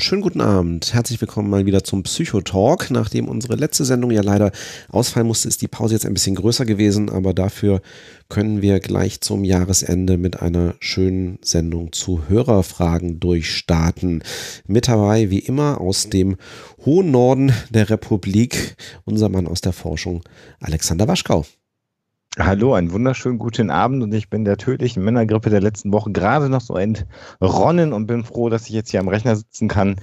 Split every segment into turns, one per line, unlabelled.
Schönen guten Abend. Herzlich willkommen mal wieder zum Psychotalk. Nachdem unsere letzte Sendung ja leider ausfallen musste, ist die Pause jetzt ein bisschen größer gewesen, aber dafür können wir gleich zum Jahresende mit einer schönen Sendung zu Hörerfragen durchstarten. Mit dabei, wie immer, aus dem hohen Norden der Republik, unser Mann aus der Forschung, Alexander Waschkau.
Hallo, einen wunderschönen guten Abend und ich bin der tödlichen Männergrippe der letzten Woche gerade noch so entronnen und bin froh, dass ich jetzt hier am Rechner sitzen kann,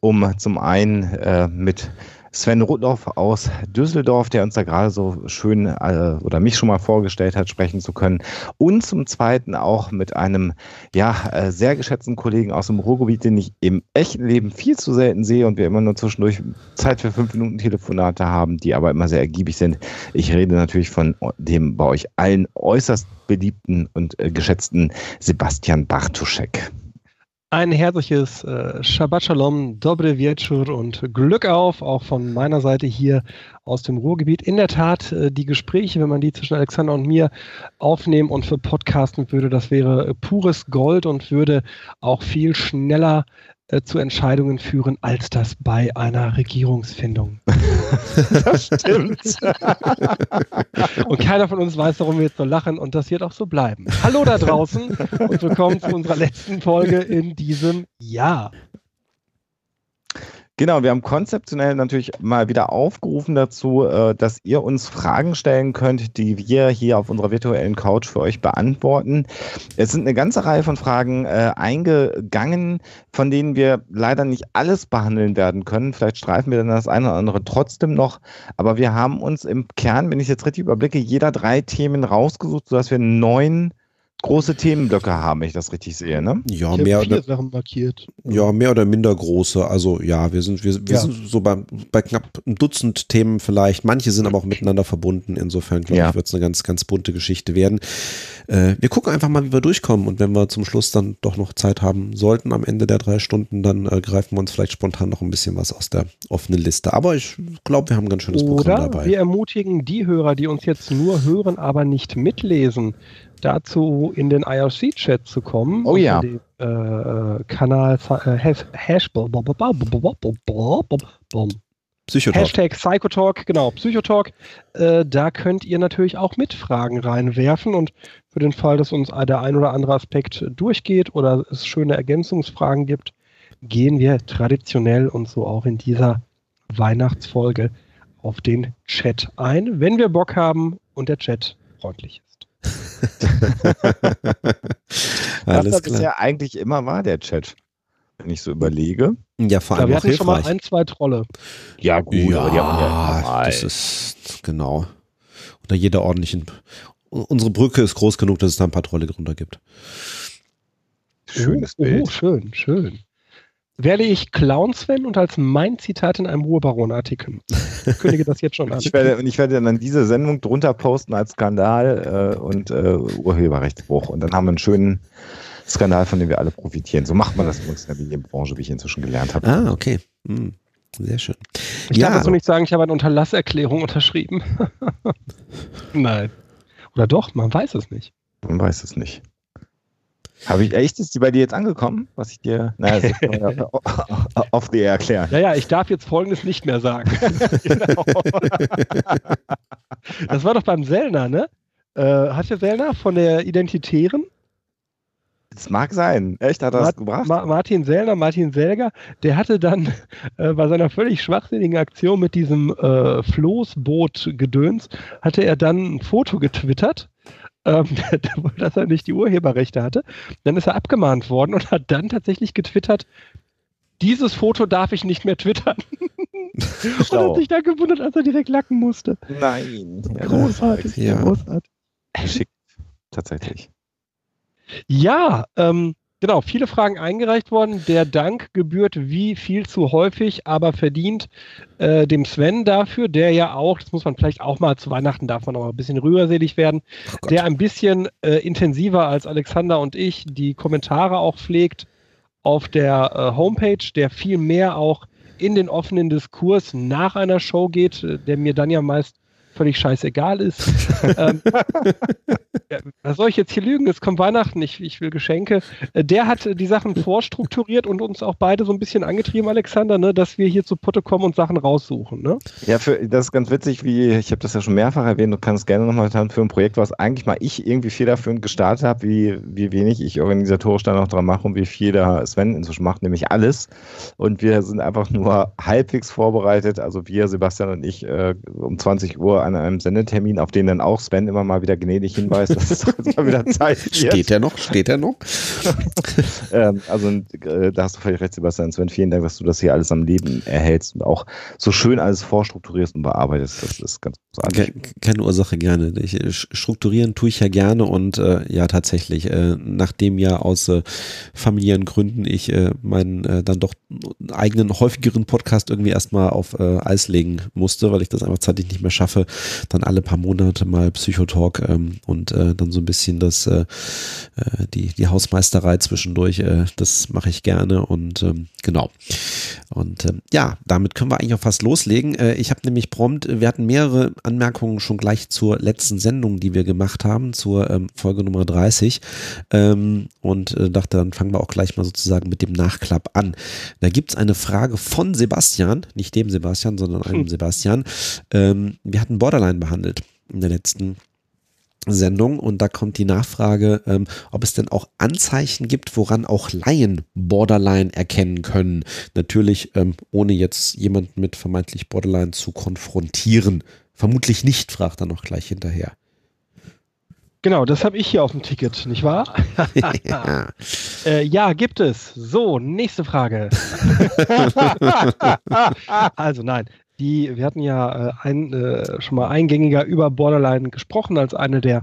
um zum einen äh, mit Sven Rudloff aus Düsseldorf, der uns da gerade so schön äh, oder mich schon mal vorgestellt hat, sprechen zu können. Und zum Zweiten auch mit einem ja äh, sehr geschätzten Kollegen aus dem Ruhrgebiet, den ich im echten Leben viel zu selten sehe und wir immer nur zwischendurch Zeit für fünf Minuten Telefonate haben, die aber immer sehr ergiebig sind. Ich rede natürlich von dem bei euch allen äußerst beliebten und äh, geschätzten Sebastian Bartuschek.
Ein herzliches äh, Shabbat Shalom, Dobre Wieczór und Glück auf, auch von meiner Seite hier aus dem Ruhrgebiet. In der Tat, äh, die Gespräche, wenn man die zwischen Alexander und mir aufnehmen und für Podcasten würde, das wäre pures Gold und würde auch viel schneller äh, zu Entscheidungen führen, als das bei einer Regierungsfindung. das stimmt. und keiner von uns weiß, warum wir jetzt so lachen und das wird auch so bleiben. Hallo da draußen und willkommen zu unserer letzten Folge in diesem Jahr.
Genau, wir haben konzeptionell natürlich mal wieder aufgerufen dazu, äh, dass ihr uns Fragen stellen könnt, die wir hier auf unserer virtuellen Couch für euch beantworten. Es sind eine ganze Reihe von Fragen äh, eingegangen, von denen wir leider nicht alles behandeln werden können. Vielleicht streifen wir dann das eine oder andere trotzdem noch. Aber wir haben uns im Kern, wenn ich jetzt richtig überblicke, jeder drei Themen rausgesucht, sodass wir neun große Themenblöcke haben, wenn ich das richtig sehe, ne?
Ja, mehr oder, Sachen markiert. Ja, mehr oder minder große. Also ja, wir sind, wir, wir ja. sind so bei, bei knapp einem Dutzend Themen vielleicht. Manche sind aber auch miteinander verbunden. Insofern, glaube ja. ich, wird es eine ganz, ganz bunte Geschichte werden. Äh, wir gucken einfach mal, wie wir durchkommen. Und wenn wir zum Schluss dann doch noch Zeit haben sollten, am Ende der drei Stunden, dann äh, greifen wir uns vielleicht spontan noch ein bisschen was aus der offenen Liste. Aber ich glaube, wir haben ein ganz schönes
Oder
Programm dabei.
Wir ermutigen die Hörer, die uns jetzt nur hören, aber nicht mitlesen dazu in den IRC-Chat zu kommen.
Oh ja.
Den, äh, Kanal äh, Hash, Psychotalk. Hashtag Psychotalk, genau, Psychotalk. Äh, da könnt ihr natürlich auch Mitfragen reinwerfen und für den Fall, dass uns der ein oder andere Aspekt durchgeht oder es schöne Ergänzungsfragen gibt, gehen wir traditionell und so auch in dieser Weihnachtsfolge auf den Chat ein, wenn wir Bock haben und der Chat freundlich ist.
Alles das bisher eigentlich immer war, der Chat. Wenn ich so überlege.
Ja, vor allem
da auch hilfreich. schon mal ein, zwei Trolle.
Ja, gut, ja, aber die haben ja das ist genau. Unter jeder ordentlichen. Unsere Brücke ist groß genug, dass es da ein paar Trolle drunter gibt.
Schönes oh, Bild. Oh, schön, schön werde ich Clown Sven und als mein Zitat in einem Ruhrbaron-Artikel. Ich kündige das jetzt schon an.
ich, werde, ich werde dann diese Sendung drunter posten als Skandal äh, und äh, Urheberrechtsbruch. Und dann haben wir einen schönen Skandal, von dem wir alle profitieren. So macht man das bei uns in der Medienbranche, wie ich inzwischen gelernt habe.
Ah, okay. Hm. Sehr schön.
Ich ja, darf dazu nicht sagen, ich habe eine Unterlasserklärung unterschrieben. Nein. Oder doch, man weiß es nicht.
Man weiß es nicht. Habe ich echt, ist die bei dir jetzt angekommen, was ich dir naja, auf die erklären?
Ja, ja, ich darf jetzt Folgendes nicht mehr sagen. genau. das war doch beim Sellner, ne? Äh, hat der Sellner von der Identitären?
Das mag sein. Echt, hat er das gebracht?
Ma Martin Sellner, Martin Selger, der hatte dann äh, bei seiner völlig schwachsinnigen Aktion mit diesem äh, Floßboot-Gedöns, hatte er dann ein Foto getwittert ähm, dass er nicht die Urheberrechte hatte. Dann ist er abgemahnt worden und hat dann tatsächlich getwittert, dieses Foto darf ich nicht mehr twittern. und hat sich da gewundert, als er direkt lacken musste.
Nein.
Großartig. Ja. Großartig.
Geschickt, tatsächlich.
Ja, ähm, Genau, viele Fragen eingereicht worden. Der Dank gebührt wie viel zu häufig, aber verdient äh, dem Sven dafür, der ja auch, das muss man vielleicht auch mal zu Weihnachten darf man auch ein bisschen rührselig werden, der ein bisschen äh, intensiver als Alexander und ich die Kommentare auch pflegt auf der äh, Homepage, der viel mehr auch in den offenen Diskurs nach einer Show geht, äh, der mir dann ja meist völlig scheißegal ist. ähm, ja, was soll ich jetzt hier lügen? Es kommt Weihnachten, ich, ich will Geschenke. Äh, der hat die Sachen vorstrukturiert und uns auch beide so ein bisschen angetrieben, Alexander, ne, dass wir hier zu Potte kommen und Sachen raussuchen. Ne?
Ja, für, das ist ganz witzig, wie ich habe das ja schon mehrfach erwähnt, du kannst gerne nochmal teilen für ein Projekt, was eigentlich mal ich irgendwie federführend gestartet habe, wie, wie wenig ich organisatorisch da noch dran mache und wie viel da Sven inzwischen macht, nämlich alles. Und wir sind einfach nur halbwegs vorbereitet, also wir, Sebastian und ich, äh, um 20 Uhr an einem Sendetermin, auf den dann auch Sven immer mal wieder gnädig hinweist, dass es jetzt mal wieder Zeit
wird. Steht er noch? Steht er noch?
ähm, also äh, da hast du völlig recht, Sebastian. Sven, vielen Dank, dass du das hier alles am Leben erhältst und auch so schön alles vorstrukturierst und bearbeitest. Das ist ganz
großartig. Keine Ursache, gerne. Ich, äh, strukturieren tue ich ja gerne und äh, ja, tatsächlich, äh, nachdem ja aus äh, familiären Gründen ich äh, meinen dann doch eigenen häufigeren Podcast irgendwie erstmal auf äh, Eis legen musste, weil ich das einfach zeitlich nicht mehr schaffe, dann alle paar Monate mal Psychotalk ähm, und äh, dann so ein bisschen das äh, äh, die die Hausmeisterei zwischendurch. Äh, das mache ich gerne und ähm, genau. Und ähm, ja, damit können wir eigentlich auch fast loslegen. Äh, ich habe nämlich prompt, wir hatten mehrere Anmerkungen schon gleich zur letzten Sendung, die wir gemacht haben, zur ähm, Folge Nummer 30 ähm, und äh, dachte, dann fangen wir auch gleich mal sozusagen mit dem Nachklapp an. Da gibt es eine Frage von Sebastian, nicht dem Sebastian, sondern einem hm. Sebastian. Ähm, wir hatten Borderline behandelt in der letzten Sendung und da kommt die Nachfrage, ähm, ob es denn auch Anzeichen gibt, woran auch Laien Borderline erkennen können. Natürlich ähm, ohne jetzt jemanden mit vermeintlich Borderline zu konfrontieren. Vermutlich nicht, fragt er noch gleich hinterher.
Genau, das habe ich hier auf dem Ticket, nicht wahr? ja. Äh, ja, gibt es. So, nächste Frage. also nein, die, wir hatten ja äh, ein, äh, schon mal eingängiger über Borderline gesprochen als eine der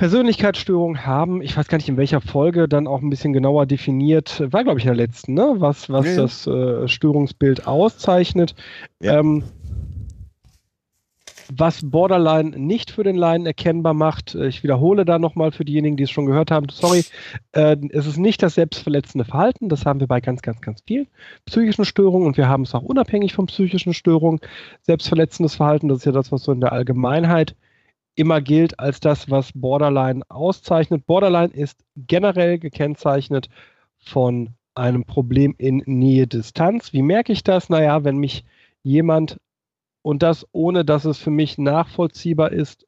Persönlichkeitsstörungen haben, ich weiß gar nicht in welcher Folge, dann auch ein bisschen genauer definiert, war glaube ich in der letzten, ne? was, was ja, das äh, Störungsbild auszeichnet. Ja. Ähm, was Borderline nicht für den Laien erkennbar macht, äh, ich wiederhole da nochmal für diejenigen, die es schon gehört haben, sorry, äh, es ist nicht das selbstverletzende Verhalten, das haben wir bei ganz, ganz, ganz vielen psychischen Störungen und wir haben es auch unabhängig von psychischen Störungen. Selbstverletzendes Verhalten, das ist ja das, was so in der Allgemeinheit immer gilt als das, was Borderline auszeichnet. Borderline ist generell gekennzeichnet von einem Problem in Nähe-Distanz. Wie merke ich das? Naja, wenn mich jemand und das ohne, dass es für mich nachvollziehbar ist,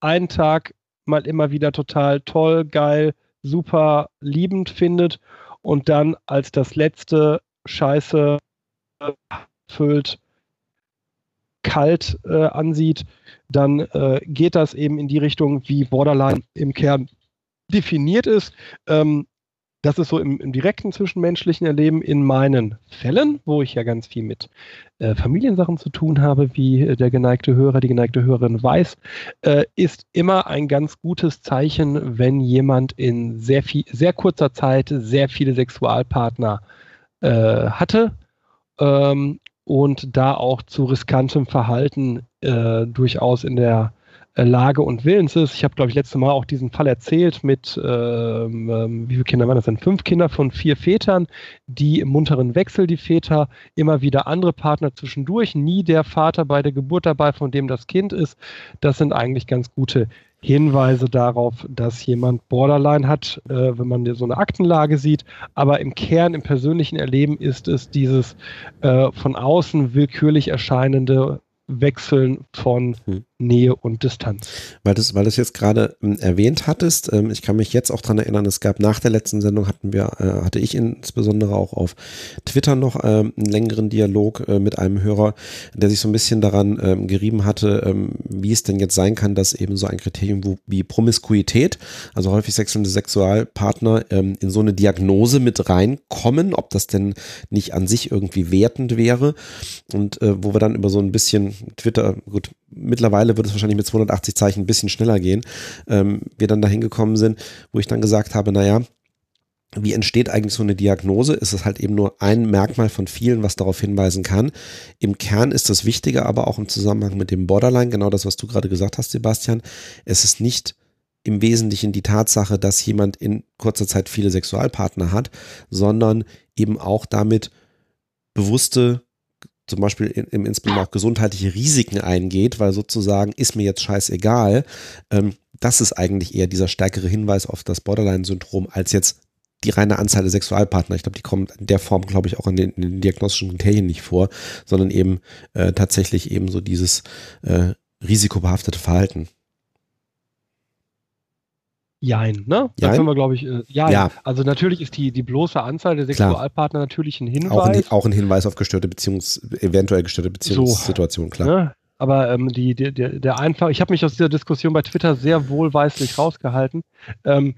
einen Tag mal immer wieder total toll, geil, super liebend findet und dann als das letzte Scheiße füllt, kalt äh, ansieht, dann äh, geht das eben in die Richtung, wie Borderline im Kern definiert ist. Ähm, das ist so im, im, direkten zwischenmenschlichen Erleben in meinen Fällen, wo ich ja ganz viel mit äh, Familiensachen zu tun habe, wie äh, der geneigte Hörer, die geneigte Hörerin weiß, äh, ist immer ein ganz gutes Zeichen, wenn jemand in sehr viel, sehr kurzer Zeit sehr viele Sexualpartner äh, hatte ähm, und da auch zu riskantem Verhalten äh, durchaus in der Lage und Willens ist. Ich habe, glaube ich, letztes Mal auch diesen Fall erzählt mit, ähm, ähm, wie viele Kinder waren das denn? Fünf Kinder von vier Vätern, die im munteren Wechsel, die Väter, immer wieder andere Partner zwischendurch, nie der Vater bei der Geburt dabei, von dem das Kind ist. Das sind eigentlich ganz gute Hinweise darauf, dass jemand Borderline hat, äh, wenn man so eine Aktenlage sieht. Aber im Kern, im persönlichen Erleben ist es dieses äh, von außen willkürlich erscheinende Wechseln von hm Nähe und Distanz.
Weil du weil das jetzt gerade ähm, erwähnt hattest, ähm, ich kann mich jetzt auch dran erinnern, es gab nach der letzten Sendung hatten wir, äh, hatte ich insbesondere auch auf Twitter noch ähm, einen längeren Dialog äh, mit einem Hörer, der sich so ein bisschen daran ähm, gerieben hatte, ähm, wie es denn jetzt sein kann, dass eben so ein Kriterium wo, wie Promiskuität, also häufig sexuelle Sexualpartner ähm, in so eine Diagnose mit reinkommen, ob das denn nicht an sich irgendwie wertend wäre und äh, wo wir dann über so ein bisschen Twitter, gut, mittlerweile wird es wahrscheinlich mit 280 Zeichen ein bisschen schneller gehen, ähm, wir dann dahin gekommen sind, wo ich dann gesagt habe, naja, wie entsteht eigentlich so eine Diagnose? Ist es halt eben nur ein Merkmal von vielen, was darauf hinweisen kann. Im Kern ist das Wichtige, aber auch im Zusammenhang mit dem Borderline, genau das, was du gerade gesagt hast, Sebastian. Es ist nicht im Wesentlichen die Tatsache, dass jemand in kurzer Zeit viele Sexualpartner hat, sondern eben auch damit bewusste zum Beispiel im insbesondere auch gesundheitliche Risiken eingeht, weil sozusagen ist mir jetzt scheißegal. Ähm, das ist eigentlich eher dieser stärkere Hinweis auf das Borderline-Syndrom als jetzt die reine Anzahl der Sexualpartner. Ich glaube, die kommt in der Form, glaube ich, auch in den, in den, diagnostischen Kriterien nicht vor, sondern eben äh, tatsächlich eben so dieses äh, risikobehaftete Verhalten.
Jein, ne? Da
Jein?
können wir, glaube ich, äh, ja,
Ja.
Also natürlich ist die, die bloße Anzahl der Sexualpartner natürlich ein Hinweis.
Auch ein, auch ein Hinweis auf gestörte Beziehungs, eventuell gestörte Beziehungssituationen, klar.
Ne? Aber ähm, die, die, der, der einfach, ich habe mich aus dieser Diskussion bei Twitter sehr wohlweislich rausgehalten. Ähm,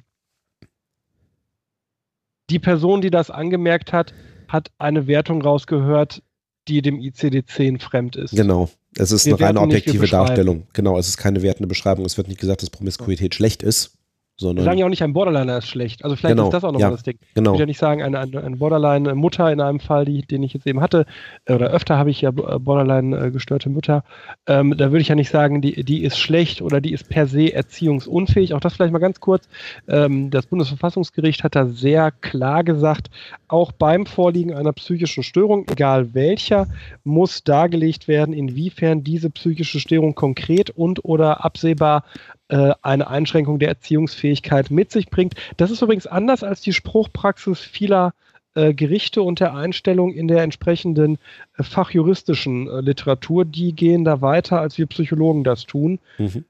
die Person, die das angemerkt hat, hat eine Wertung rausgehört, die dem ICD-10 fremd ist.
Genau. Es ist
Wir
eine reine objektive. Darstellung. Genau, es ist keine wertende Beschreibung. Es wird nicht gesagt, dass Promiskuität schlecht ist,
Wir
sondern
sagen ja auch nicht, ein Borderliner ist schlecht. Also vielleicht
Genau,
ist das auch nochmal
ja,
das Ding. Ich
genau.
will ja nicht sagen, eine, eine, eine Borderline-Mutter in einem Fall, die, den ich jetzt eben hatte, äh, oder öfter habe ich ja äh, Borderline-gestörte Mütter, ähm, da würde ich ja nicht sagen, die, die ist schlecht oder die ist per se erziehungsunfähig. Auch das vielleicht mal ganz kurz. Ähm, das Bundesverfassungsgericht hat da sehr klar gesagt, auch beim Vorliegen einer psychischen Störung, egal welcher, muss dargelegt werden, inwiefern diese psychische Störung konkret und oder absehbar äh, eine Einschränkung der Erziehungsfähigkeit mit sich bringt. Das ist übrigens anders als die Spruchpraxis vieler äh, Gerichte und der Einstellung in der entsprechenden äh, fachjuristischen äh, Literatur. Die gehen da weiter, als wir Psychologen das tun.
Mhm.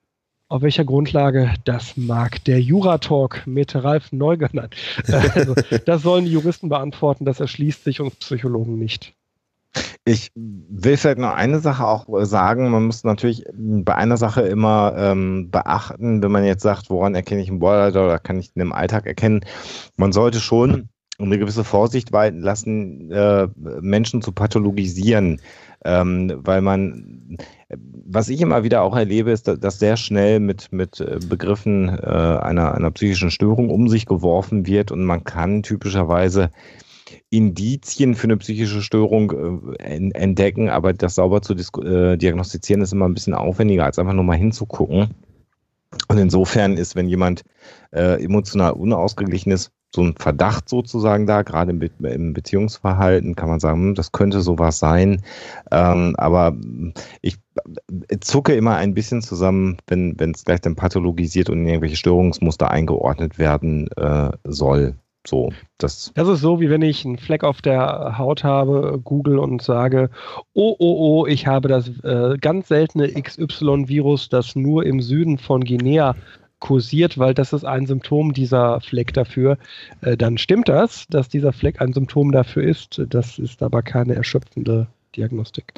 Auf welcher Grundlage, das mag der Juratalk mit Ralf Neuger. Nein. Also, das sollen die Juristen beantworten, das erschließt sich uns Psychologen nicht.
Ich will vielleicht noch eine Sache auch sagen. Man muss natürlich bei einer Sache immer ähm, beachten, wenn man jetzt sagt, woran erkenne ich einen Borderline oder kann ich den im Alltag erkennen. Man sollte schon eine gewisse Vorsicht walten lassen, äh, Menschen zu pathologisieren. Ähm, weil man, was ich immer wieder auch erlebe, ist, dass, dass sehr schnell mit, mit äh, Begriffen äh, einer, einer psychischen Störung um sich geworfen wird und man kann typischerweise Indizien für eine psychische Störung äh, en- entdecken, aber das sauber zu äh, diagnostizieren ist immer ein bisschen aufwendiger, als einfach nur mal hinzugucken. Und insofern ist, wenn jemand äh, emotional unausgeglichen ist, so ein Verdacht sozusagen da, gerade im, Be im Beziehungsverhalten kann man sagen, hm, das könnte sowas sein. Ähm, aber ich äh, zucke immer ein bisschen zusammen, wenn wenn es gleich dann pathologisiert und in irgendwelche Störungsmuster eingeordnet werden äh, soll. So, das
Das ist so, wie wenn ich einen Fleck auf der Haut habe, google und sage, oh, oh, oh, ich habe das äh, ganz seltene XY-Virus, das nur im Süden von Guinea kursiert, weil das ist ein Symptom dieser Fleck dafür. Äh, dann stimmt das, dass dieser Fleck ein Symptom dafür ist. Das ist aber keine erschöpfende Diagnostik.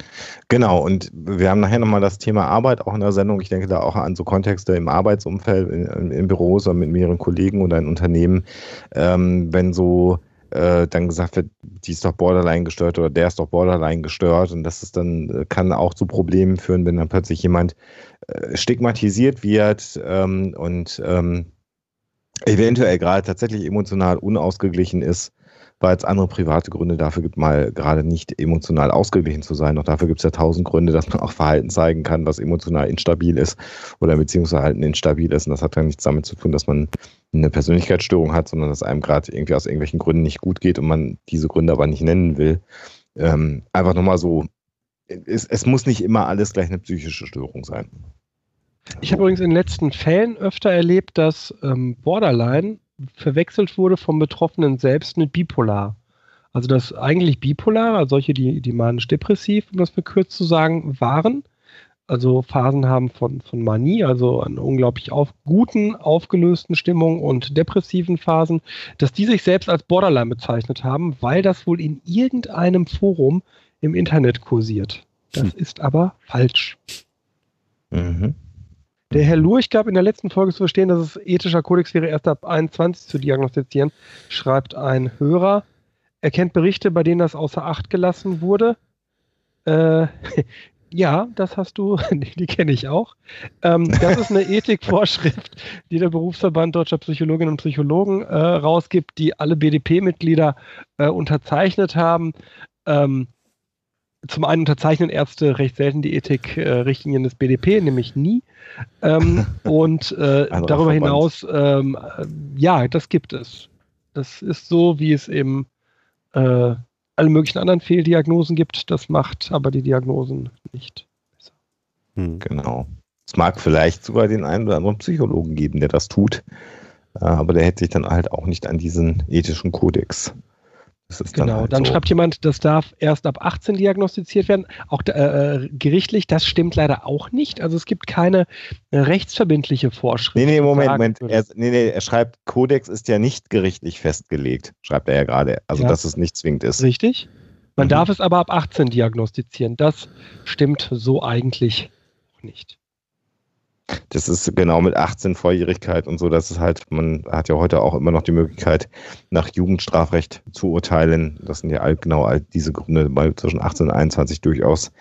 Genau, und wir haben nachher nochmal das Thema Arbeit auch in der Sendung. Ich denke da auch an so Kontexte im Arbeitsumfeld, in, in, Büros oder mit mehreren Kollegen oder in Unternehmen, ähm, wenn so äh, dann gesagt wird, die ist doch borderline gestört oder der ist doch borderline gestört und das ist dann, äh, kann auch zu Problemen führen, wenn dann plötzlich jemand äh, stigmatisiert wird ähm, und ähm, eventuell gerade tatsächlich emotional unausgeglichen ist, weil es andere private Gründe dafür gibt, mal gerade nicht emotional ausgeglichen zu sein. Auch dafür gibt es ja tausend Gründe, dass man auch Verhalten zeigen kann, was emotional instabil ist oder Beziehungsverhalten instabil ist. Und das hat dann nichts damit zu tun, dass man eine Persönlichkeitsstörung hat, sondern dass einem gerade irgendwie aus irgendwelchen Gründen nicht gut geht und man diese Gründe aber nicht nennen will. Ähm, einfach nochmal so, es, es muss nicht immer alles gleich eine psychische Störung sein.
Ich habe übrigens in den letzten Fällen öfter erlebt, dass ähm, Borderline verwechselt wurde vom Betroffenen selbst mit bipolar. Also dass eigentlich bipolar, also solche, die, die manisch-depressiv, um das verkürzt zu sagen, waren, also Phasen haben von, von Manie, also an unglaublich auf, guten, aufgelösten Stimmungen und depressiven Phasen, dass die sich selbst als Borderline bezeichnet haben, weil das wohl in irgendeinem Forum im Internet kursiert. Das hm. ist aber falsch. Mhm. Der Herr Lurch gab in der letzten Folge zu verstehen, dass es ethischer Kodex wäre, erst ab 21 zu diagnostizieren, schreibt ein Hörer. Er kennt Berichte, bei denen das außer Acht gelassen wurde. Äh, ja, das hast du, die kenne ich auch. Ähm, das ist eine Ethikvorschrift, die der Berufsverband Deutscher Psychologinnen und Psychologen äh, rausgibt, die alle BDP-Mitglieder äh, unterzeichnet haben. Ähm, zum einen unterzeichnen Ärzte recht selten die Ethik-Richtlinien des BDP, nämlich nie. Ähm, und äh, darüber hinaus, ähm, äh, ja, das gibt es. Das ist so, wie es eben äh, alle möglichen anderen Fehldiagnosen gibt. Das macht aber die Diagnosen nicht besser.
Hm, genau. Es mag vielleicht sogar den einen oder anderen Psychologen geben, der das tut, äh, aber der hätte sich dann halt auch nicht an diesen ethischen Kodex
genau, dann, halt dann so. schreibt jemand, das darf erst ab 18 diagnostiziert werden. Auch äh, gerichtlich, das stimmt leider auch nicht. Also es gibt keine äh, rechtsverbindliche Vorschrift.
Nee, nee, Moment, Moment. Er, nee, nee, er schreibt, Kodex ist ja nicht gerichtlich festgelegt, schreibt er ja gerade. Also ja. dass es nicht zwingend ist.
Richtig. Man mhm. darf es aber ab 18 diagnostizieren. Das stimmt so eigentlich nicht.
Das ist genau mit 18 Volljährigkeit und so, dass es halt, man hat ja heute auch immer noch die Möglichkeit, nach Jugendstrafrecht zu urteilen. Das sind ja all, genau all diese Gründe, weil zwischen 18 und 21 durchaus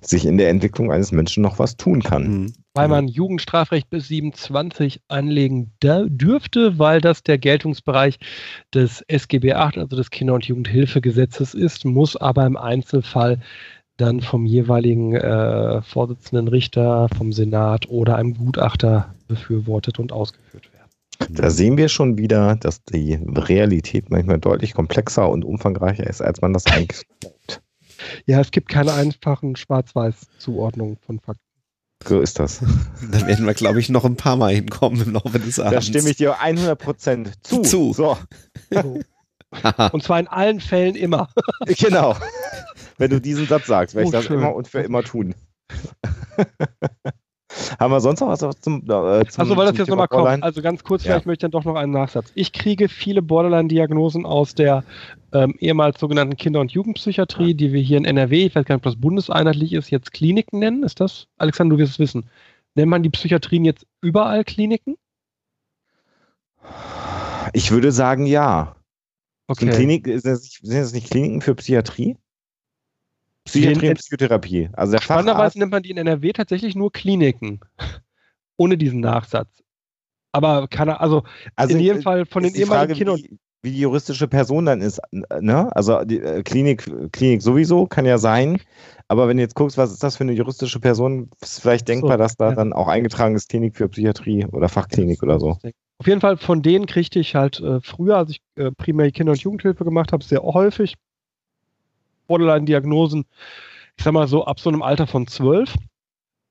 sich in der Entwicklung eines Menschen noch was tun kann. Mhm.
Weil man Jugendstrafrecht bis 27 anlegen dürfte, weil das der Geltungsbereich des SGB 8, also des Kinder- und Jugendhilfegesetzes ist, muss aber im Einzelfall dann vom jeweiligen äh, Vorsitzenden Richter, vom Senat oder einem Gutachter befürwortet und ausgeführt werden.
Da sehen wir schon wieder, dass die Realität manchmal deutlich komplexer und umfangreicher ist, als man das eigentlich glaubt.
Ja, es gibt keine einfachen Schwarz-Weiß-Zuordnungen von Fakten.
So ist das.
Da werden wir, glaube ich, noch ein paar Mal hinkommen im Laufe des Abends.
Da stimme ich dir 100% zu.
Zu. So.
und zwar in allen Fällen immer.
genau wenn du diesen Satz sagst, werde ich oh, das schön. immer und für immer tun. Haben wir sonst noch was zum,
äh, zum Achso, weil das jetzt nochmal kommt. Also ganz kurz, vielleicht ja. möchte ich dann doch noch einen Nachsatz. Ich kriege viele Borderline-Diagnosen aus der ähm, ehemals sogenannten Kinder- und Jugendpsychiatrie, die wir hier in NRW, ich weiß gar nicht, ob das bundeseinheitlich ist, jetzt Kliniken nennen. Ist das? Alexander, du wirst es wissen. Nennt man die Psychiatrien jetzt überall Kliniken?
Ich würde sagen, ja. Okay. Sind, Klinik, sind das nicht Kliniken für Psychiatrie? Psychiatrie und Psychotherapie. Also der
Spannenderweise nennt man die in NRW tatsächlich nur Kliniken. Ohne diesen Nachsatz. Aber keine, also, also in jedem äh, Fall von den ehemaligen Kindern.
Wie, wie die juristische Person dann ist, ne? Also die äh, Klinik, Klinik sowieso, kann ja sein. Aber wenn du jetzt guckst, was ist das für eine juristische Person, ist vielleicht denkbar, so, dass da ja. dann auch eingetragen ist Klinik für Psychiatrie oder Fachklinik oder so.
Auf jeden Fall von denen kriegte ich halt äh, früher, als ich äh, primär Kinder- und Jugendhilfe gemacht habe, sehr häufig Borderline-Diagnosen, ich sag mal so ab so einem Alter von zwölf.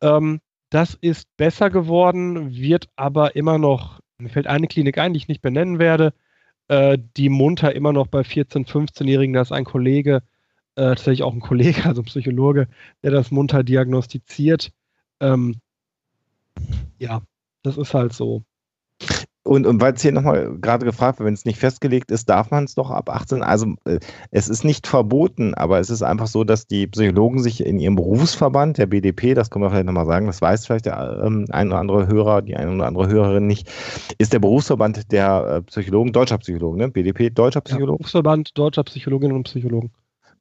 Ähm, das ist besser geworden, wird aber immer noch, mir fällt eine Klinik ein, die ich nicht benennen werde, äh, die munter immer noch bei 14-, 15-Jährigen, da ist ein Kollege, äh, tatsächlich auch ein Kollege, also ein Psychologe, der das munter diagnostiziert. Ähm, ja, das ist halt so.
Und, und weil es hier nochmal gerade gefragt wird, wenn es nicht festgelegt ist, darf man es doch ab 18. Also äh, es ist nicht verboten, aber es ist einfach so, dass die Psychologen sich in ihrem Berufsverband, der BDP, das können wir vielleicht nochmal sagen, das weiß vielleicht der ähm, ein oder andere Hörer, die eine oder andere Hörerin nicht, ist der Berufsverband der äh, Psychologen, deutscher Psychologen, ne? BDP, deutscher Psychologen? Ja,
Berufsverband deutscher Psychologinnen und Psychologen.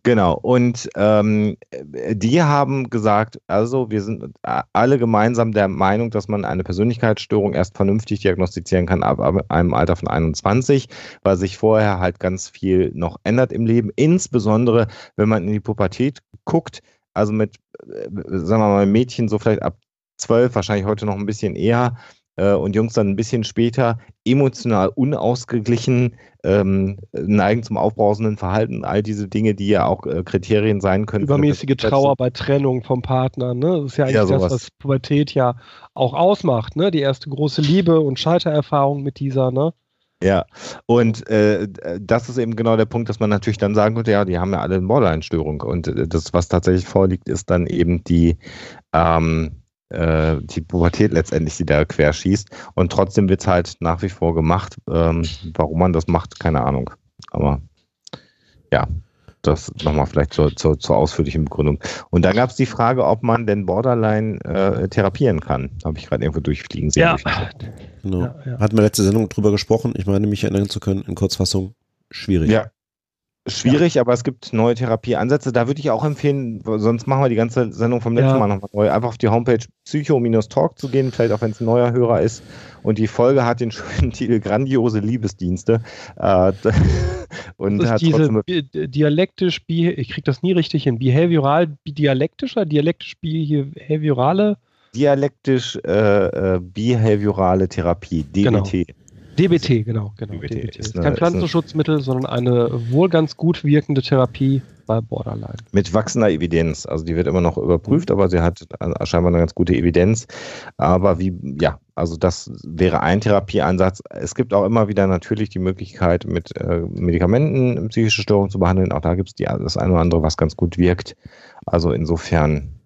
Genau, und ähm, die haben gesagt, also wir sind alle gemeinsam der Meinung, dass man eine Persönlichkeitsstörung erst vernünftig diagnostizieren kann ab einem Alter von 21, weil sich vorher halt ganz viel noch ändert im Leben, insbesondere wenn man in die Pubertät guckt, also mit, äh, sagen wir mal, Mädchen so vielleicht ab 12, wahrscheinlich heute noch ein bisschen eher, äh, und Jungs dann ein bisschen später emotional unausgeglichen, ähm, neigen zum aufbrausenden Verhalten, all diese Dinge, die ja auch äh, Kriterien sein können.
Übermäßige Trauer bei Trennung vom Partner, ne? Das ist ja eigentlich ja, das, was Pubertät ja auch ausmacht, ne? Die erste große Liebe und Scheitererfahrung mit dieser, ne?
Ja, und äh, das ist eben genau der Punkt, dass man natürlich dann sagen könnte, ja, die haben ja alle eine Borderline-Störung. Und äh, das, was tatsächlich vorliegt, ist dann eben die, ähm, äh, die Pubertät letztendlich, die da querschießt. Und trotzdem wird es halt nach wie vor gemacht. Ähm, warum man das macht, keine Ahnung. Aber ja, das nochmal vielleicht zur, zur, zur ausführlichen Begründung. Und dann gab es die Frage, ob man denn Borderline äh, therapieren kann. Habe ich gerade irgendwo durchfliegen sehen.
Ja. Genau. Ja, ja. Hatten wir letzte Sendung drüber gesprochen. Ich meine, mich erinnern zu können, in Kurzfassung schwierig.
Ja, Schwierig, ja. aber es gibt neue Therapieansätze. Da würde ich auch empfehlen, sonst machen wir die ganze Sendung vom letzten ja. Mal nochmal neu. Einfach auf die Homepage psycho-talk zu gehen, vielleicht auch wenn es ein neuer Hörer ist. Und die Folge hat den schönen Titel Grandiose Liebesdienste. Äh,
und das ist diese dialektisch, ich kriege das nie richtig hin, behavioral, dialektischer, dialektisch behaviorale
dialektisch äh, äh, behaviorale Therapie, DBT. Genau.
DBT, genau. genau. DBT, DBT. Ist, eine, kein Pflanzenschutzmittel, sondern eine wohl ganz gut wirkende Therapie bei Borderline.
Mit wachsender Evidenz. Also die wird immer noch überprüft, aber sie hat scheinbar eine ganz gute Evidenz. Aber wie, ja, also das wäre ein Therapieansatz. Es gibt auch immer wieder natürlich die Möglichkeit, mit äh, Medikamenten psychische Störungen zu behandeln. Auch da gibt es das eine oder andere, was ganz gut wirkt. Also insofern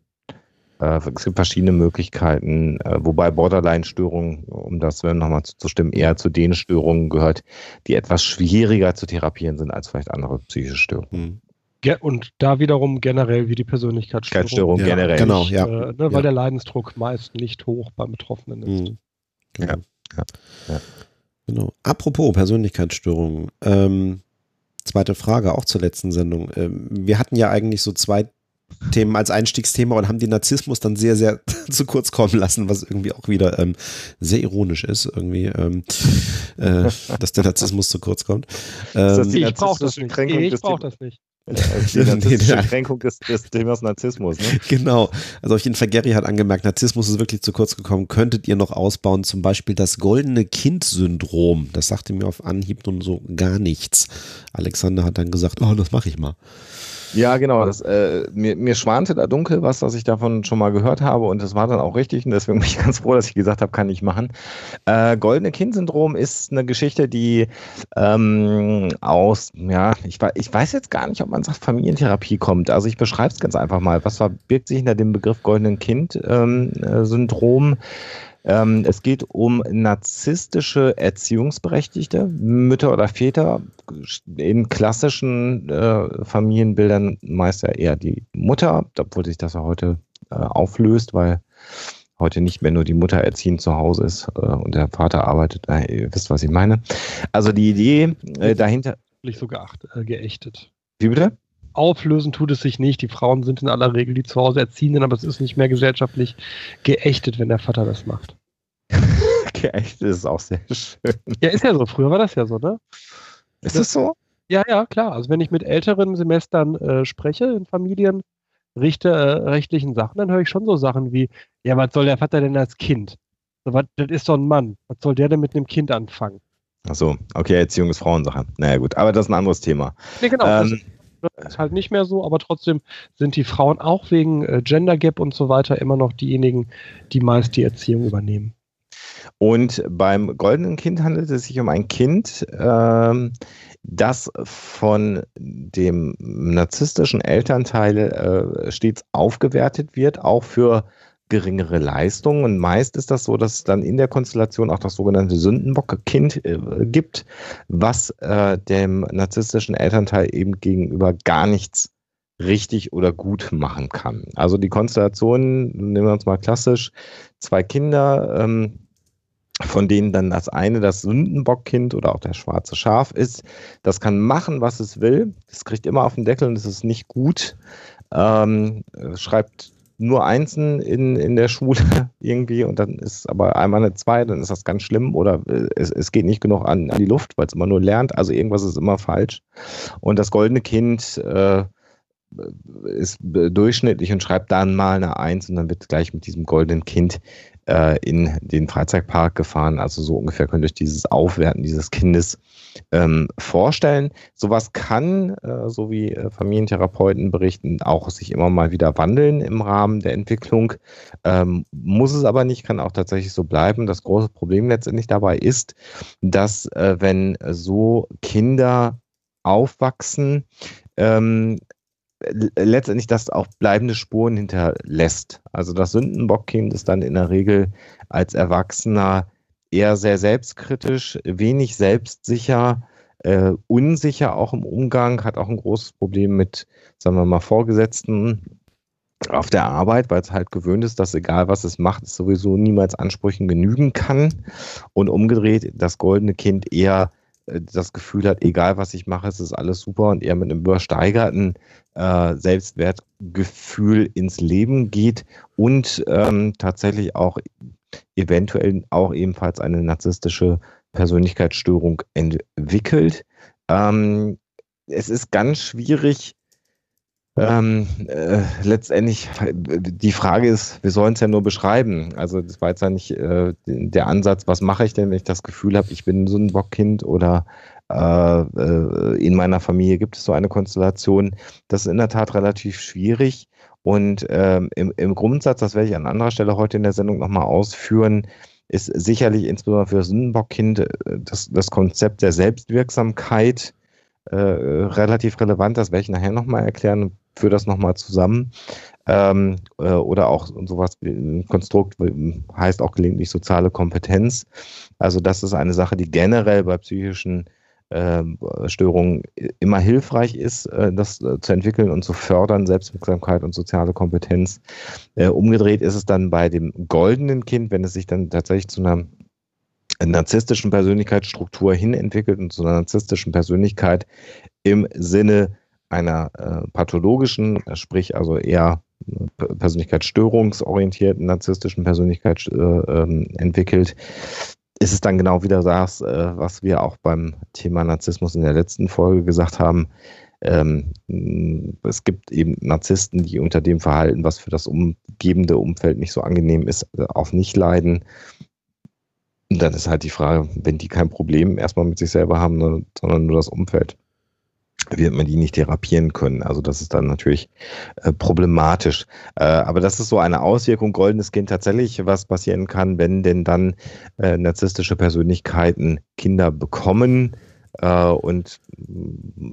es gibt verschiedene Möglichkeiten, äh, wobei Borderline-Störungen, um das nochmal zuzustimmen, eher zu den Störungen gehört, die etwas schwieriger zu therapieren sind als vielleicht andere psychische Störungen.
Mhm. Und da wiederum generell wie die Persönlichkeitsstörung.
Ja, generell.
Genau, ja.
Äh, ne, weil ja. der Leidensdruck meist nicht hoch beim Betroffenen ist. Mhm.
Genau. Ja. Ja. Genau. Apropos Persönlichkeitsstörungen. Ähm, zweite Frage auch zur letzten Sendung. Ähm, wir hatten ja eigentlich so zwei Themen als Einstiegsthema und haben den Narzissmus dann sehr, sehr zu kurz kommen lassen, was irgendwie auch wieder ähm, sehr ironisch ist, irgendwie, ähm, äh, dass der Narzissmus zu kurz kommt.
Ähm, ich brauche das nicht. Ich brauche das nicht.
Die narzisstische Kränkung des, des Themas Narzissmus. Ne?
Genau. Also auf jeden Fall, Gary hat angemerkt, Narzissmus ist wirklich zu kurz gekommen. Könntet ihr noch ausbauen? Zum Beispiel das goldene Kind-Syndrom. Das sagte mir auf Anhieb nun so gar nichts. Alexander hat dann gesagt, oh, das mache ich mal.
Ja, genau. Das, äh, mir, mir schwante da dunkel was, was ich davon schon mal gehört habe und das war dann auch richtig und deswegen bin ich ganz froh, dass ich gesagt habe, kann ich machen. Äh, Goldene Kind-Syndrom ist eine Geschichte, die ähm, aus, ja, ich, ich weiß jetzt gar nicht, ob man sagt, Familientherapie kommt. Also ich beschreibe es ganz einfach mal. Was verbirgt sich hinter dem Begriff Goldenen Kind-Syndrom? Ähm, ähm, es geht um narzisstische Erziehungsberechtigte, Mütter oder Väter. In klassischen äh, Familienbildern meist ja eher die Mutter, obwohl sich das ja heute äh, auflöst, weil heute nicht mehr nur die Mutter erziehend zu Hause ist äh, und der Vater arbeitet. Ihr wisst, was ich meine. Also die Idee äh, dahinter.
So geacht, äh, geächtet.
Wie bitte?
Auflösen tut es sich nicht. Die Frauen sind in aller Regel die zu Hause Erziehenden, aber es ist nicht mehr gesellschaftlich geächtet, wenn der Vater das macht.
geächtet ist auch sehr schön.
Ja, ist ja so. Früher war das ja so, ne?
Ist das so?
Ja, ja, klar. Also wenn ich mit älteren Semestern äh, spreche in Familien, richte äh, rechtlichen Sachen, dann höre ich schon so Sachen wie, ja, was soll der Vater denn als Kind? So, was, das ist doch ein Mann. Was soll der denn mit einem Kind anfangen?
Achso, okay, Erziehung ist Frauensache. Naja, gut, aber das ist ein anderes Thema.
Nee, genau. Ähm, das ist halt nicht mehr so, aber trotzdem sind die Frauen auch wegen äh, Gender Gap und so weiter immer noch diejenigen, die meist die Erziehung übernehmen.
Und beim goldenen Kind handelt es sich um ein Kind, ähm, das von dem narzisstischen Elternteil äh, stets aufgewertet wird, auch für geringere Leistungen. Und meist ist das so, dass es dann in der Konstellation auch das sogenannte Sündenbock-Kind äh, gibt, was äh, dem narzisstischen Elternteil eben gegenüber gar nichts richtig oder gut machen kann. Also die Konstellation, nehmen wir uns mal klassisch, zwei Kinder, ähm, von denen dann das eine das Sündenbockkind oder auch der schwarze Schaf ist. Das kann machen, was es will. Es kriegt immer auf den Deckel und es ist nicht gut. Ähm, schreibt nur Einsen in, in der Schule irgendwie und dann ist aber einmal eine Zwei, dann ist das ganz schlimm oder äh, es, es geht nicht genug an, an die Luft, weil es immer nur lernt. Also irgendwas ist immer falsch. Und das goldene Kind äh, ist durchschnittlich und schreibt dann mal eine Eins und dann wird gleich mit diesem goldenen Kind äh, in den Freizeitpark gefahren. Also so ungefähr könnt ihr euch dieses Aufwerten dieses Kindes ähm, vorstellen. Sowas kann, äh, so wie äh, Familientherapeuten berichten, auch sich immer mal wieder wandeln im Rahmen der Entwicklung. Ähm, muss es aber nicht, kann auch tatsächlich so bleiben. Das große Problem letztendlich dabei ist, dass äh, wenn so Kinder aufwachsen, ähm, letztendlich das auch bleibende Spuren hinterlässt. Also das Sündenbockkind ist dann in der Regel als Erwachsener eher sehr selbstkritisch, wenig selbstsicher, äh, unsicher auch im Umgang, hat auch ein großes Problem mit, sagen wir mal, Vorgesetzten auf der Arbeit, weil es halt gewöhnt ist, dass egal was es macht, es sowieso niemals Ansprüchen genügen kann. Und umgedreht, das goldene Kind eher äh, das Gefühl hat, egal was ich mache, es ist alles super und eher mit einem übersteigerten äh, Selbstwertgefühl ins Leben geht und ähm, tatsächlich auch eventuell auch ebenfalls eine narzisstische Persönlichkeitsstörung entwickelt. Ähm, es ist ganz schwierig, ähm, äh, letztendlich, die Frage ist, wir sollen es ja nur beschreiben. Also das war jetzt ja nicht äh, der Ansatz, was mache ich denn, wenn ich das Gefühl habe, ich bin so ein Bockkind oder in meiner Familie gibt es so eine Konstellation. Das ist in der Tat relativ schwierig. Und ähm, im, im Grundsatz, das werde ich an anderer Stelle heute in der Sendung nochmal ausführen, ist sicherlich insbesondere für Sündenbockkind äh, das, das Konzept der Selbstwirksamkeit äh, relativ relevant. Das werde ich nachher nochmal erklären führe das nochmal zusammen. Ähm, äh, oder auch sowas wie ein Konstrukt heißt auch gelegentlich soziale Kompetenz. Also das ist eine Sache, die generell bei psychischen äh, Störungen immer hilfreich ist, äh, das äh, zu entwickeln und zu fördern, Selbstwirksamkeit und soziale Kompetenz. Äh, umgedreht ist es dann bei dem goldenen Kind, wenn es sich dann tatsächlich zu einer narzisstischen Persönlichkeitsstruktur hin entwickelt und zu einer narzisstischen Persönlichkeit im Sinne einer pathologischen, sprich also eher persönlichkeitsstörungsorientierten narzisstischen Persönlichkeit äh, ähm, entwickelt, ist es dann genau wieder das, äh, was wir auch beim Thema Narzissmus in der letzten Folge gesagt haben. Ähm, es gibt eben Narzissten, die unter dem Verhalten, was für das umgebende Umfeld nicht so angenehm ist, äh, auch nicht leiden. Und dann ist halt die Frage, wenn die kein Problem erstmal mit sich selber haben, sondern nur das Umfeld wird man die nicht therapieren können. Also das ist dann natürlich äh, problematisch. Äh, aber das ist so eine Auswirkung goldenes Kind tatsächlich, was passieren kann, wenn denn dann äh, narzisstische Persönlichkeiten Kinder bekommen. Äh, und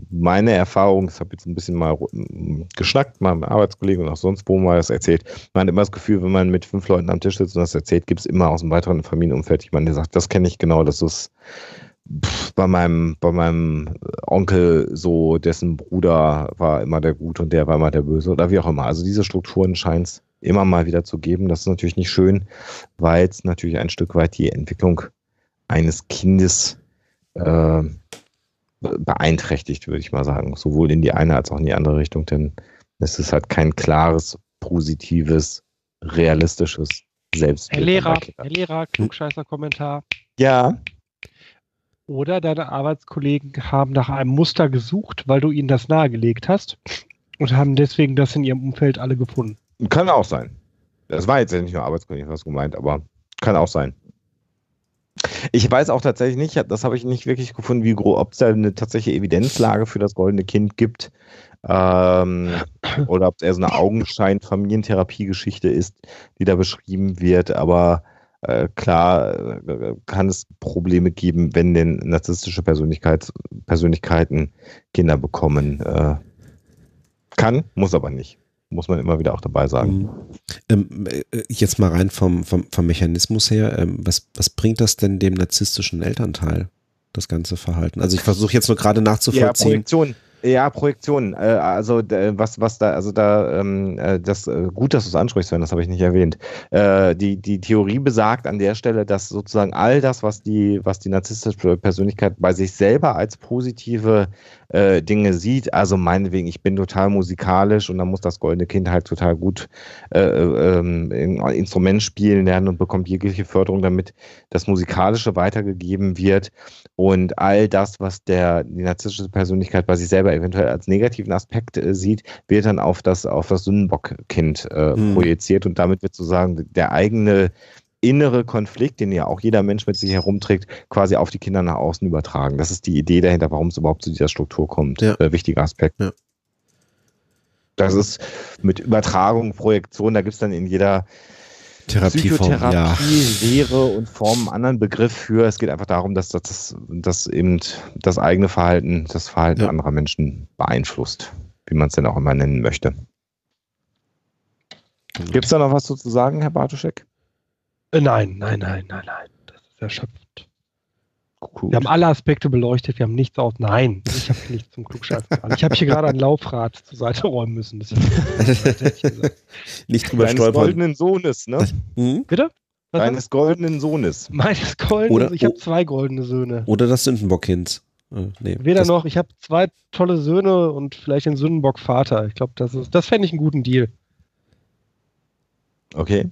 meine Erfahrung, ich habe jetzt ein bisschen mal geschnackt, mal mit Arbeitskollegen und auch sonst wo mal das erzählt, man hat immer das Gefühl, wenn man mit fünf Leuten am Tisch sitzt und das erzählt, gibt es immer aus dem weiteren Familienumfeld jemanden, der sagt, das kenne ich genau, das ist bei meinem, bei meinem Onkel so, dessen Bruder war immer der Gute und der war immer der Böse oder wie auch immer. Also diese Strukturen scheint es immer mal wieder zu geben. Das ist natürlich nicht schön, weil es natürlich ein Stück weit die Entwicklung eines Kindes äh, beeinträchtigt, würde ich mal sagen. Sowohl in die eine als auch in die andere Richtung, denn es ist halt kein klares, positives, realistisches Selbstbild.
Herr Lehrer, Herr Lehrer, klugscheißer Kommentar.
Ja.
Oder deine Arbeitskollegen haben nach einem Muster gesucht, weil du ihnen das nahegelegt hast und haben deswegen das in ihrem Umfeld alle gefunden.
Kann auch sein. Das war jetzt ja nicht nur Arbeitskollegen, was gemeint, aber kann auch sein. Ich weiß auch tatsächlich nicht, das habe ich nicht wirklich gefunden, wie ob es da eine tatsächliche Evidenzlage für das goldene Kind gibt. Ähm, oder ob es eher so eine Augenschein-Familientherapie-Geschichte ist, die da beschrieben wird. Aber äh, klar äh, kann es Probleme geben, wenn denn narzisstische Persönlichkeit, Persönlichkeiten Kinder bekommen. Äh, kann, muss aber nicht. Muss man immer wieder auch dabei sagen. Mhm.
Ähm, äh, jetzt mal rein vom, vom, vom Mechanismus her, ähm, was, was bringt das denn dem narzisstischen Elternteil, das ganze Verhalten? Also ich versuche jetzt nur gerade nachzuvollziehen. Ja,
Projektion. Ja, Projektion. Äh, also was, was da, also da, ähm, äh, das äh, gut, dass du es ansprichst, Sven, das habe ich nicht erwähnt. Äh, die, die Theorie besagt an der Stelle, dass sozusagen all das, was die, was die narzisstische Persönlichkeit bei sich selber als positive äh, Dinge sieht, also meinetwegen, ich bin total musikalisch und dann muss das goldene Kind halt total gut äh, ähm, Instrument spielen lernen und bekommt jegliche Förderung, damit das Musikalische weitergegeben wird. Und all das, was der, die narzisstische Persönlichkeit bei sich selber eventuell als negativen Aspekt äh, sieht, wird dann auf das, auf das Sündenbockkind äh, mhm. projiziert und damit wird sozusagen der eigene innere Konflikt, den ja auch jeder Mensch mit sich herumträgt, quasi auf die Kinder nach außen übertragen. Das ist die Idee dahinter, warum es überhaupt zu dieser Struktur kommt. Ja. Äh, wichtiger Aspekt. Ja. Das ist mit Übertragung, Projektion, da gibt es dann in jeder Psychotherapie, ja. Lehre und Form einen anderen Begriff für. Es geht einfach darum, dass das, dass eben das eigene Verhalten, das Verhalten ja. anderer Menschen beeinflusst. wie man es denn auch immer nennen möchte. Gibt es da noch was zu sagen, Herr Bartoschek?
Äh, nein, nein, nein, nein, nein. Das ist erschöpft. Gut. Wir haben alle Aspekte beleuchtet, wir haben nichts aus. Nein, ich habe nichts zum Klugscheißen getan. Ich habe hier gerade ein Laufrad zur Seite räumen müssen. Das
nicht drüber
Deines
stolpern.
goldenen Sohnes, ne?
Hm?
Bitte? Was
Deines goldenen Sohnes.
Meines goldenen,
Oder-
ich habe zwei goldene Söhne.
Oder das Sündenbockkind. Äh, nee,
Weder noch, ich habe zwei tolle Söhne und vielleicht den Sündenbock-Vater. Ich glaube, das ist, das fände ich einen guten Deal.
Okay.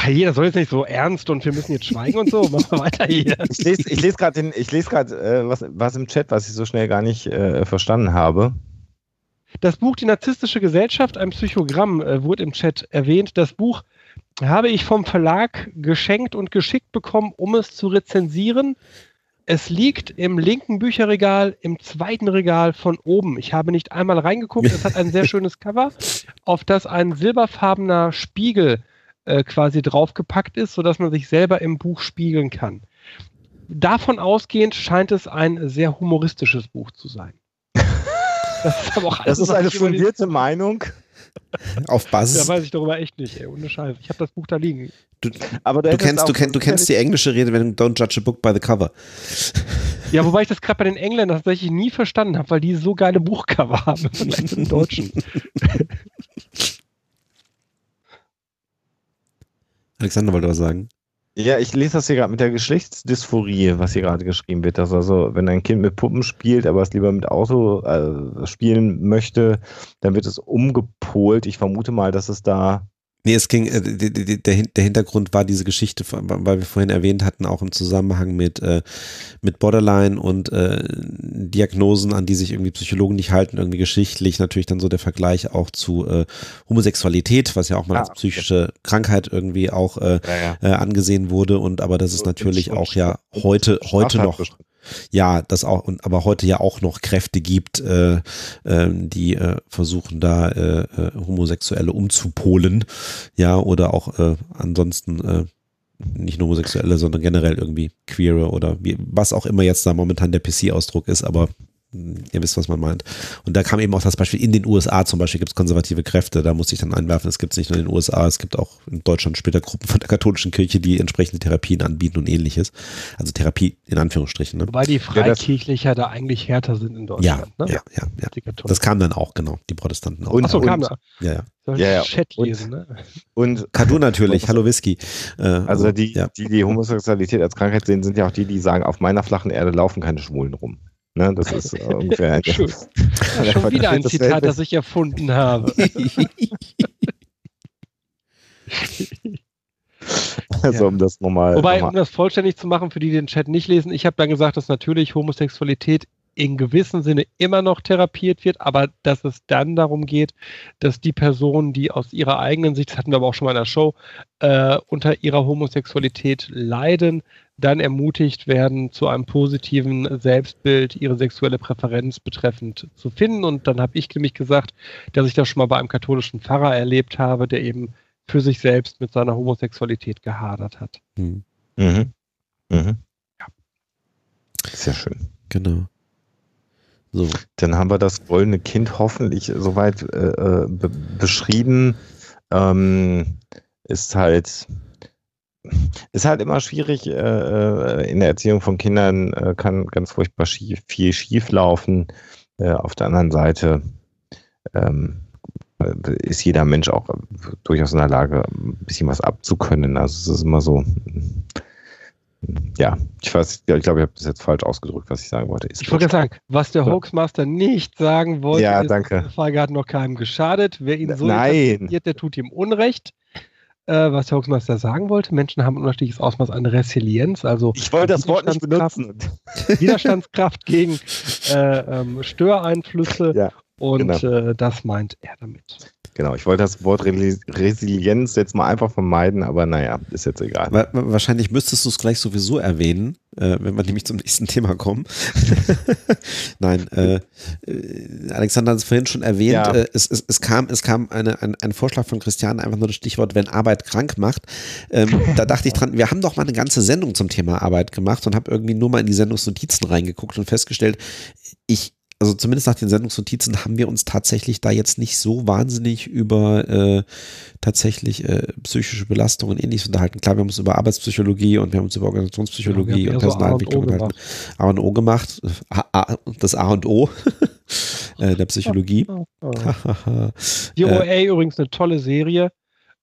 Ach, jeder soll jetzt nicht so ernst und wir müssen jetzt schweigen und so. Machen wir weiter hier.
Ich lese ich les gerade les äh, was, was im Chat, was ich so schnell gar nicht äh, verstanden habe.
Das Buch Die narzisstische Gesellschaft, ein Psychogramm, äh, wurde im Chat erwähnt. Das Buch habe ich vom Verlag geschenkt und geschickt bekommen, um es zu rezensieren. Es liegt im linken Bücherregal, im zweiten Regal von oben. Ich habe nicht einmal reingeguckt. Es hat ein sehr schönes Cover, auf das ein silberfarbener Spiegel äh, quasi draufgepackt ist, sodass man sich selber im Buch spiegeln kann. Davon ausgehend scheint es ein sehr humoristisches Buch zu sein. Das ist aber auch
Das
alles,
ist
was
eine fundierte Meinung.
auf
Da
Basis.
weiß ich darüber echt nicht, ey, ohne Scheiß. Ich habe das Buch da liegen.
Du,
Aber
du, kennst, du, kennst, du kennst die englische Rede, wenn du don't judge a book by the cover.
Ja, wobei ich das gerade bei den Engländern tatsächlich nie verstanden habe, weil die so geile Buchcover haben im zu den Deutschen.
Alexander wollte was sagen.
Ja, ich lese das hier gerade mit der Geschlechtsdysphorie, was hier gerade geschrieben wird. Dass also, wenn ein Kind mit Puppen spielt, aber es lieber mit Auto äh, spielen möchte, dann wird es umgepolt. Ich vermute mal, dass es da.
Nee, es ging, äh, die- der, der Hintergrund war diese Geschichte, weil wir vorhin erwähnt hatten, auch im Zusammenhang mit, äh, mit Borderline und äh, Diagnosen, an die sich irgendwie Psychologen nicht halten, irgendwie geschichtlich natürlich dann so der Vergleich auch zu äh, Homosexualität, was ja auch mal
Ah,
als psychische Krankheit irgendwie auch äh,
Ja,
äh, angesehen wurde und aber das ist natürlich auch ja heute heute noch
Straftatbestand.
Ja, das auch, und aber heute ja auch noch Kräfte gibt, äh, ähm, die äh, versuchen da äh, äh, Homosexuelle umzupolen, ja, oder auch äh, ansonsten äh, nicht nur Homosexuelle, sondern generell irgendwie Queere oder wie, was auch immer jetzt da momentan der PC-Ausdruck ist, aber ihr wisst, was man meint. Und da kam eben auch das Beispiel, in den USA zum Beispiel gibt es konservative Kräfte, da musste ich dann einwerfen, es gibt es nicht nur in den USA, es gibt auch in Deutschland später Gruppen von der katholischen Kirche, die entsprechende Therapien anbieten und ähnliches. Also Therapie in Anführungsstrichen. Ne?
Wobei die Freikirchlicher da eigentlich härter sind in
Ja,
Deutschland. ne?
ja, ja, ja. Das kam dann auch, genau, die Protestanten auch.
Und-
Achso, kam da.
ja, ja.
Soll
Ja, ja.
Chat
Und-
lesen, ne?
Und
Kadu natürlich, hallo Whisky. Äh,
also die,
ja.
die, die Homosexualität als Krankheit sehen, sind ja auch die, die sagen, auf meiner flachen Erde laufen keine Schwulen rum. Ne, das ist äh, ungefähr ein
schon wieder ein Zitat, das ich erfunden habe.
Also um das nochmal.
Wobei,
noch
um das vollständig zu machen, für die, die den Chat nicht lesen, ich habe dann gesagt, dass natürlich Homosexualität in gewissem Sinne immer noch therapiert wird, aber dass es dann darum geht, dass die Personen, die aus ihrer eigenen Sicht, das hatten wir aber auch schon mal in der Show, äh, unter ihrer Homosexualität leiden, dann ermutigt werden, zu einem positiven Selbstbild ihre sexuelle Präferenz betreffend zu finden. Und dann habe ich nämlich gesagt, dass ich das schon mal bei einem katholischen Pfarrer erlebt habe, der eben für sich selbst mit seiner Homosexualität gehadert hat.
Hm,
Mhm. Mhm. Sehr schön.
genau. So,
Dann haben wir das goldene Kind hoffentlich soweit äh, äh, be beschrieben. Ähm, ist halt ist halt immer schwierig äh, äh, in der Erziehung von Kindern äh, kann ganz furchtbar schief, viel schief laufen. Äh, auf der anderen Seite ähm, äh, ist jeder Mensch auch durchaus in der Lage, ein bisschen was abzukönnen. Also es ist immer so. Ja, ich weiß, ja, ich glaube, ich habe das jetzt falsch ausgedrückt, was ich sagen wollte. Ist
Ich wollte gerade sagen, was der. Hoaxmaster nicht sagen wollte,
Ja,
ist,
danke.
die Frage hat noch keinem geschadet. Wer ihn so
Nein.
interpretiert, der tut ihm Unrecht. Äh, was der Hoaxmaster sagen wollte, Menschen haben ein unterschiedliches Ausmaß an Resilienz, also
Ich wollte das Wort nicht
Widerstandskraft-
benutzen.
Widerstandskraft gegen äh, ähm, Störeinflüsse
Ja,
und
genau.
äh, das meint er damit.
Genau, ich wollte das Wort Resilienz jetzt mal einfach vermeiden, aber naja, ist jetzt egal.
wa wa- wahrscheinlich müsstest du es gleich sowieso erwähnen, äh, wenn wir nämlich zum nächsten Thema kommen. Nein, äh, äh, Alexander hat es vorhin schon erwähnt,
Ja.
äh, es, es, es kam, es kam eine, ein, ein Vorschlag von Christian, einfach nur das Stichwort, wenn Arbeit krank macht. Ähm, da dachte ich dran, wir haben doch mal eine ganze Sendung zum Thema Arbeit gemacht und habe irgendwie nur mal in die Sendungsnotizen reingeguckt und festgestellt, ich also zumindest nach den Sendungsnotizen haben wir uns tatsächlich da jetzt nicht so wahnsinnig über äh, tatsächlich äh, psychische Belastungen und ähnliches unterhalten. Klar, wir haben uns über Arbeitspsychologie und wir haben uns über Organisationspsychologie ja, und Personalentwicklung so unterhalten. A und O gemacht. A, A, das A und O äh, der Psychologie.
Die OA äh, übrigens eine tolle Serie.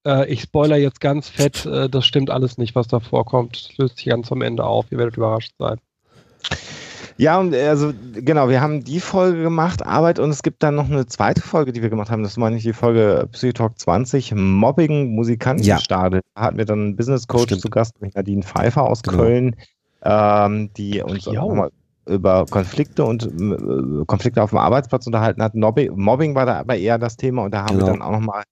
Äh, ich spoiler jetzt ganz fett, das stimmt alles nicht, was da vorkommt. Das löst sich ganz am Ende auf. Ihr werdet überrascht sein.
Ja, und äh, also genau, wir haben die Folge gemacht, Arbeit, und es gibt dann noch eine zweite Folge, die wir gemacht haben. Das war nicht die Folge Psychotalk 20, Mobbing Musikantenstade. Ja. Da hatten wir dann einen Business Coach Stimmt. zu Gast, Nadine Pfeiffer aus genau. Köln, ähm, die uns nochmal über Konflikte und äh, Konflikte auf dem Arbeitsplatz unterhalten hat. Mobbing war da aber eher das Thema und da haben genau. wir dann auch nochmal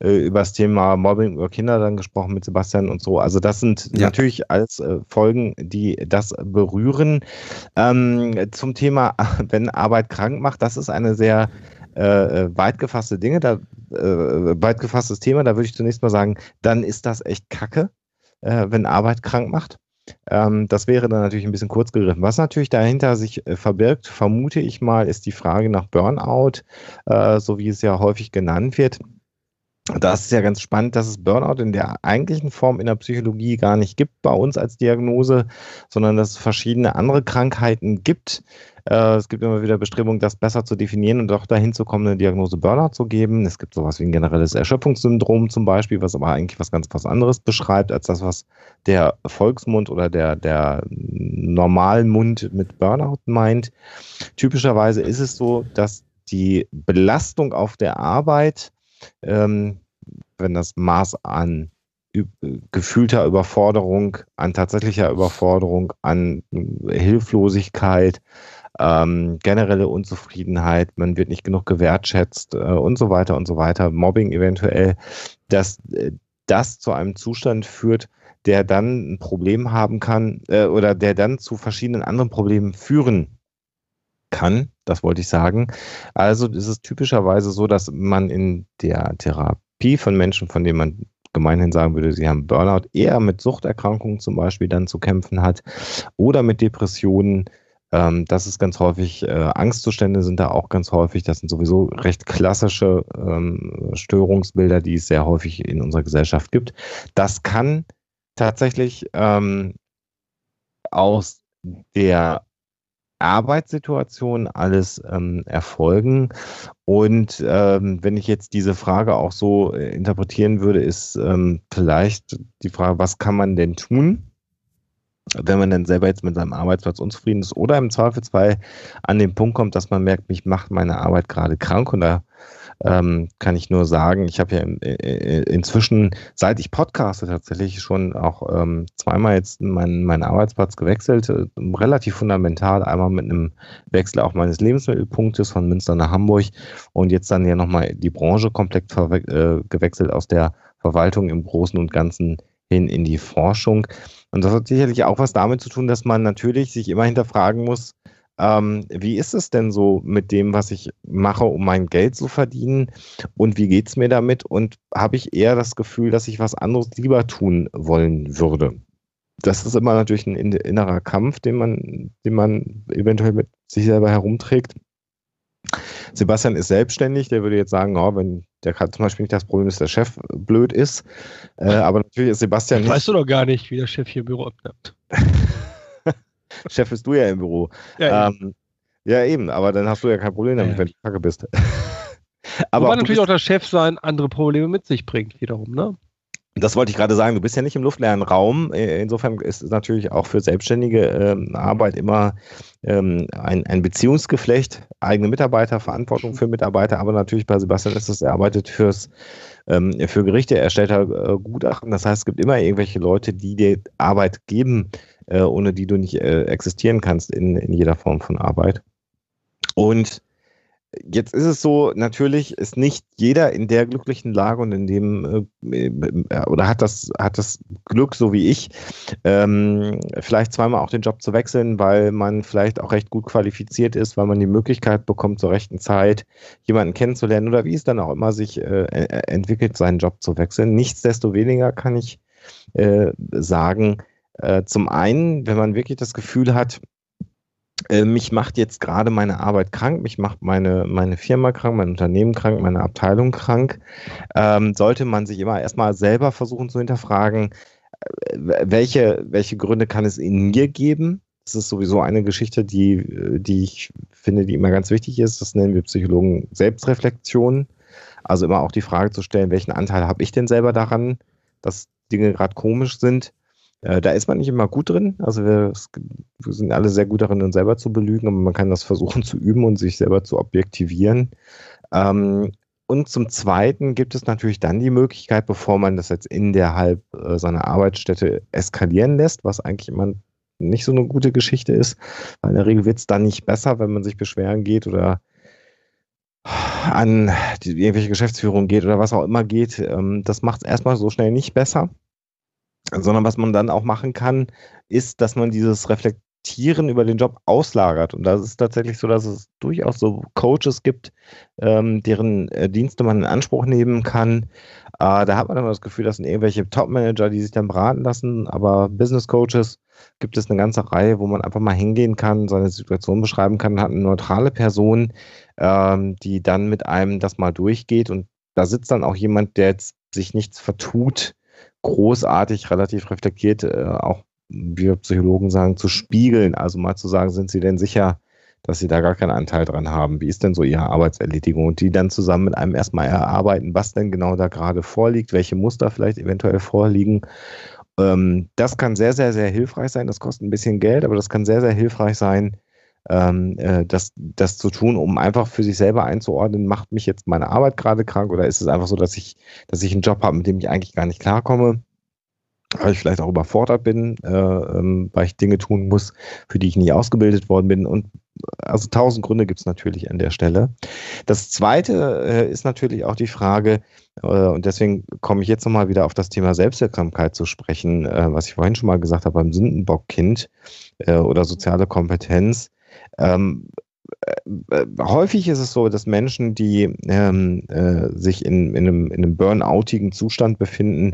äh, über das Thema Mobbing über Kinder dann gesprochen mit Sebastian und so. Also das sind ja. natürlich alles äh, Folgen, die das berühren. Ähm, zum Thema, wenn Arbeit krank macht, das ist eine sehr äh, äh weit gefasste Dinge, da, äh, weit gefasstes Thema, da würde ich zunächst mal sagen, dann ist das echt Kacke, äh, wenn Arbeit krank macht. Ähm, das wäre dann natürlich ein bisschen kurz gegriffen. Was natürlich dahinter sich äh, verbirgt, vermute ich mal, ist die Frage nach Burnout, äh, so wie es ja häufig genannt wird. Das ist ja ganz spannend, dass es Burnout in der eigentlichen Form in der Psychologie gar nicht gibt bei uns als Diagnose, sondern dass es verschiedene andere Krankheiten gibt, äh, es gibt immer wieder Bestrebungen, das besser zu definieren und auch dahin zu kommen, eine Diagnose Burnout zu geben. Es gibt sowas wie ein generelles Erschöpfungssyndrom zum Beispiel, was aber eigentlich was ganz was anderes beschreibt, als das, was der Volksmund oder der, der Normalmund mit Burnout meint. Typischerweise ist es so, dass die Belastung auf der Arbeit, ähm, wenn das Maß an gefühlter Überforderung, an tatsächlicher Überforderung, an Hilflosigkeit, ähm, generelle Unzufriedenheit, man wird nicht genug gewertschätzt äh, und so weiter und so weiter, Mobbing eventuell, dass äh, das zu einem Zustand führt, der dann ein Problem haben kann äh, oder der dann zu verschiedenen anderen Problemen führen kann, das wollte ich sagen. Also ist es typischerweise so, dass man in der Therapie von Menschen, von denen man gemeinhin sagen würde, sie haben Burnout, eher mit Suchterkrankungen zum Beispiel dann zu kämpfen hat oder mit Depressionen, ähm, das ist ganz häufig, äh, Angstzustände sind da auch ganz häufig. Das sind sowieso recht klassische ähm, Störungsbilder, die es sehr häufig in unserer Gesellschaft gibt. Das kann tatsächlich ähm, aus der Arbeitssituation alles ähm, erfolgen. Und ähm, wenn ich jetzt diese Frage auch so äh, interpretieren würde, ist ähm, vielleicht die Frage, was kann man denn tun? wenn man dann selber jetzt mit seinem Arbeitsplatz unzufrieden ist oder im Zweifelsfall an den Punkt kommt, dass man merkt, mich macht meine Arbeit gerade krank und da ähm, kann ich nur sagen, ich habe ja in, in, inzwischen, seit ich podcaste, tatsächlich schon auch ähm, zweimal jetzt meinen, meinen Arbeitsplatz gewechselt, äh, relativ fundamental, einmal mit einem Wechsel auch meines Lebensmittelpunktes von Münster nach Hamburg und jetzt dann ja nochmal die Branche komplett äh, gewechselt aus der Verwaltung im Großen und Ganzen hin in die Forschung. Und das hat sicherlich auch was damit zu tun, dass man natürlich sich immer hinterfragen muss, ähm, wie ist es denn so mit dem, was ich mache, um mein Geld zu verdienen? Und wie geht es mir damit? Und habe ich eher das Gefühl, dass ich was anderes lieber tun wollen würde? Das ist immer natürlich ein innerer Kampf, den man, den man eventuell mit sich selber herumträgt. Sebastian ist selbstständig, der würde jetzt sagen, oh, wenn der hat zum Beispiel nicht das Problem, dass der Chef blöd ist. Äh, aber natürlich ist Sebastian
nicht. Weißt du doch gar nicht, wie der Chef hier im Büro abnimmt.
Chef bist du ja im Büro. Ja, ähm, ja, eben, aber dann hast du ja kein Problem damit, ja, wenn du kacke bist.
aber Wobei natürlich auch der Chef sein andere Probleme mit sich bringt, wiederum, ne?
Das wollte ich gerade sagen, du bist ja nicht im luftleeren Raum. Äh, insofern ist es natürlich auch für selbstständige ähm, Arbeit immer ähm, ein, ein Beziehungsgeflecht, eigene Mitarbeiter, Verantwortung für Mitarbeiter, aber natürlich bei Sebastian ist es, er arbeitet fürs, ähm, für Gerichte, er stellt da äh, Gutachten. Das heißt, es gibt immer irgendwelche Leute, die dir Arbeit geben, äh, ohne die du nicht äh, existieren kannst in, in jeder Form von Arbeit. Und Jetzt ist es so, natürlich ist nicht jeder in der glücklichen Lage und in dem äh, äh, oder hat das, hat das Glück, so wie ich, ähm, vielleicht zweimal auch den Job zu wechseln, weil man vielleicht auch recht gut qualifiziert ist, weil man die Möglichkeit bekommt, zur rechten Zeit jemanden kennenzulernen oder wie es dann auch immer sich äh, entwickelt, seinen Job zu wechseln. Nichtsdestoweniger kann ich äh, sagen, äh, zum einen, wenn man wirklich das Gefühl hat, äh, mich macht jetzt gerade meine Arbeit krank, mich macht meine, meine Firma krank, mein Unternehmen krank, meine Abteilung krank, ähm, sollte man sich immer erstmal selber versuchen zu hinterfragen, äh, welche, welche Gründe kann es in mir geben? Das ist sowieso eine Geschichte, die, äh, die ich finde, die immer ganz wichtig ist. Das nennen wir Psychologen Selbstreflexion. Also immer auch die Frage zu stellen, welchen Anteil habe ich denn selber daran, dass Dinge gerade komisch sind? Äh, da ist man nicht immer gut drin. Also wir, wir, sind alle sehr gut darin, uns selber zu belügen, aber man kann das versuchen zu üben und sich selber zu objektivieren. Ähm, und zum Zweiten gibt es natürlich dann die Möglichkeit, bevor man das jetzt innerhalb äh, seiner Arbeitsstätte eskalieren lässt, was eigentlich immer nicht so eine gute Geschichte ist, weil in der Regel wird es dann nicht besser, wenn man sich beschweren geht oder an die, irgendwelche Geschäftsführung geht oder was auch immer geht. Ähm, das macht es erstmal so schnell nicht besser sondern was man dann auch machen kann, ist, dass man dieses Reflektieren über den Job auslagert. Und das ist tatsächlich so, dass es durchaus so Coaches gibt, ähm, deren äh, Dienste man in Anspruch nehmen kann. Äh, da hat man dann das Gefühl, das sind irgendwelche Top-Manager, die sich dann beraten lassen, aber Business Coaches gibt es eine ganze Reihe, wo man einfach mal hingehen kann, seine Situation beschreiben kann, hat eine neutrale Person, ähm, die dann mit einem das mal durchgeht und da sitzt dann auch jemand, der jetzt sich nichts vertut, großartig, relativ reflektiert, äh, auch wir Psychologen sagen, zu spiegeln. Also mal zu sagen, sind Sie denn sicher, dass Sie da gar keinen Anteil dran haben? Wie ist denn so Ihre Arbeitserledigung? Und die dann zusammen mit einem erstmal erarbeiten, was denn genau da gerade vorliegt, welche Muster vielleicht eventuell vorliegen. Ähm, das kann sehr, sehr, sehr hilfreich sein. Das kostet ein bisschen Geld, aber das kann sehr, sehr hilfreich sein, ähm, äh, das, das zu tun, um einfach für sich selber einzuordnen, macht mich jetzt meine Arbeit gerade krank oder ist es einfach so, dass ich, dass ich einen Job habe, mit dem ich eigentlich gar nicht klarkomme? weil ich vielleicht auch überfordert bin, äh, ähm, weil ich Dinge tun muss, für die ich nie ausgebildet worden bin. Und also tausend Gründe gibt es natürlich an der Stelle. Das zweite äh, ist natürlich auch die Frage, äh, und deswegen komme ich jetzt nochmal wieder auf das Thema Selbstwirksamkeit zu sprechen, äh, was ich vorhin schon mal gesagt habe beim Sündenbockkind äh, oder soziale Kompetenz. Ähm, äh, äh, häufig ist es so, dass Menschen, die ähm, äh, sich in, in, einem, in einem burnoutigen Zustand befinden,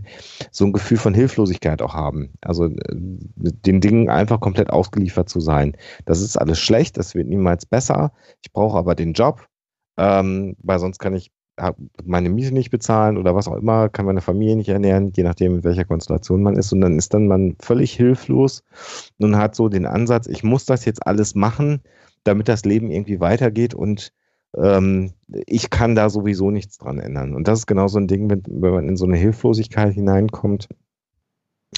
so ein Gefühl von Hilflosigkeit auch haben. Also äh, den Dingen einfach komplett ausgeliefert zu sein. Das ist alles schlecht, das wird niemals besser. Ich brauche aber den Job, ähm, weil sonst kann ich meine Miete nicht bezahlen oder was auch immer, kann meine Familie nicht ernähren, je nachdem, in welcher Konstellation man ist. Und dann ist dann man völlig hilflos und hat so den Ansatz, ich muss das jetzt alles machen, damit das Leben irgendwie weitergeht und ähm, ich kann da sowieso nichts dran ändern. Und das ist genau so ein Ding, wenn, wenn man in so eine Hilflosigkeit hineinkommt.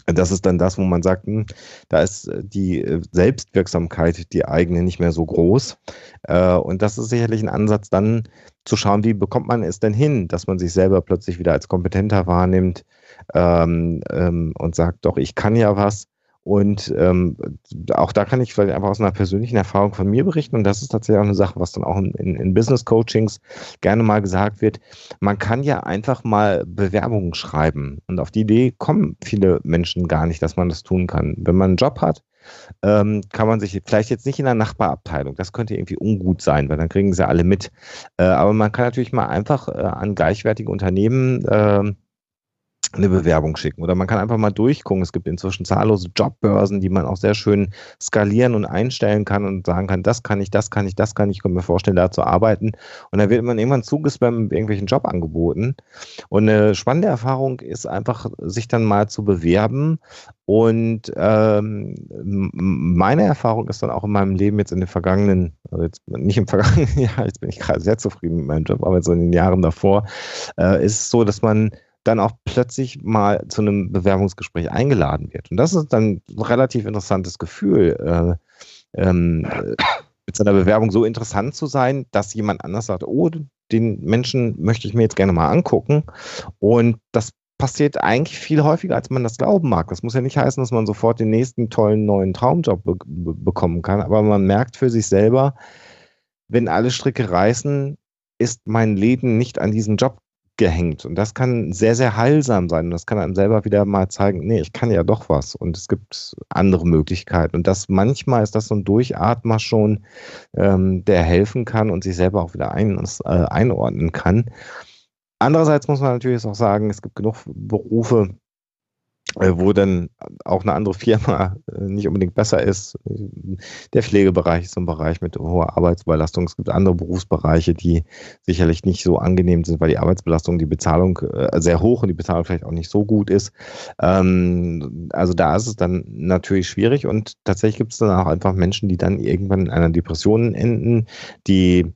Das ist dann das, wo man sagt, hm, da ist äh, die äh, Selbstwirksamkeit, die eigene, nicht mehr so groß. Äh, und das ist sicherlich ein Ansatz, dann zu schauen, wie bekommt man es denn hin, dass man sich selber plötzlich wieder als kompetenter wahrnimmt ähm, ähm, und sagt, doch, ich kann ja was und ähm, auch da kann ich vielleicht einfach aus einer persönlichen Erfahrung von mir berichten. Und das ist tatsächlich auch eine Sache, was dann auch in, in Business Coachings gerne mal gesagt wird. Man kann ja einfach mal Bewerbungen schreiben. Und auf die Idee kommen viele Menschen gar nicht, dass man das tun kann. Wenn man einen Job hat, ähm, kann man sich vielleicht jetzt nicht in der Nachbarabteilung, das könnte irgendwie ungut sein, weil dann kriegen sie alle mit. Äh, aber man kann natürlich mal einfach äh, an gleichwertige Unternehmen äh, eine Bewerbung schicken. Oder man kann einfach mal durchgucken. Es gibt inzwischen zahllose Jobbörsen, die man auch sehr schön skalieren und einstellen kann und sagen kann, das kann ich, das kann ich, das kann ich, ich kann mir vorstellen, da zu arbeiten. Und dann wird man irgendwann zugespammt mit irgendwelchen Jobangeboten. Und eine spannende Erfahrung ist einfach, sich dann mal zu bewerben. Und ähm, meine Erfahrung ist dann auch in meinem Leben jetzt in den vergangenen, also jetzt nicht im vergangenen Jahr, jetzt bin ich gerade sehr zufrieden mit meinem Job, aber so in den Jahren davor, äh, ist es so, dass man dann auch plötzlich mal zu einem Bewerbungsgespräch eingeladen wird. Und das ist dann ein relativ interessantes Gefühl, äh, ähm, mit seiner Bewerbung so interessant zu sein, dass jemand anders sagt, oh, den Menschen möchte ich mir jetzt gerne mal angucken. Und das passiert eigentlich viel häufiger, als man das glauben mag. Das muss ja nicht heißen, dass man sofort den nächsten tollen neuen Traumjob be bekommen kann, aber man merkt für sich selber, wenn alle Stricke reißen, ist mein Leben nicht an diesen Job gehängt. Und das kann sehr, sehr heilsam sein. Und das kann einem selber wieder mal zeigen, nee, ich kann ja doch was. Und es gibt andere Möglichkeiten. Und das manchmal ist das so ein Durchatmer schon, ähm, der helfen kann und sich selber auch wieder ein, äh, einordnen kann. Andererseits muss man natürlich auch sagen, es gibt genug Berufe, wo dann auch eine andere Firma äh, nicht unbedingt besser ist. Der Pflegebereich ist ein Bereich mit hoher Arbeitsbelastung. Es gibt andere Berufsbereiche, die sicherlich nicht so angenehm sind, weil die Arbeitsbelastung, die Bezahlung äh, sehr hoch und die Bezahlung vielleicht auch nicht so gut ist. Ähm, also da ist es dann natürlich schwierig und tatsächlich gibt es dann auch einfach Menschen, die dann irgendwann in einer Depression enden, die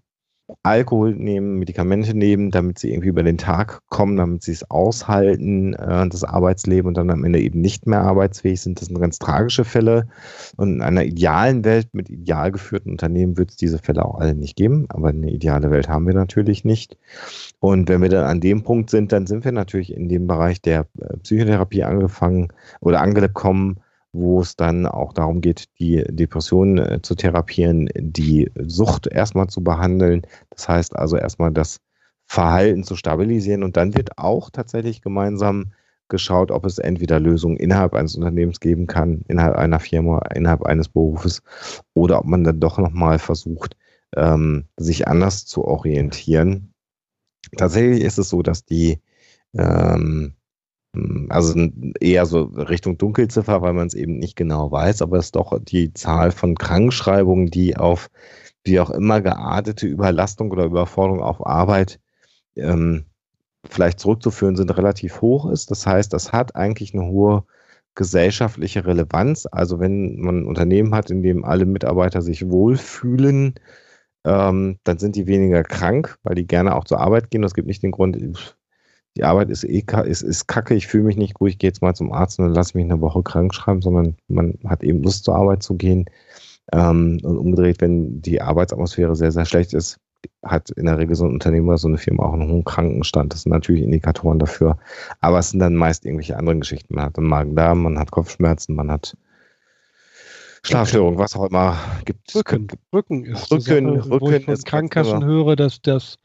Alkohol nehmen, Medikamente nehmen, damit sie irgendwie über den Tag kommen, damit sie es aushalten, äh, das Arbeitsleben und dann am Ende eben nicht mehr arbeitsfähig sind. Das sind ganz tragische Fälle. Und in einer idealen Welt mit ideal geführten Unternehmen wird es diese Fälle auch alle nicht geben. Aber eine ideale Welt haben wir natürlich nicht. Und wenn wir dann an dem Punkt sind, dann sind wir natürlich in dem Bereich der äh, Psychotherapie angefangen oder angekommen, wo es dann auch darum geht, die Depression äh, zu therapieren, die Sucht erstmal zu behandeln. Das heißt also erstmal das Verhalten zu stabilisieren und dann wird auch tatsächlich gemeinsam geschaut, ob es entweder Lösungen innerhalb eines Unternehmens geben kann, innerhalb einer Firma, innerhalb eines Berufes oder ob man dann doch nochmal versucht, ähm, sich anders zu orientieren. Tatsächlich ist es so, dass die ähm, hm, also eher so Richtung Dunkelziffer, weil man es eben nicht genau weiß, aber es ist doch die Zahl von Krankschreibungen, die auf wie auch immer geartete Überlastung oder Überforderung auf Arbeit ähm, vielleicht zurückzuführen sind, relativ hoch ist. Das heißt, das hat eigentlich eine hohe gesellschaftliche Relevanz. Also wenn man ein Unternehmen hat, in dem alle Mitarbeiter sich wohlfühlen, ähm, dann sind die weniger krank, weil die gerne auch zur Arbeit gehen. Das gibt nicht den Grund, die Arbeit ist eh ist, ist kacke, ich fühle mich nicht gut, ich gehe jetzt mal zum Arzt und dann lasse mich eine Woche krank schreiben, sondern man hat eben Lust zur Arbeit zu gehen. Ähm, und umgedreht, wenn die Arbeitsatmosphäre sehr, sehr schlecht ist, hat in der Regel so ein Unternehmen oder so eine Firma auch einen hohen Krankenstand. Das sind natürlich Indikatoren dafür. Aber es sind dann meist irgendwelche anderen Geschichten. Man hat einen Magen-Darm, man hat Kopfschmerzen, man hat Schlafstörungen, was auch immer gibt.
Rücken, Rücken ist
Rücken,
Sache, Rücken
wo ich
von
ist
Krankenkassen höre, dass das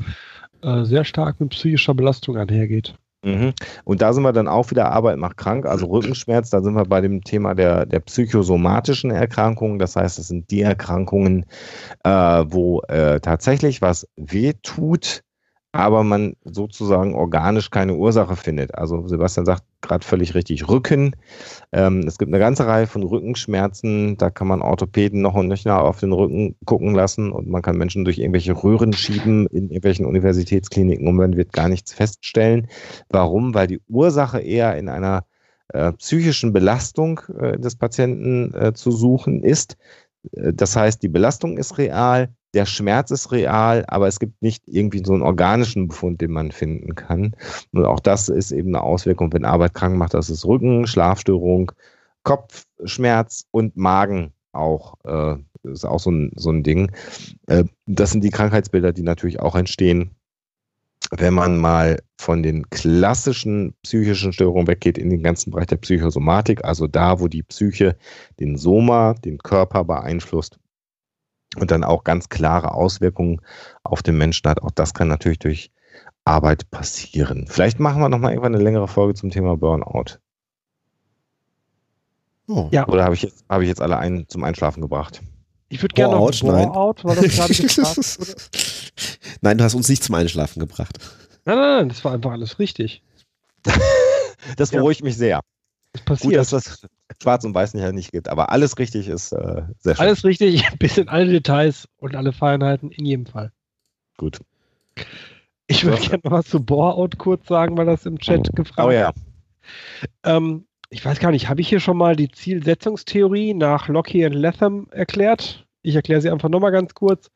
äh, sehr stark mit psychischer Belastung einhergeht.
Mhm. Und da sind wir dann auch wieder Arbeit macht krank, also Rückenschmerz, da sind wir bei dem Thema der, der psychosomatischen Erkrankungen. Das heißt, das sind die Erkrankungen, äh, wo äh, tatsächlich was weh tut, aber man sozusagen organisch keine Ursache findet. Also Sebastian sagt gerade völlig richtig, Rücken. Ähm, es gibt eine ganze Reihe von Rückenschmerzen, da kann man Orthopäden noch und nöcher auf den Rücken gucken lassen und man kann Menschen durch irgendwelche Röhren schieben in irgendwelchen Universitätskliniken und man wird gar nichts feststellen. Warum? Weil die Ursache eher in einer äh, psychischen Belastung äh, des Patienten äh, zu suchen ist. Äh, das heißt, die Belastung ist real, der Schmerz ist real, aber es gibt nicht irgendwie so einen organischen Befund, den man finden kann. Und auch das ist eben eine Auswirkung, wenn Arbeit krank macht. Das ist Rücken, Schlafstörung, Kopfschmerz und Magen auch. Äh, ist auch so ein, so ein Ding. Äh, das sind die Krankheitsbilder, die natürlich auch entstehen, wenn man mal von den klassischen psychischen Störungen weggeht in den ganzen Bereich der Psychosomatik, also da, wo die Psyche den Soma, den Körper beeinflusst und dann auch ganz klare Auswirkungen auf den Menschen hat. Auch das kann natürlich durch Arbeit passieren. Vielleicht machen wir nochmal irgendwann eine längere Folge zum Thema Burnout. Oh. Ja. Oder habe ich, jetzt, hab ich jetzt alle ein, zum Einschlafen gebracht?
Ich würde gerne noch
Burnout, weil das gerade gefragt wurde. Nein, du hast uns nicht zum Einschlafen gebracht.
Nein, nein, nein, das war einfach alles richtig.
das beruhigt ja. mich sehr.
Passiert. Gut,
dass das Schwarz und Weiß nicht, nicht gibt, aber alles richtig ist äh, sehr
schön. Alles richtig, bis in alle Details und alle Feinheiten in jedem Fall.
Gut.
Ich würde gerne noch was zu Bore-Out kurz sagen, weil das im Chat oh. gefragt
Oh ja.
Ähm, ich weiß gar nicht, habe ich hier schon mal die Zielsetzungstheorie nach Locke und Latham erklärt? Ich erkläre sie einfach nochmal ganz kurz.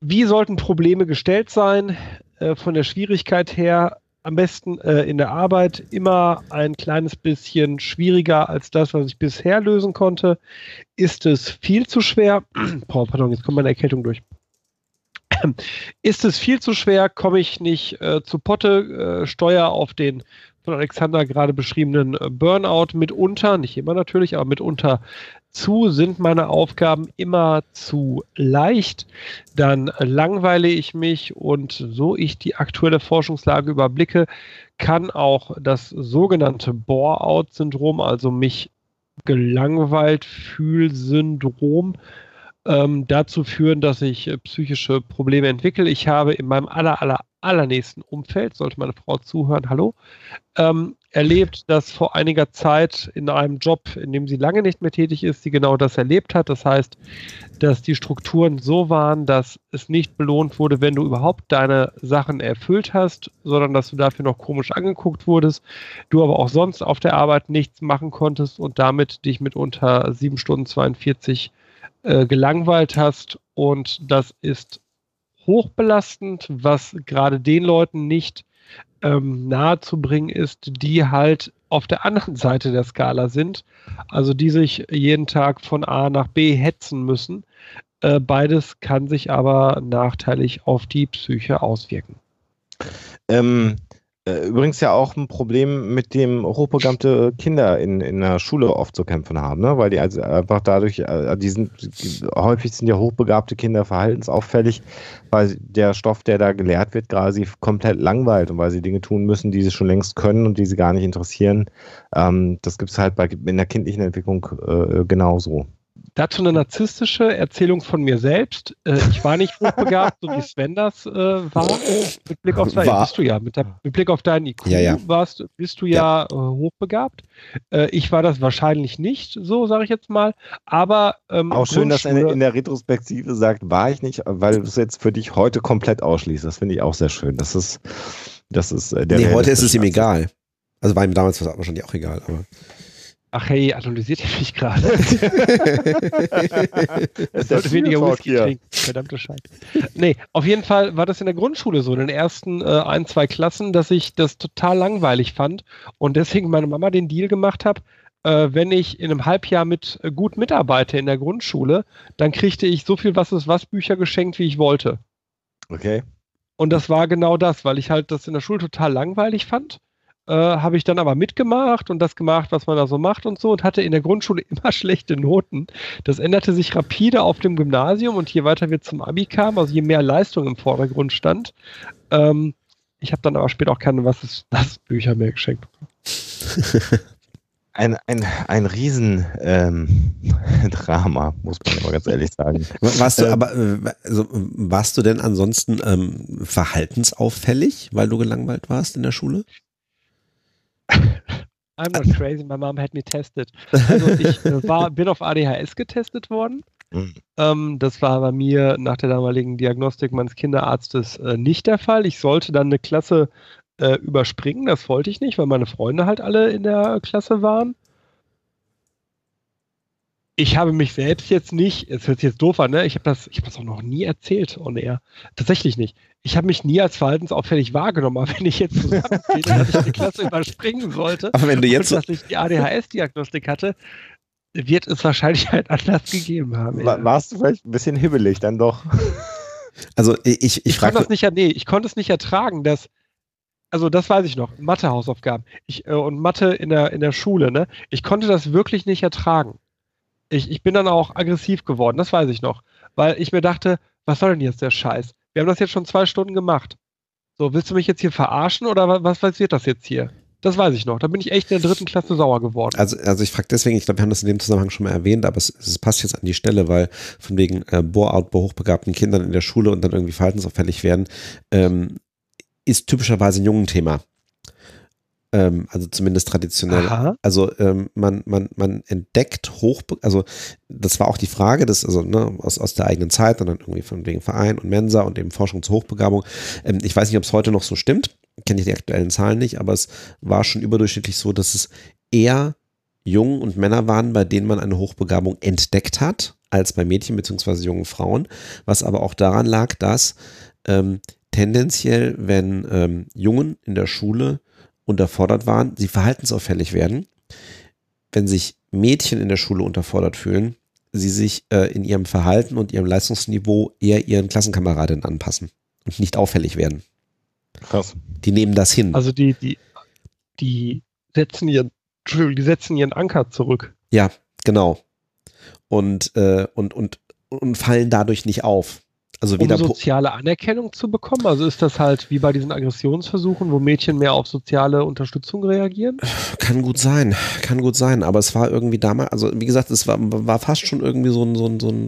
Wie sollten Probleme gestellt sein? Äh, von der Schwierigkeit her am besten äh, in der Arbeit immer ein kleines bisschen schwieriger als das, was ich bisher lösen konnte. Ist es viel zu schwer? oh, pardon, jetzt kommt meine Erkältung durch. Ist es viel zu schwer, komme ich nicht äh, zu Potte, äh, steuer auf den von Alexander gerade beschriebenen äh, Burnout mitunter, nicht immer natürlich, aber mitunter zu, sind meine Aufgaben immer zu leicht, dann langweile ich mich und so ich die aktuelle Forschungslage überblicke, kann auch das sogenannte Bore-out-Syndrom, also mich gelangweilt fühl Syndrom, ähm, dazu führen, dass ich äh, psychische Probleme entwickle. Ich habe in meinem aller, aller, allernächsten Umfeld, sollte meine Frau zuhören, hallo, ähm, erlebt, dass vor einiger Zeit in einem Job, in dem sie lange nicht mehr tätig ist, sie genau das erlebt hat. Das heißt, dass die Strukturen so waren, dass es nicht belohnt wurde, wenn du überhaupt deine Sachen erfüllt hast, sondern dass du dafür noch komisch angeguckt wurdest, du aber auch sonst auf der Arbeit nichts machen konntest und damit dich mitunter sieben Stunden 42 äh, gelangweilt hast. Und das ist hochbelastend, was gerade den Leuten nicht ähm, nahezubringen ist, die halt auf der anderen Seite der Skala sind, also die sich jeden Tag von A nach B hetzen müssen. Äh, beides kann sich aber nachteilig auf die Psyche auswirken.
Ähm, äh, übrigens ja auch ein Problem, mit dem hochprogrammte Kinder in, in der Schule oft zu kämpfen haben, ne? weil die also einfach dadurch, äh, die sind, häufig sind ja hochbegabte Kinder verhaltensauffällig, weil der Stoff, der da gelehrt wird, sie komplett langweilt und weil sie Dinge tun müssen, die sie schon längst können und die sie gar nicht interessieren. Ähm, das gibt es halt bei, in der kindlichen Entwicklung äh, genauso
dazu eine narzisstische Erzählung von mir selbst. Äh, ich war nicht hochbegabt, so wie Sven das äh, war. Mit Blick auf dein, bist du ja, mit, der, mit, Blick auf deinen IQ
ja, ja.
warst, bist du ja, ja. Äh, hochbegabt. Äh, ich war das wahrscheinlich nicht, so sage ich jetzt mal. Aber
ähm, auch schön, dass er in der Retrospektive sagt, war ich nicht, weil du es jetzt für dich heute komplett ausschließt. Das finde ich auch sehr schön. Das ist, das ist äh,
der. Nee, heute ist es ihm egal. Also war ihm damals wahrscheinlich auch egal, aber.
Ach hey, analysiert ihr mich gerade? Es sollte weniger Whisky hier. trinken. Verdammte Scheiße. Nee, auf jeden Fall war das in der Grundschule so, in den ersten äh, ein, zwei Klassen, dass ich das total langweilig fand und deswegen meine Mama den Deal gemacht habe, äh, wenn ich in einem Halbjahr mit äh, gut mitarbeite in der Grundschule, dann kriegte ich so viel Was ist was Bücher geschenkt, wie ich wollte.
Okay.
Und das war genau das, weil ich halt das in der Schule total langweilig fand äh, habe ich dann aber mitgemacht und das gemacht, was man da so macht und so und hatte in der Grundschule immer schlechte Noten. Das änderte sich rapide auf dem Gymnasium und je weiter wir zum Abi kamen, also je mehr Leistung im Vordergrund stand. Ähm, ich habe dann aber später auch keine Was ist das Bücher mehr geschenkt.
ein, ein, ein Riesendrama, ähm, muss man aber ganz ehrlich sagen.
Warst du ähm, aber äh, also, warst du denn ansonsten ähm, verhaltensauffällig, weil du gelangweilt warst in der Schule?
I'm not crazy, my mom had me tested. Also ich äh, war, bin auf ADHS getestet worden. Mhm. Ähm, das war bei mir nach der damaligen Diagnostik meines Kinderarztes äh, nicht der Fall. Ich sollte dann eine Klasse äh, überspringen, das wollte ich nicht, weil meine Freunde halt alle in der Klasse waren ich habe mich selbst jetzt nicht, es hört sich jetzt doof an, ne? Ich habe das, ich habe das auch noch nie erzählt on air. Tatsächlich nicht. Ich habe mich nie als verhaltensauffällig wahrgenommen, aber wenn ich jetzt zusammengehe, dass ich die Klasse überspringen sollte,
aber wenn du jetzt
und dass ich die ADHS-Diagnostik hatte, wird es wahrscheinlich halt anders gegeben haben.
War, warst du vielleicht ein bisschen hibbelig dann doch?
Also ich, ich,
ich frage. Das nicht, nee, ich konnte es nicht ertragen, dass also das weiß ich noch, Mathe-Hausaufgaben ich, äh, und Mathe in der, in der Schule, ne? Ich konnte das wirklich nicht ertragen ich, ich bin dann auch aggressiv geworden, das weiß ich noch. Weil ich mir dachte, was soll denn jetzt der Scheiß? Wir haben das jetzt schon zwei Stunden gemacht. So, willst du mich jetzt hier verarschen oder was, wird das jetzt hier? Das weiß ich noch. Da bin ich echt in der dritten Klasse sauer geworden.
Also, also ich frage deswegen, ich glaube, wir haben das in dem Zusammenhang schon mal erwähnt, aber es, es passt jetzt an die Stelle, weil von wegen äh, Bore-out bei hochbegabten Kindern in der Schule und dann irgendwie verhaltensauffällig werden, ähm, ist typischerweise ein jungen Thema. Ähm, also zumindest traditionell. Aha. Also ähm, man, man, man entdeckt hoch, also das war auch die Frage, das, also ne, aus, aus der eigenen Zeit und dann irgendwie von wegen Verein und Mensa und eben Forschung zur Hochbegabung. Ähm, ich weiß nicht, ob es heute noch so stimmt, kenne ich die aktuellen Zahlen nicht, aber es war schon überdurchschnittlich so, dass es eher Jungen und Männer waren, bei denen man eine Hochbegabung entdeckt hat, als bei Mädchen bzw. jungen Frauen, was aber auch daran lag, dass ähm, tendenziell, wenn ähm, Jungen in der Schule unterfordert waren, sie verhaltensauffällig werden. Wenn sich Mädchen in der Schule unterfordert fühlen, sie sich äh, in ihrem Verhalten und ihrem Leistungsniveau eher ihren Klassenkameradinnen anpassen und nicht auffällig werden. Krass. Die nehmen das hin.
Also die, die, die setzen ihren, die setzen ihren Anker zurück.
Ja, genau. Und, äh, und, und, und fallen dadurch nicht auf. Also
um soziale Anerkennung zu bekommen? Also ist das halt wie bei diesen Aggressionsversuchen, wo Mädchen mehr auf soziale Unterstützung reagieren?
Kann gut sein, kann gut sein, aber es war irgendwie damals, also wie gesagt, es war, war fast schon irgendwie so, ein, so, ein, so, ein,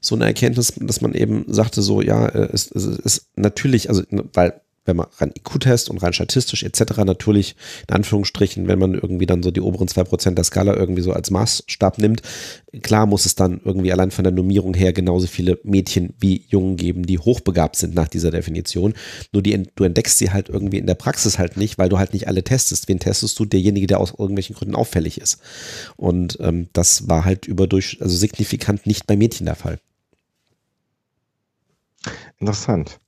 so, äh, eine Erkenntnis, dass man eben sagte, so, ja, äh, es, es ist natürlich, also weil wenn man rein IQ-Test und rein statistisch etc. natürlich in Anführungsstrichen, wenn man irgendwie dann so die oberen 2% der Skala irgendwie so als Maßstab nimmt, klar muss es dann irgendwie allein von der Normierung her genauso viele Mädchen wie Jungen geben, die hochbegabt sind nach dieser Definition. Nur die, du entdeckst sie halt irgendwie in der Praxis halt nicht, weil du halt nicht alle testest. Wen testest du? Derjenige, der aus irgendwelchen Gründen auffällig ist. Und ähm, das war halt überdurch, also signifikant nicht bei Mädchen der Fall.
Interessant.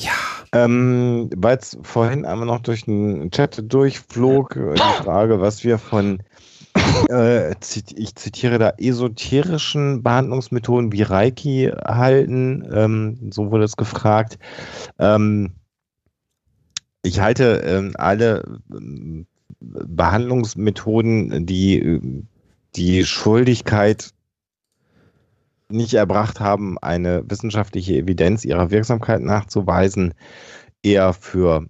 Ja.
Ähm, weil es vorhin einmal noch durch den Chat durchflog, äh, die Frage, was wir von, äh, ich zitiere da, esoterischen Behandlungsmethoden wie Reiki halten. Ähm, so wurde es gefragt. Ähm, ich halte ähm, alle ähm, Behandlungsmethoden, die die Schuldigkeit nicht erbracht haben, eine wissenschaftliche Evidenz ihrer Wirksamkeit nachzuweisen, eher für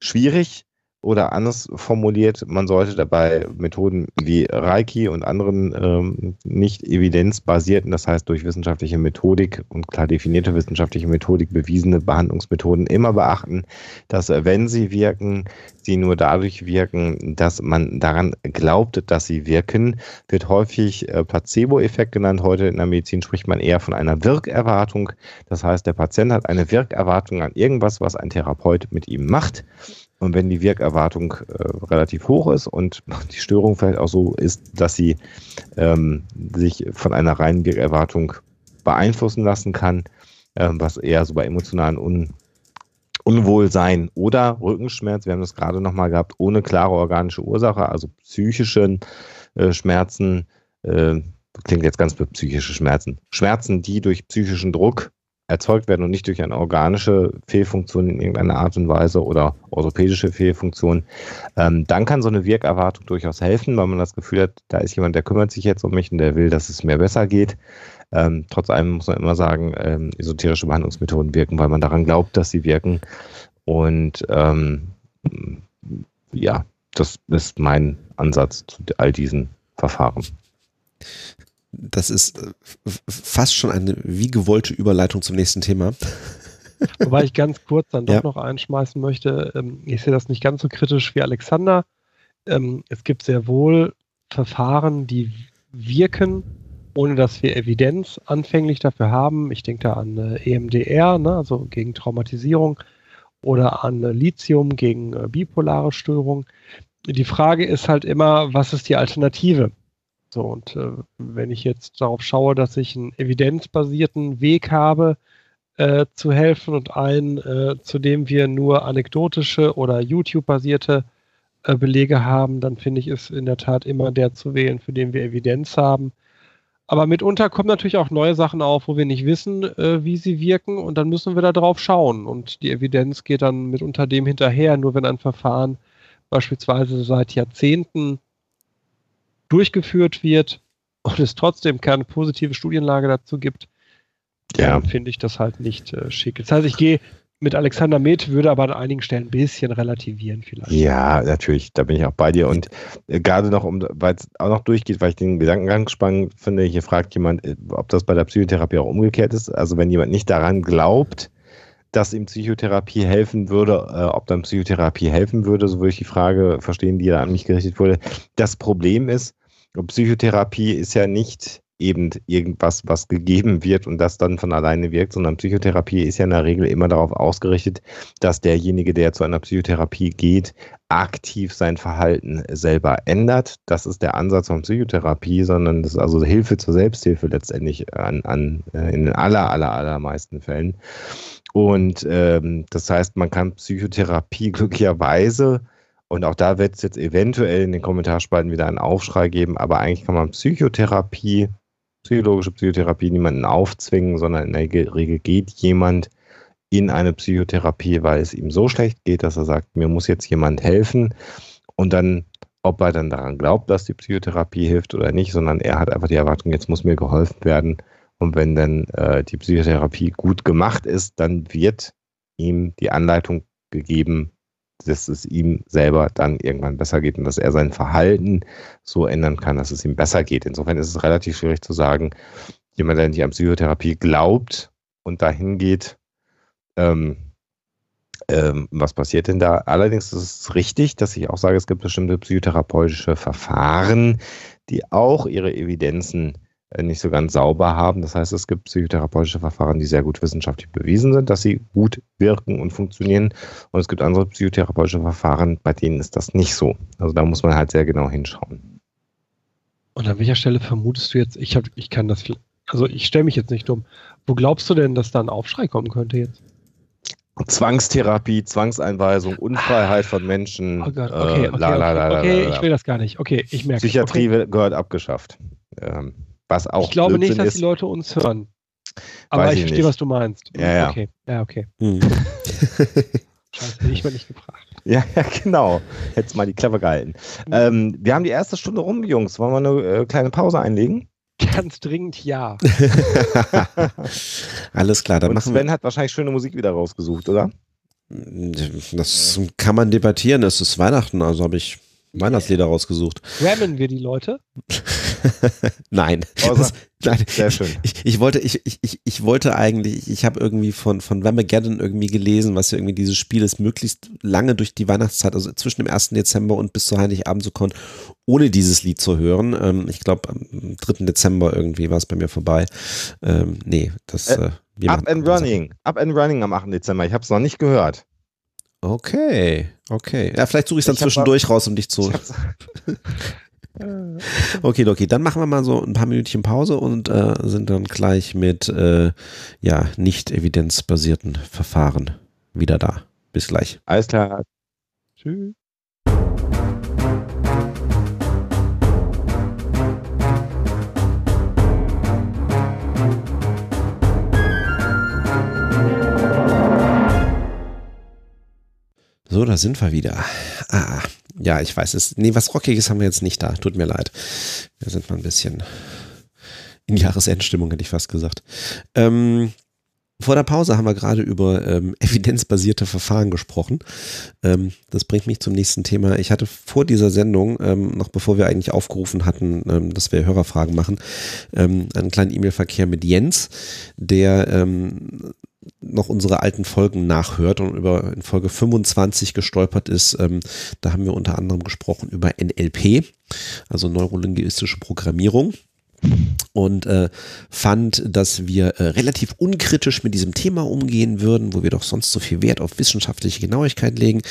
schwierig oder anders formuliert, man sollte dabei Methoden wie Reiki und anderen ähm, nicht evidenzbasierten, das heißt durch wissenschaftliche Methodik und klar definierte wissenschaftliche Methodik bewiesene Behandlungsmethoden immer beachten, dass wenn sie wirken, sie nur dadurch wirken, dass man daran glaubt, dass sie wirken, wird häufig äh, Placebo-Effekt genannt. Heute in der Medizin spricht man eher von einer Wirkerwartung. Das heißt, der Patient hat eine Wirkerwartung an irgendwas, was ein Therapeut mit ihm macht. Und wenn die Wirkerwartung äh, relativ hoch ist und die Störung vielleicht auch so ist, dass sie ähm, sich von einer reinen Wirkerwartung beeinflussen lassen kann, äh, was eher so bei emotionalen Un Unwohlsein oder Rückenschmerz, wir haben das gerade nochmal gehabt, ohne klare organische Ursache, also psychischen äh, Schmerzen, äh, klingt jetzt ganz für psychische Schmerzen, Schmerzen, die durch psychischen Druck erzeugt werden und nicht durch eine organische Fehlfunktion in irgendeiner Art und Weise oder orthopädische Fehlfunktion, ähm, dann kann so eine Wirkerwartung durchaus helfen, weil man das Gefühl hat, da ist jemand, der kümmert sich jetzt um mich und der will, dass es mir besser geht. Ähm, trotz allem muss man immer sagen, ähm, esoterische Behandlungsmethoden wirken, weil man daran glaubt, dass sie wirken. Und ähm, ja, das ist mein Ansatz zu all diesen Verfahren
das ist äh, fast schon eine wie gewollte Überleitung zum nächsten Thema.
Wobei ich ganz kurz dann doch ja. noch einschmeißen möchte, ähm, ich sehe das nicht ganz so kritisch wie Alexander. Ähm, es gibt sehr wohl Verfahren, die wirken, ohne dass wir Evidenz anfänglich dafür haben. Ich denke da an äh, EMDR, ne, also gegen Traumatisierung, oder an äh, Lithium gegen bipolare Störung. Die Frage ist halt immer, was ist die Alternative? So, und äh, wenn ich jetzt darauf schaue, dass ich einen evidenzbasierten Weg habe, äh, zu helfen und einen, äh, zu dem wir nur anekdotische oder YouTube-basierte äh, Belege haben, dann finde ich es in der Tat immer der zu wählen, für den wir Evidenz haben. Aber mitunter kommen natürlich auch neue Sachen auf, wo wir nicht wissen, äh, wie sie wirken und dann müssen wir da drauf schauen. Und die Evidenz geht dann mitunter dem hinterher, nur wenn ein Verfahren beispielsweise seit Jahrzehnten durchgeführt wird und es trotzdem keine positive Studienlage dazu gibt, ja. finde ich das halt nicht äh, schick. Das heißt, ich gehe mit Alexander mit, würde aber an einigen Stellen ein bisschen relativieren vielleicht.
Ja, natürlich, da bin ich auch bei dir. Und äh, gerade noch, um, weil es auch noch durchgeht, weil ich den Gedankengang spannend finde, hier fragt jemand, äh, ob das bei der Psychotherapie auch umgekehrt ist. Also wenn jemand nicht daran glaubt, dass ihm Psychotherapie helfen würde, äh, ob dann Psychotherapie helfen würde, so würde ich die Frage verstehen, die da an mich gerichtet wurde. Das Problem ist, Psychotherapie ist ja nicht eben irgendwas, was gegeben wird und das dann von alleine wirkt, sondern Psychotherapie ist ja in der Regel immer darauf ausgerichtet, dass derjenige, der zu einer Psychotherapie geht, aktiv sein Verhalten selber ändert. Das ist der Ansatz von Psychotherapie, sondern das ist also Hilfe zur Selbsthilfe letztendlich an, an äh, in den aller, aller, allermeisten Fällen. Und ähm, das heißt, man kann Psychotherapie glücklicherweise und auch da wird es jetzt eventuell in den Kommentarspalten wieder einen Aufschrei geben, aber eigentlich kann man Psychotherapie, psychologische Psychotherapie niemanden aufzwingen, sondern in der Regel geht jemand in eine Psychotherapie, weil es ihm so schlecht geht, dass er sagt, mir muss jetzt jemand helfen. Und dann ob er dann daran glaubt, dass die Psychotherapie hilft oder nicht, sondern er hat einfach die Erwartung, jetzt muss mir geholfen werden. Und wenn dann äh, die Psychotherapie gut gemacht ist, dann wird ihm die Anleitung gegeben, dass es ihm selber dann irgendwann besser geht und dass er sein Verhalten so ändern kann, dass es ihm besser geht. Insofern ist es relativ schwierig zu sagen, jemand, der nicht an Psychotherapie glaubt und dahin geht, ähm, ähm, was passiert denn da? Allerdings ist es richtig, dass ich auch sage, es gibt bestimmte psychotherapeutische Verfahren, die auch ihre Evidenzen nicht so ganz sauber haben. Das heißt, es gibt psychotherapeutische Verfahren, die sehr gut wissenschaftlich bewiesen sind, dass sie gut wirken und funktionieren. Und es gibt andere psychotherapeutische Verfahren, bei denen ist das nicht so. Also da muss man halt sehr genau hinschauen.
Und an welcher Stelle vermutest du jetzt, ich, hab, ich kann das, also ich stelle mich jetzt nicht dumm, wo glaubst du denn, dass da ein Aufschrei kommen könnte jetzt?
Zwangstherapie, Zwangseinweisung, Unfreiheit von Menschen.
Oh Gott, okay, okay, la, la, okay, ich will das gar nicht. Okay, ich merke.
Psychiatrie okay. gehört abgeschafft. Ähm, was auch
ich glaube Blödsinn nicht, dass ist. die Leute uns hören. Aber Weiß ich, verstehe, was du meinst.
Ja, ja.
Okay, ja, okay. Hm. Scheiße, hätte ich mal nicht gefragt.
Ja, ja, genau. Hättest mal die Klappe gehalten. Mhm. Ähm, wir haben die erste Stunde rum, Jungs. Wollen wir eine äh, kleine Pause einlegen?
Ganz dringend ja.
Alles klar, dann
Und
machen
Sven wir. hat wahrscheinlich schöne Musik wieder rausgesucht, oder?
Das kann man debattieren. Es ist Weihnachten, also habe ich Weihnachtslieder rausgesucht.
Rammen wir die Leute?
nein. Das, nein. Sehr schön. Ich, ich, wollte, ich, ich, ich wollte eigentlich, ich habe irgendwie von, von Ramageddon irgendwie gelesen, was ja irgendwie dieses Spiel ist, möglichst lange durch die Weihnachtszeit, also zwischen dem 1. Dezember und bis zu Heiligabend zu kommen, ohne dieses Lied zu hören. Ähm, ich glaube, am 3. Dezember irgendwie war es bei mir vorbei. Ähm, nee, das. Äh,
äh, up and Running. Up and Running am 8. Dezember. Ich habe es noch nicht gehört.
Okay, okay. Ja, vielleicht suche ich es dann zwischendurch raus, um dich zu. okay, okay, dann machen wir mal so ein paar Minütchen Pause und äh, sind dann gleich mit äh, ja, nicht evidenzbasierten Verfahren wieder da. Bis gleich.
Alles klar. Tschüss.
So, da sind wir wieder. Ah, ja, ich weiß es. Nee, was Rockiges haben wir jetzt nicht da. Tut mir leid. Wir sind mal ein bisschen in Jahresendstimmung, hätte ich fast gesagt. Ähm, vor der Pause haben wir gerade über ähm, evidenzbasierte Verfahren gesprochen. Ähm, das bringt mich zum nächsten Thema. Ich hatte vor dieser Sendung, ähm, noch bevor wir eigentlich aufgerufen hatten, ähm, dass wir Hörerfragen machen, ähm, einen kleinen E-Mail-Verkehr mit Jens, der noch unsere alten Folgen nachhört und über in Folge 25 gestolpert ist, ähm, da haben wir unter anderem gesprochen über NLP, also neurolinguistische Programmierung. Und äh, fand, dass wir äh, relativ unkritisch mit diesem Thema umgehen würden, wo wir doch sonst so viel Wert auf wissenschaftliche Genauigkeit legen.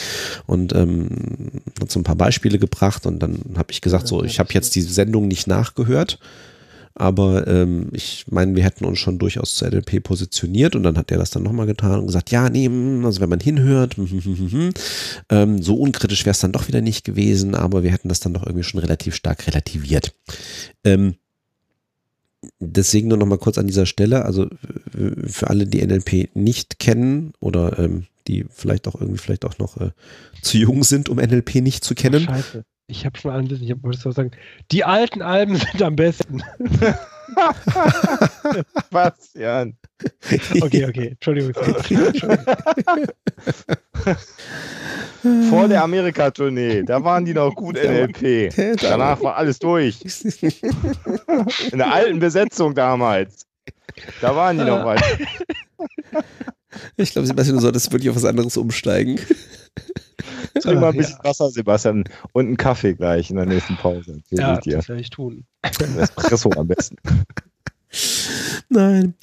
Und ähm, hat so ein paar Beispiele gebracht und dann habe ich gesagt, so ich habe jetzt die Sendung nicht nachgehört aber ähm, ich meine, wir hätten uns schon durchaus zu NLP positioniert und dann hat er das dann nochmal getan und gesagt, ja, nee, hm, also wenn man hinhört, hm, hm, ähm, so unkritisch wäre es dann doch wieder nicht gewesen, aber wir hätten das dann doch irgendwie schon relativ stark relativiert. Ähm, deswegen nur nochmal kurz an dieser Stelle, also für alle, die NLP nicht kennen oder ähm, die vielleicht auch irgendwie vielleicht auch noch äh, zu jung sind, um NLP nicht zu kennen.
Scheiße. Ich habe schon alles, ich wollte sagen, die alten Alben sind am besten.
Was, Jan?
Okay, okay, Entschuldigung. Entschuldigung.
Vor der Amerika-Tournee, da waren die noch gut NLP. Danach war alles durch. In der alten Besetzung damals. Da waren die noch weit.
Ich glaube, Sebastian, du solltest wirklich auf was anderes umsteigen.
Trink mal ein bisschen ja. Wasser, Sebastian, und einen Kaffee gleich in der nächsten Pause.
Ja, dir. das werde ich tun.
Espresso am besten.
Nein.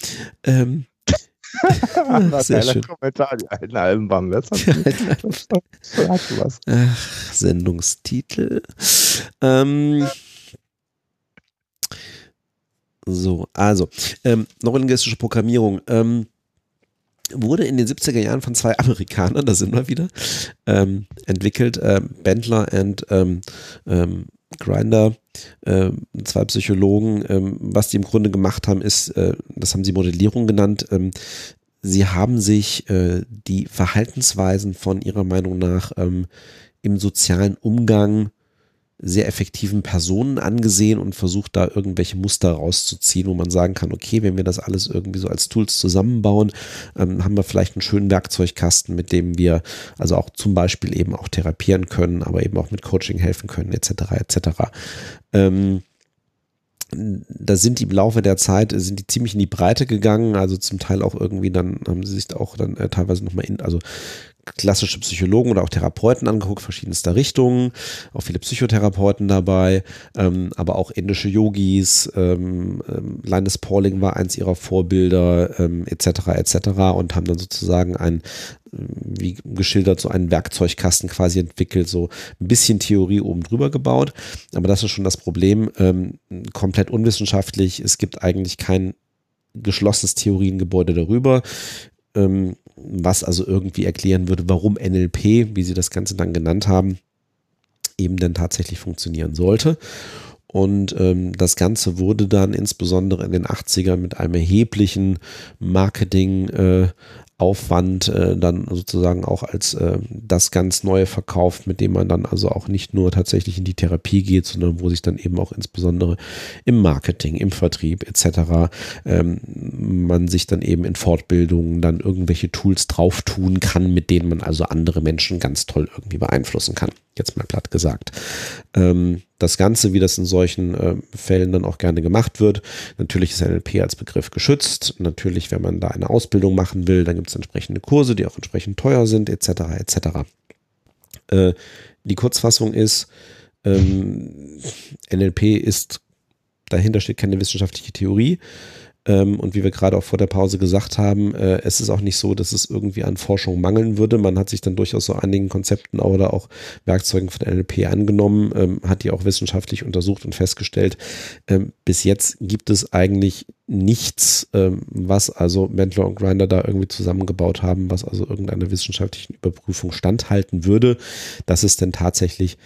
Ähm.
Ach, sehr schön. Kommentar, die alten Alben waren besser.
Ach, Sendungstitel. Ähm. So, also, ähm, neurolinguistische Programmierung. Ähm, wurde in den 70er Jahren von zwei Amerikanern, da sind wir wieder, ähm, entwickelt, äh, Bendler und ähm, ähm, Grinder, äh, zwei Psychologen. Ähm, was die im Grunde gemacht haben, ist, äh, das haben sie Modellierung genannt, ähm, sie haben sich äh, die Verhaltensweisen von ihrer Meinung nach ähm, im sozialen Umgang sehr effektiven Personen angesehen und versucht da irgendwelche Muster rauszuziehen, wo man sagen kann, okay, wenn wir das alles irgendwie so als Tools zusammenbauen, ähm, haben wir vielleicht einen schönen Werkzeugkasten, mit dem wir also auch zum Beispiel eben auch therapieren können, aber eben auch mit Coaching helfen können, etc. etc. Ähm, da sind die im Laufe der Zeit, sind die ziemlich in die Breite gegangen, also zum Teil auch irgendwie, dann haben sie sich auch dann äh, teilweise nochmal in, also klassische Psychologen oder auch Therapeuten angeguckt, verschiedenster Richtungen, auch viele Psychotherapeuten dabei, ähm, aber auch indische Yogis, ähm, ähm, Linus Pauling war eins ihrer Vorbilder, ähm, etc. etc. und haben dann sozusagen ein, wie geschildert, so einen Werkzeugkasten quasi entwickelt, so ein bisschen Theorie oben drüber gebaut. Aber das ist schon das Problem, ähm, komplett unwissenschaftlich. Es gibt eigentlich kein geschlossenes Theoriengebäude darüber. Ähm, was also irgendwie erklären würde, warum NLP, wie sie das Ganze dann genannt haben, eben dann tatsächlich funktionieren sollte. Und ähm, das Ganze wurde dann insbesondere in den 80ern mit einem erheblichen Marketing äh, Aufwand äh, dann sozusagen auch als äh, das ganz Neue verkauft, mit dem man dann also auch nicht nur tatsächlich in die Therapie geht, sondern wo sich dann eben auch insbesondere im Marketing, im Vertrieb etc. Ähm, man sich dann eben in Fortbildungen dann irgendwelche Tools drauf tun kann, mit denen man also andere Menschen ganz toll irgendwie beeinflussen kann. Jetzt mal platt gesagt. Ähm, das Ganze, wie das in solchen äh, Fällen dann auch gerne gemacht wird. Natürlich ist NLP als Begriff geschützt. Natürlich, wenn man da eine Ausbildung machen will, dann gibt es entsprechende Kurse, die auch entsprechend teuer sind, etc. etc. Äh, die Kurzfassung ist, ähm, NLP ist, dahinter steht keine wissenschaftliche Theorie. Ähm, und wie wir gerade auch vor der Pause gesagt haben, äh, es ist auch nicht so, dass es irgendwie an Forschung mangeln würde. Man hat sich dann durchaus so einigen Konzepten oder auch Werkzeugen von NLP angenommen, ähm, hat die auch wissenschaftlich untersucht und festgestellt. Ähm, bis jetzt gibt es eigentlich nichts, was also Mendler und Grinder da irgendwie zusammengebaut haben, was also irgendeiner wissenschaftlichen Überprüfung standhalten würde, dass es denn tatsächlich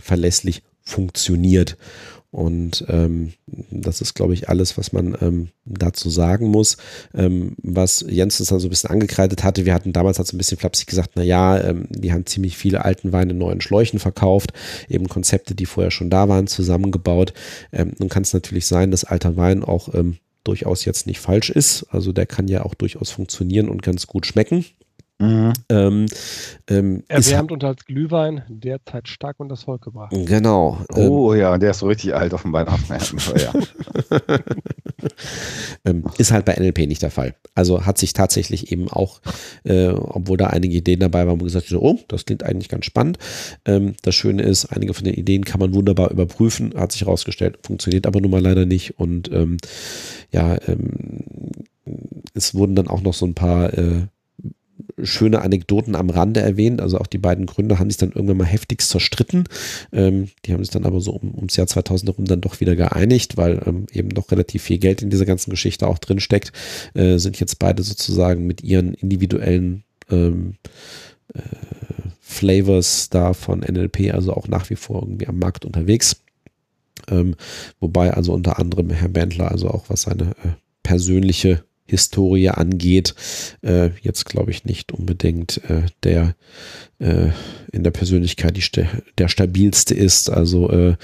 verlässlich funktioniert. Und ähm, das ist, glaube ich, alles, was man ähm, dazu sagen muss. Ähm, was Jens dann so ein bisschen angekreidet hatte, wir hatten damals halt so ein bisschen flapsig gesagt, na ja, ähm, die haben ziemlich viele alten Weine in neuen Schläuchen verkauft, eben Konzepte, die vorher schon da waren, zusammengebaut. Ähm, nun kann es natürlich sein, dass alter Wein auch ähm, durchaus jetzt nicht falsch ist. Also der kann ja auch durchaus funktionieren und ganz gut schmecken.
Mhm. Ähm, ähm, Erwärmt und als Glühwein derzeit stark unter das Volk gebracht.
Genau.
Oh ähm, ja, der ist so richtig alt auf dem Weihnachten. ja.
ähm, ist halt bei NLP nicht der Fall. Also hat sich tatsächlich eben auch, äh, obwohl da einige Ideen dabei waren, wo gesagt oh, das klingt eigentlich ganz spannend. Ähm, das Schöne ist, einige von den Ideen kann man wunderbar überprüfen, hat sich herausgestellt, funktioniert aber nun mal leider nicht. Und ähm, ja, es wurden dann auch noch so ein paar äh, schöne Anekdoten am Rande erwähnt. Also auch die beiden Gründer haben sich dann irgendwann mal heftigst zerstritten. Ähm, die haben sich dann aber so um, ums Jahr 2000 herum dann doch wieder geeinigt, weil ähm, eben doch relativ viel Geld in dieser ganzen Geschichte auch drin steckt. Äh, sind jetzt beide sozusagen mit ihren individuellen ähm, äh, Flavors da von NLP, also auch nach wie vor irgendwie am Markt unterwegs. Ähm, wobei also unter anderem Herr Bendler, also auch was seine äh, persönliche Historie angeht, äh, jetzt glaube ich nicht unbedingt äh, der äh, in der Persönlichkeit die der stabilste ist. Also äh,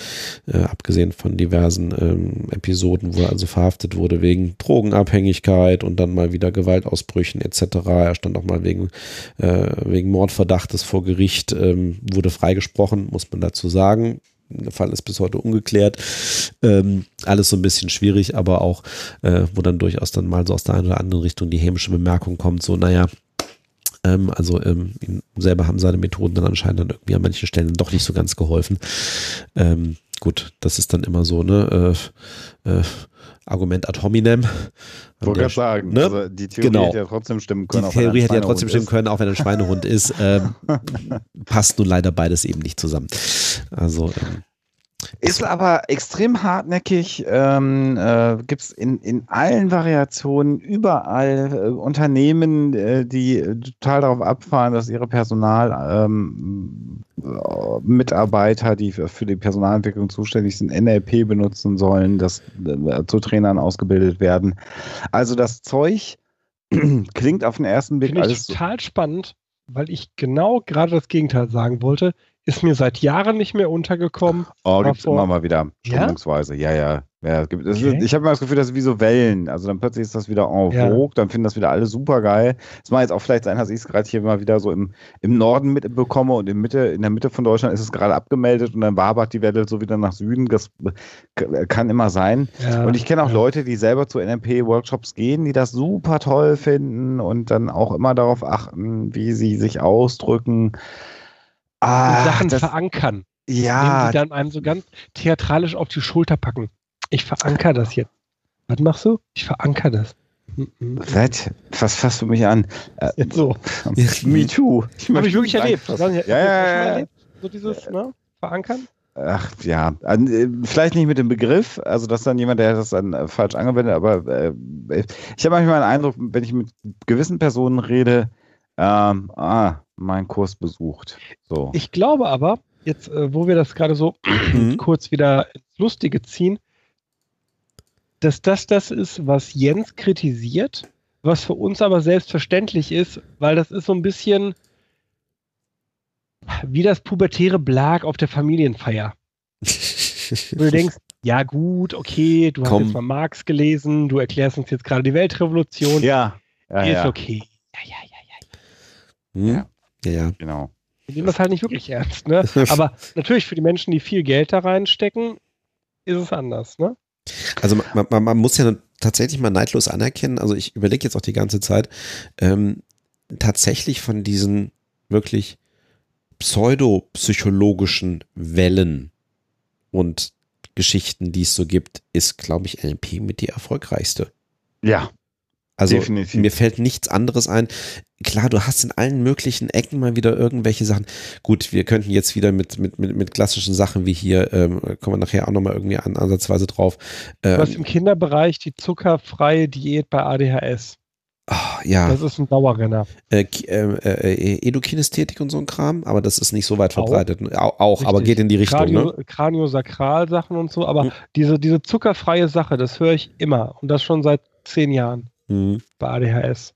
äh, abgesehen von diversen ähm, Episoden, wo er also verhaftet wurde wegen Drogenabhängigkeit und dann mal wieder Gewaltausbrüchen etc. Er stand auch mal wegen, äh, wegen Mordverdachtes vor Gericht, ähm, wurde freigesprochen, muss man dazu sagen. Der Fall ist bis heute ungeklärt. Ähm, alles so ein bisschen schwierig, aber auch, äh, wo dann durchaus dann mal so aus der einen oder anderen Richtung die hämische Bemerkung kommt, so, naja, ähm, also ähm, selber haben seine Methoden dann anscheinend dann irgendwie an manchen Stellen doch nicht so ganz geholfen. Ähm, gut, das ist dann immer so, ne? Äh, äh, Argument ad hominem.
Wollte gerade sagen,
ne? also
die Theorie
genau.
hätte ja trotzdem stimmen können.
Die Theorie hätte ja trotzdem stimmen können, auch wenn er ein Schweinehund ist. Ähm, passt nun leider beides eben nicht zusammen. Also ähm,
ist aber extrem hartnäckig, ähm, äh, gibt es in, in allen Variationen überall äh, Unternehmen, äh, die total darauf abfahren, dass ihre Personalmitarbeiter, ähm, die für die Personalentwicklung zuständig sind, NLP benutzen sollen, dass äh, zu Trainern ausgebildet werden. Also das Zeug klingt auf den ersten Blick
Finde ich alles total so spannend, weil ich genau gerade das Gegenteil sagen wollte ist mir seit Jahren nicht mehr untergekommen.
Oh, gibt es immer mal wieder,
Ja?
strömungsweise. Ja, ja. ja es gibt,
Okay.
ist, ich habe immer das Gefühl, das ist wie so Wellen. Also dann plötzlich ist das wieder en
Ja.
vogue, dann finden das wieder alle super geil. Es mag jetzt auch vielleicht sein, dass ich es gerade hier mal wieder so im, im Norden mitbekomme und in, Mitte, in der Mitte von Deutschland ist es gerade abgemeldet und dann wabert die Welle so wieder nach Süden. Das kann immer sein.
Ja,
Und ich kenne auch
ja.
Leute, die selber zu NLP-Workshops gehen, die das super toll finden und dann auch immer darauf achten, wie sie sich ausdrücken.
Und
Ah,
Sachen
das,
verankern.
ja,
die dann einem so ganz theatralisch auf die Schulter packen. Ich veranker das jetzt. Was machst du? Ich veranker das. Mhm.
Was? Was fasst du mich an? Äh,
Jetzt so.
Me too. Ich
Habe ich wirklich erlebt.
Ja, ja, ja?
So dieses, ne? Verankern?
Ach ja, äh, vielleicht nicht mit dem Begriff, also dass dann jemand, der das dann äh, falsch angewendet, aber äh, ich habe manchmal den Eindruck, wenn ich mit gewissen Personen rede, ähm, ah, mein Kurs besucht. So.
Ich glaube aber, jetzt, äh, wo wir das gerade so
Mhm.
kurz wieder ins Lustige ziehen, dass das das ist, was Jens kritisiert, was für uns aber selbstverständlich ist, weil das ist so ein bisschen wie das pubertäre Blag auf der Familienfeier. Wo du denkst, ja gut, okay, du hast
Komm.
jetzt mal Marx gelesen, du erklärst uns jetzt gerade die Weltrevolution,
ja, ja,
ist
ja,
okay. Ja, ja, ja, ja.
Hm?
Ja.
Ja, ja.
genau.
Wir nehmen das halt nicht wirklich ernst, ne? Aber natürlich für die Menschen, die viel Geld da reinstecken, ist es anders, ne?
Also man, man, man muss ja tatsächlich mal neidlos anerkennen, also ich überlege jetzt auch die ganze Zeit, ähm, tatsächlich von diesen wirklich pseudopsychologischen Wellen und Geschichten, die es so gibt, ist, glaube ich, NLP mit die erfolgreichste.
Ja,
Also
Definitiv.
mir fällt nichts anderes ein. Klar, du hast in allen möglichen Ecken mal wieder irgendwelche Sachen. Gut, wir könnten jetzt wieder mit, mit, mit, mit klassischen Sachen wie hier, ähm, kommen wir nachher auch nochmal irgendwie an, ansatzweise drauf.
Du hast
Ähm,
im Kinderbereich die zuckerfreie Diät bei ADHS.
ah, ja,
Das ist ein Dauerrenner.
äh, Ki- äh, äh, Edukinästhetik und so ein Kram, aber das ist nicht so weit verbreitet. Auch, auch aber geht in die Richtung,
Kranio,
ne?
Kraniosakral-Sachen und so, aber
Hm.
diese, diese zuckerfreie Sache, das höre ich immer und das schon seit zehn Jahren
Mhm.
bei ADHS.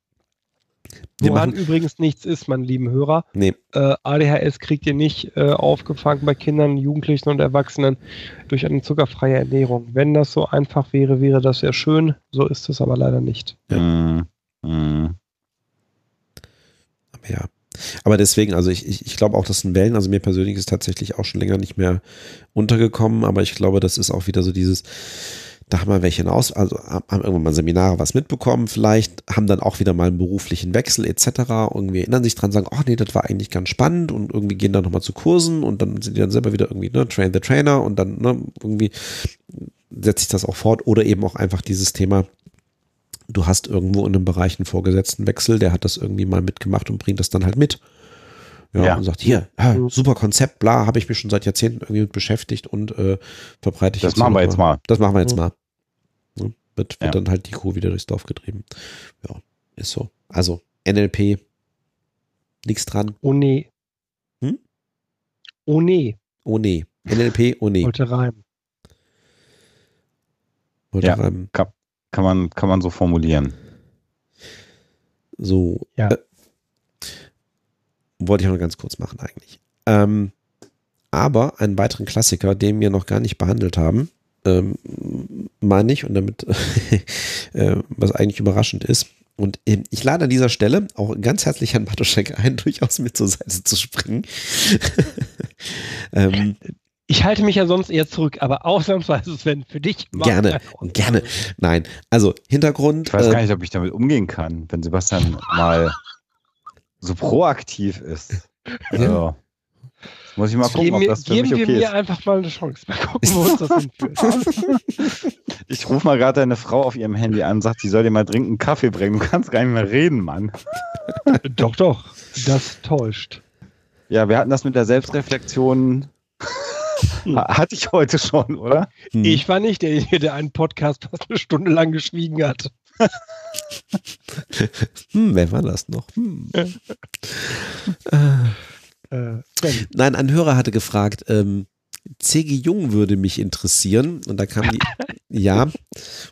Wir
Woran
machen,
übrigens nichts ist, meine lieben Hörer.
nee,
Äh, ADHS kriegt ihr nicht äh, aufgefangen bei Kindern, Jugendlichen und Erwachsenen durch eine zuckerfreie Ernährung. Wenn das so einfach wäre, wäre das sehr schön. So ist es aber leider nicht.
Ja.
Mm, mm.
aber ja. Aber deswegen, also ich, ich, ich glaube auch, das sind Wellen, also mir persönlich ist tatsächlich auch schon länger nicht mehr untergekommen, aber ich glaube, das ist auch wieder so dieses, da haben wir welche hinaus, also haben irgendwann mal Seminare was mitbekommen, vielleicht haben dann auch wieder mal einen beruflichen Wechsel etc. Irgendwie erinnern sich dran, sagen, oh nee, das war eigentlich ganz spannend und irgendwie gehen dann nochmal zu Kursen und dann sind die dann selber wieder irgendwie, ne, train the trainer und dann ne, irgendwie setzt sich das auch fort oder eben auch einfach dieses Thema, du hast irgendwo in einem Bereich einen Vorgesetztenwechsel, der hat das irgendwie mal mitgemacht und bringt das dann halt mit. Ja,
Ja.
und sagt, hier, ja, super Konzept, bla, habe ich mich schon seit Jahrzehnten irgendwie mit beschäftigt und äh, verbreite ich
Das machen wir jetzt mal.
Das machen wir jetzt
Mhm.
mal. Ne? Wird, wird dann halt die Kuh wieder durchs Dorf getrieben. Ja, ist so. Also NLP, nichts dran.
Oh nee.
Hm?
Oh nee.
Oh nee. NLP, oh nee.
Wollte reimen.
Wollte
Ja.
reimen.
Kann, man, kann man so formulieren.
So.
Ja.
Äh, wollte ich noch ganz kurz machen eigentlich. Ähm, aber einen weiteren Klassiker, den wir noch gar nicht behandelt haben, ähm, meine ich, und damit, äh, was eigentlich überraschend ist. Und ähm, ich lade an dieser Stelle auch ganz herzlich Herrn Bartoschek ein, durchaus mit zur Seite zu springen. ähm,
Ich halte mich ja sonst eher zurück, aber ausnahmsweise, Sven, für dich.
Gerne, gerne. Nein, also Hintergrund.
Ich weiß
äh,
gar nicht, ob ich damit umgehen kann, wenn Sebastian mal so proaktiv ist. Also, muss ich mal gucken,
Geben,
ob
wir,
das für
geben
mich
wir
okay
mir
ist.
einfach mal eine Chance. Mal gucken, wo uns das hinführt.
Ich rufe mal gerade deine Frau auf ihrem Handy an und sag, sie soll dir mal dringend einen Kaffee bringen. Du kannst gar nicht mehr reden, Mann.
doch, doch. Das täuscht.
Ja, wir hatten das mit der Selbstreflexion. Ha- Hatte ich heute schon, oder?
hm.
Ich war nicht derjenige, der einen Podcast fast eine Stunde lang geschwiegen hat.
Hm, wer war das noch? Hm.
Äh, Sven,
Nein, ein Hörer hatte gefragt, ähm, C.G. Jung würde mich interessieren. Und da kam die, ja.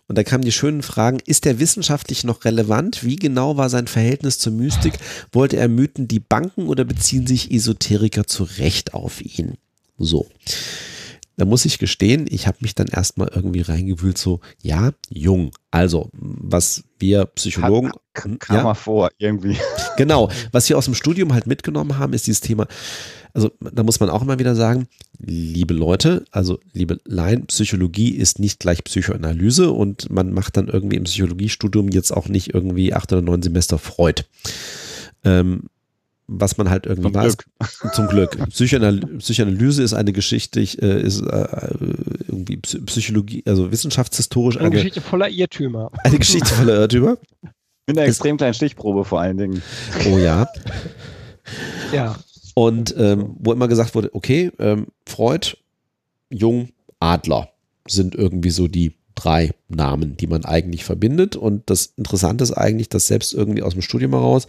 Und da kamen die schönen Fragen, ist der wissenschaftlich noch relevant? Wie genau war sein Verhältnis zur Mystik? Wollte er Mythen die Banken oder beziehen sich Esoteriker zu Recht auf ihn? So. Da muss ich gestehen, ich habe mich dann erstmal irgendwie reingewühlt, so, ja, jung. Also, was wir Psychologen.
Kam, kam ja, mal vor, irgendwie.
Genau. Was wir aus dem Studium halt mitgenommen haben, ist dieses Thema, also da muss man auch immer wieder sagen, liebe Leute, also liebe Laien, Psychologie ist nicht gleich Psychoanalyse und man macht dann irgendwie im Psychologiestudium jetzt auch nicht irgendwie acht oder neun Semester Freud. Ähm, was man halt irgendwie
zum weiß.
Glück. Zum Glück. Psychoanal Psychoanalyse ist eine Geschichte, äh, ist äh, irgendwie Psychologie, also wissenschaftshistorisch
eine, eine Geschichte voller Irrtümer.
Eine Geschichte voller Irrtümer.
Mit einer extrem kleinen Stichprobe vor allen Dingen.
Oh ja.
ja.
Und ähm, wo immer gesagt wurde, okay, ähm, Freud, Jung, Adler sind irgendwie so die drei Namen, die man eigentlich verbindet. Und das Interessante ist eigentlich, dass selbst irgendwie aus dem Studium heraus,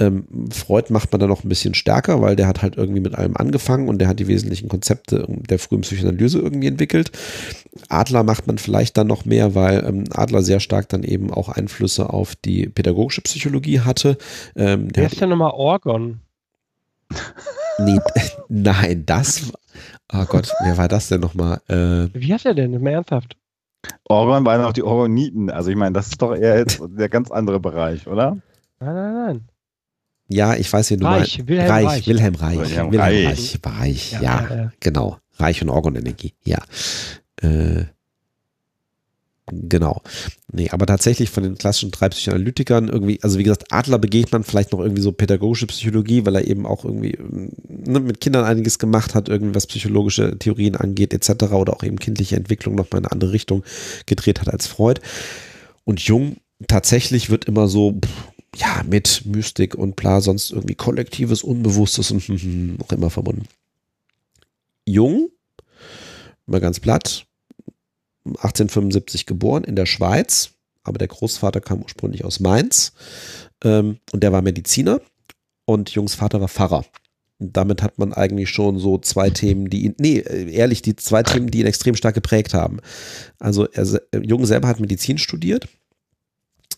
ähm, Freud macht man da noch ein bisschen stärker, weil der hat halt irgendwie mit allem angefangen und der hat die wesentlichen Konzepte der frühen Psychoanalyse irgendwie entwickelt. Adler macht man vielleicht dann noch mehr, weil ähm, Adler sehr stark dann eben auch Einflüsse auf die pädagogische Psychologie hatte.
Ähm, Wer ist denn nochmal Orgon?
Nee, nein, das. Oh Gott, wer war das denn nochmal? Äh,
Wie heißt er denn? Mal ernsthaft.
Orgon waren auch die Orgoniten. Also ich meine, das ist doch eher jetzt der ganz andere Bereich, oder?
Nein, nein, nein.
Ja, ich weiß, wie du
Reich,
meinst.
Wilhelm
Reich,
Reich.
Wilhelm Reich.
Wilhelm Reich.
Reich. Reich. Ja,
Ja, ja, ja.
genau. Reich und Orgonenergie. Ja. Äh, genau. Nee, aber tatsächlich von den klassischen drei Psychoanalytikern irgendwie, also wie gesagt, Adler begegnet man vielleicht noch irgendwie so pädagogische Psychologie, weil er eben auch irgendwie ähm, ne, mit Kindern einiges gemacht hat, irgendwie was psychologische Theorien angeht, etc. oder auch eben kindliche Entwicklung nochmal in eine andere Richtung gedreht hat als Freud. Und Jung tatsächlich wird immer so, pff, ja, mit Mystik und bla, sonst irgendwie kollektives, Unbewusstes und noch immer verbunden. Jung, mal ganz platt, 1875 geboren in der Schweiz, aber der Großvater kam ursprünglich aus Mainz ähm, und der war Mediziner und Jungs Vater war Pfarrer. Damit hat man eigentlich schon so zwei Themen, die ihn, nee, ehrlich, die zwei Themen, die ihn extrem stark geprägt haben. Also er, se- Jung selber hat Medizin studiert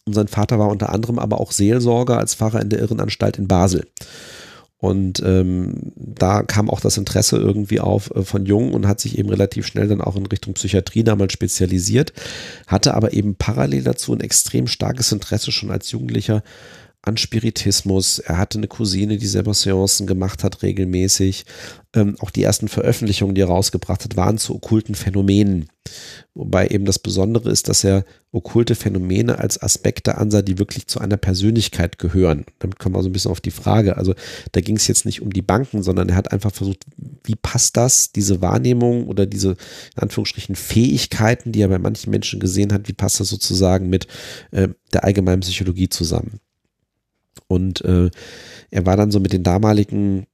und sein Vater war unter anderem aber auch Seelsorger als Pfarrer in der Irrenanstalt in Basel. Und ähm, da kam auch das Interesse irgendwie auf äh, von Jung und hat sich eben relativ schnell dann auch in Richtung Psychiatrie damals spezialisiert, hatte aber eben parallel dazu ein extrem starkes Interesse schon als Jugendlicher an Spiritismus. Er hatte eine Cousine, die selber Seancen gemacht hat regelmäßig. Ähm, auch die ersten Veröffentlichungen, die er rausgebracht hat, waren zu okkulten Phänomenen. Wobei eben das Besondere ist, dass er okkulte Phänomene als Aspekte ansah, die wirklich zu einer Persönlichkeit gehören. Damit kommen wir so ein bisschen auf die Frage. Also da ging es jetzt nicht um die Banken, sondern er hat einfach versucht, wie passt das, diese Wahrnehmung oder diese in Anführungsstrichen Fähigkeiten, die er bei manchen Menschen gesehen hat, wie passt das sozusagen mit äh, der allgemeinen Psychologie zusammen? Und äh, er war dann so mit den damaligen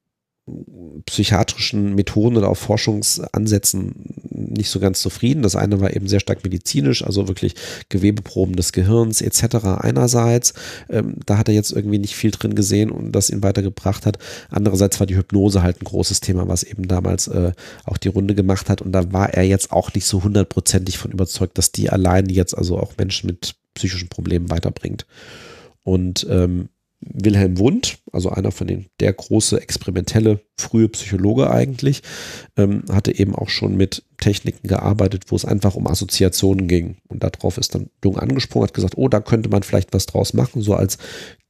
psychiatrischen Methoden oder auch Forschungsansätzen nicht so ganz zufrieden. Das eine war eben sehr stark medizinisch, also wirklich Gewebeproben des Gehirns etc. einerseits. Ähm, da hat er jetzt irgendwie nicht viel drin gesehen und das ihn weitergebracht hat. Andererseits war die Hypnose halt ein großes Thema, was eben damals äh, auch die Runde gemacht hat. Und da war er jetzt auch nicht so hundertprozentig von überzeugt, dass die allein jetzt also auch Menschen mit psychischen Problemen weiterbringt. Und ähm, Wilhelm Wundt, also einer von den, der große experimentelle frühe Psychologe eigentlich, ähm, hatte eben auch schon mit Techniken gearbeitet, wo es einfach um Assoziationen ging. Und darauf ist dann Jung angesprungen, hat gesagt, oh, da könnte man vielleicht was draus machen, so als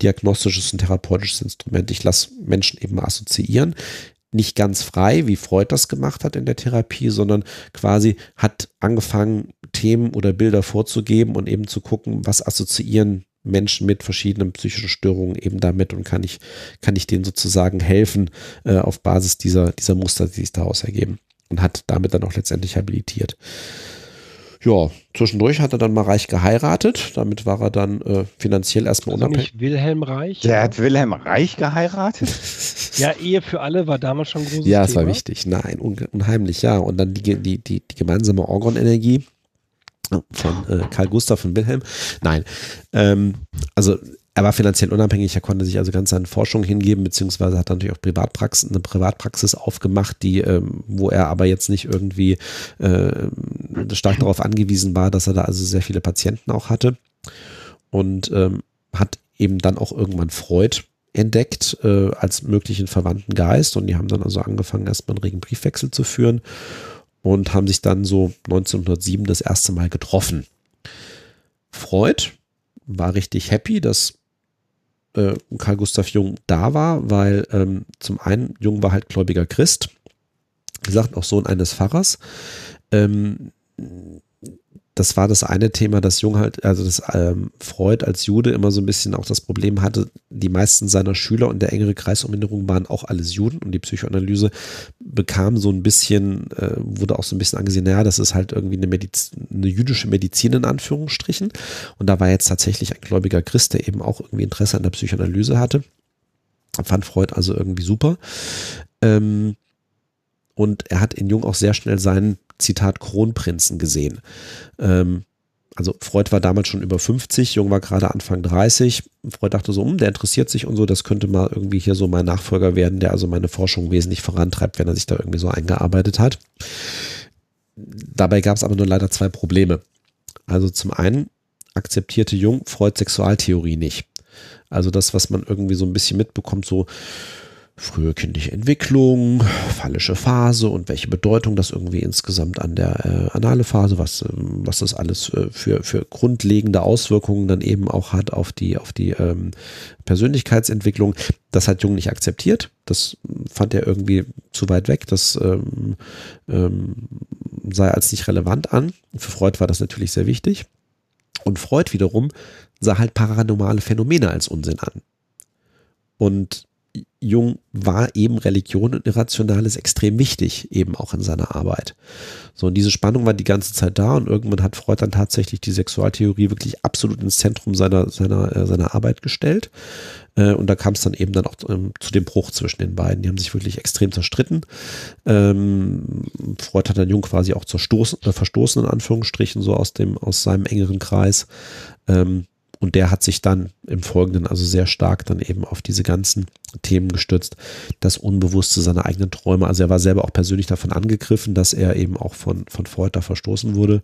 diagnostisches und therapeutisches Instrument. Ich lasse Menschen eben assoziieren. Nicht ganz frei, wie Freud das gemacht hat in der Therapie, sondern quasi hat angefangen, Themen oder Bilder vorzugeben und eben zu gucken, was assoziieren Menschen mit verschiedenen psychischen Störungen eben damit und kann ich, kann ich denen sozusagen helfen äh, auf Basis dieser, dieser Muster, die sich daraus ergeben. Und hat damit dann auch letztendlich habilitiert. Ja, zwischendurch hat er dann mal reich geheiratet. Damit war er dann äh, finanziell erstmal
Also
unabhängig.
nicht Wilhelm Reich.
Der hat Wilhelm Reich geheiratet?
Ja, Ehe für alle war damals schon großes
Ja, es
Thema.
war wichtig. Nein, un unheimlich, ja. Und dann die, die, die, die gemeinsame Orgonenergie von äh, Karl Gustav von Wilhelm. Nein, ähm, also er war finanziell unabhängig, er konnte sich also ganz seine Forschung hingeben, beziehungsweise hat natürlich auch Privatpraxis, eine Privatpraxis aufgemacht, die, ähm, wo er aber jetzt nicht irgendwie äh, stark darauf angewiesen war, dass er da also sehr viele Patienten auch hatte. Und ähm, hat eben dann auch irgendwann Freud entdeckt äh, als möglichen verwandten Geist. Und die haben dann also angefangen, erstmal einen regen Briefwechsel zu führen und haben sich dann so 1907 das erste Mal getroffen. Freud war richtig happy, dass äh, Karl Gustav Jung da war, weil ähm, zum einen Jung war halt gläubiger Christ, gesagt auch Sohn eines Pfarrers. Ähm, das war das eine Thema, dass Jung halt, also das ähm, Freud als Jude immer so ein bisschen auch das Problem hatte, die meisten seiner Schüler und der engere Kreis um waren auch alles Juden und die Psychoanalyse bekam so ein bisschen, äh, wurde auch so ein bisschen angesehen, naja, das ist halt irgendwie eine, Mediz eine jüdische Medizin in Anführungsstrichen und da war jetzt tatsächlich ein gläubiger Christ, der eben auch irgendwie Interesse an der Psychoanalyse hatte. Fand Freud also irgendwie super. Ähm, und er hat in Jung auch sehr schnell seinen Zitat Kronprinzen gesehen. Ähm, also Freud war damals schon über 50, Jung war gerade Anfang 30. Freud dachte so, hm, der interessiert sich und so, das könnte mal irgendwie hier so mein Nachfolger werden, der also meine Forschung wesentlich vorantreibt, wenn er sich da irgendwie so eingearbeitet hat. Dabei gab es aber nur leider zwei Probleme. Also zum einen akzeptierte Jung Freud Sexualtheorie nicht. Also das, was man irgendwie so ein bisschen mitbekommt, so frühe kindliche Entwicklung, phallische Phase und welche Bedeutung das irgendwie insgesamt an der äh, anale Phase, was, äh, was das alles äh, für, für grundlegende Auswirkungen dann eben auch hat auf die, auf die ähm, Persönlichkeitsentwicklung. Das hat Jung nicht akzeptiert. Das fand er irgendwie zu weit weg. Das ähm, ähm, sei als nicht relevant an. Für Freud war das natürlich sehr wichtig. Und Freud wiederum sah halt paranormale Phänomene als Unsinn an. Und Jung war eben Religion und Irrationales extrem wichtig, eben auch in seiner Arbeit. So, und diese Spannung war die ganze Zeit da und irgendwann hat Freud dann tatsächlich die Sexualtheorie wirklich absolut ins Zentrum seiner, seiner, äh, seiner Arbeit gestellt. Äh, und da kam es dann eben dann auch ähm, zu dem Bruch zwischen den beiden. Die haben sich wirklich extrem zerstritten. Ähm, Freud hat dann Jung quasi auch zerstoßen, äh, verstoßen, in Anführungsstrichen, so aus dem, aus seinem engeren Kreis. Ähm, und der hat sich dann im Folgenden also sehr stark dann eben auf diese ganzen Themen gestützt, das Unbewusste seiner eigenen Träume. Also er war selber auch persönlich davon angegriffen, dass er eben auch von, von Freud da verstoßen wurde,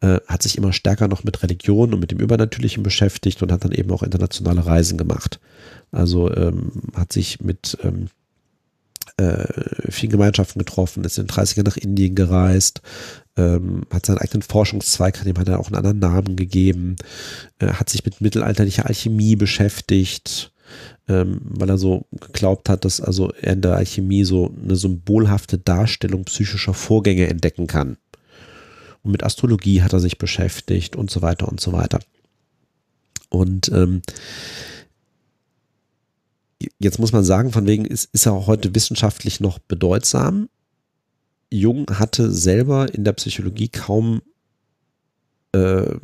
äh, hat sich immer stärker noch mit Religion und mit dem Übernatürlichen beschäftigt und hat dann eben auch internationale Reisen gemacht. Also ähm, hat sich mit ähm, äh, vielen Gemeinschaften getroffen, ist in den 30ern nach Indien gereist, ähm, hat seinen eigenen Forschungszweig, dem hat er auch einen anderen Namen gegeben, äh, hat sich mit mittelalterlicher Alchemie beschäftigt, ähm, weil er so geglaubt hat, dass also er in der Alchemie so eine symbolhafte Darstellung psychischer Vorgänge entdecken kann. Und mit Astrologie hat er sich beschäftigt und so weiter und so weiter. Und ähm, jetzt muss man sagen, von wegen ist, ist er auch heute wissenschaftlich noch bedeutsam. Jung hatte selber in der Psychologie kaum äh,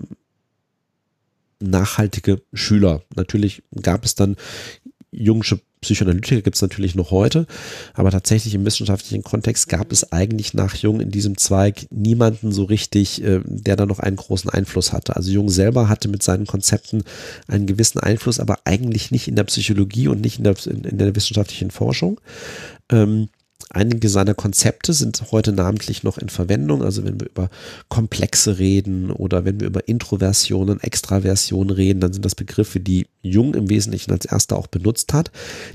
nachhaltige Schüler. Natürlich gab es dann Jungsche Psychoanalytiker gibt es natürlich noch heute, aber tatsächlich im wissenschaftlichen Kontext gab es eigentlich nach Jung in diesem Zweig niemanden so richtig, äh, der da noch einen großen Einfluss hatte. Also Jung selber hatte mit seinen Konzepten einen gewissen Einfluss, aber eigentlich nicht in der Psychologie und nicht in der, in, in der wissenschaftlichen Forschung. Ähm, Einige seiner Konzepte sind heute namentlich noch in Verwendung. Also wenn wir über Komplexe reden oder wenn wir über Introversion Extraversion reden, dann sind das Begriffe, die Jung im Wesentlichen als erster auch benutzt hat.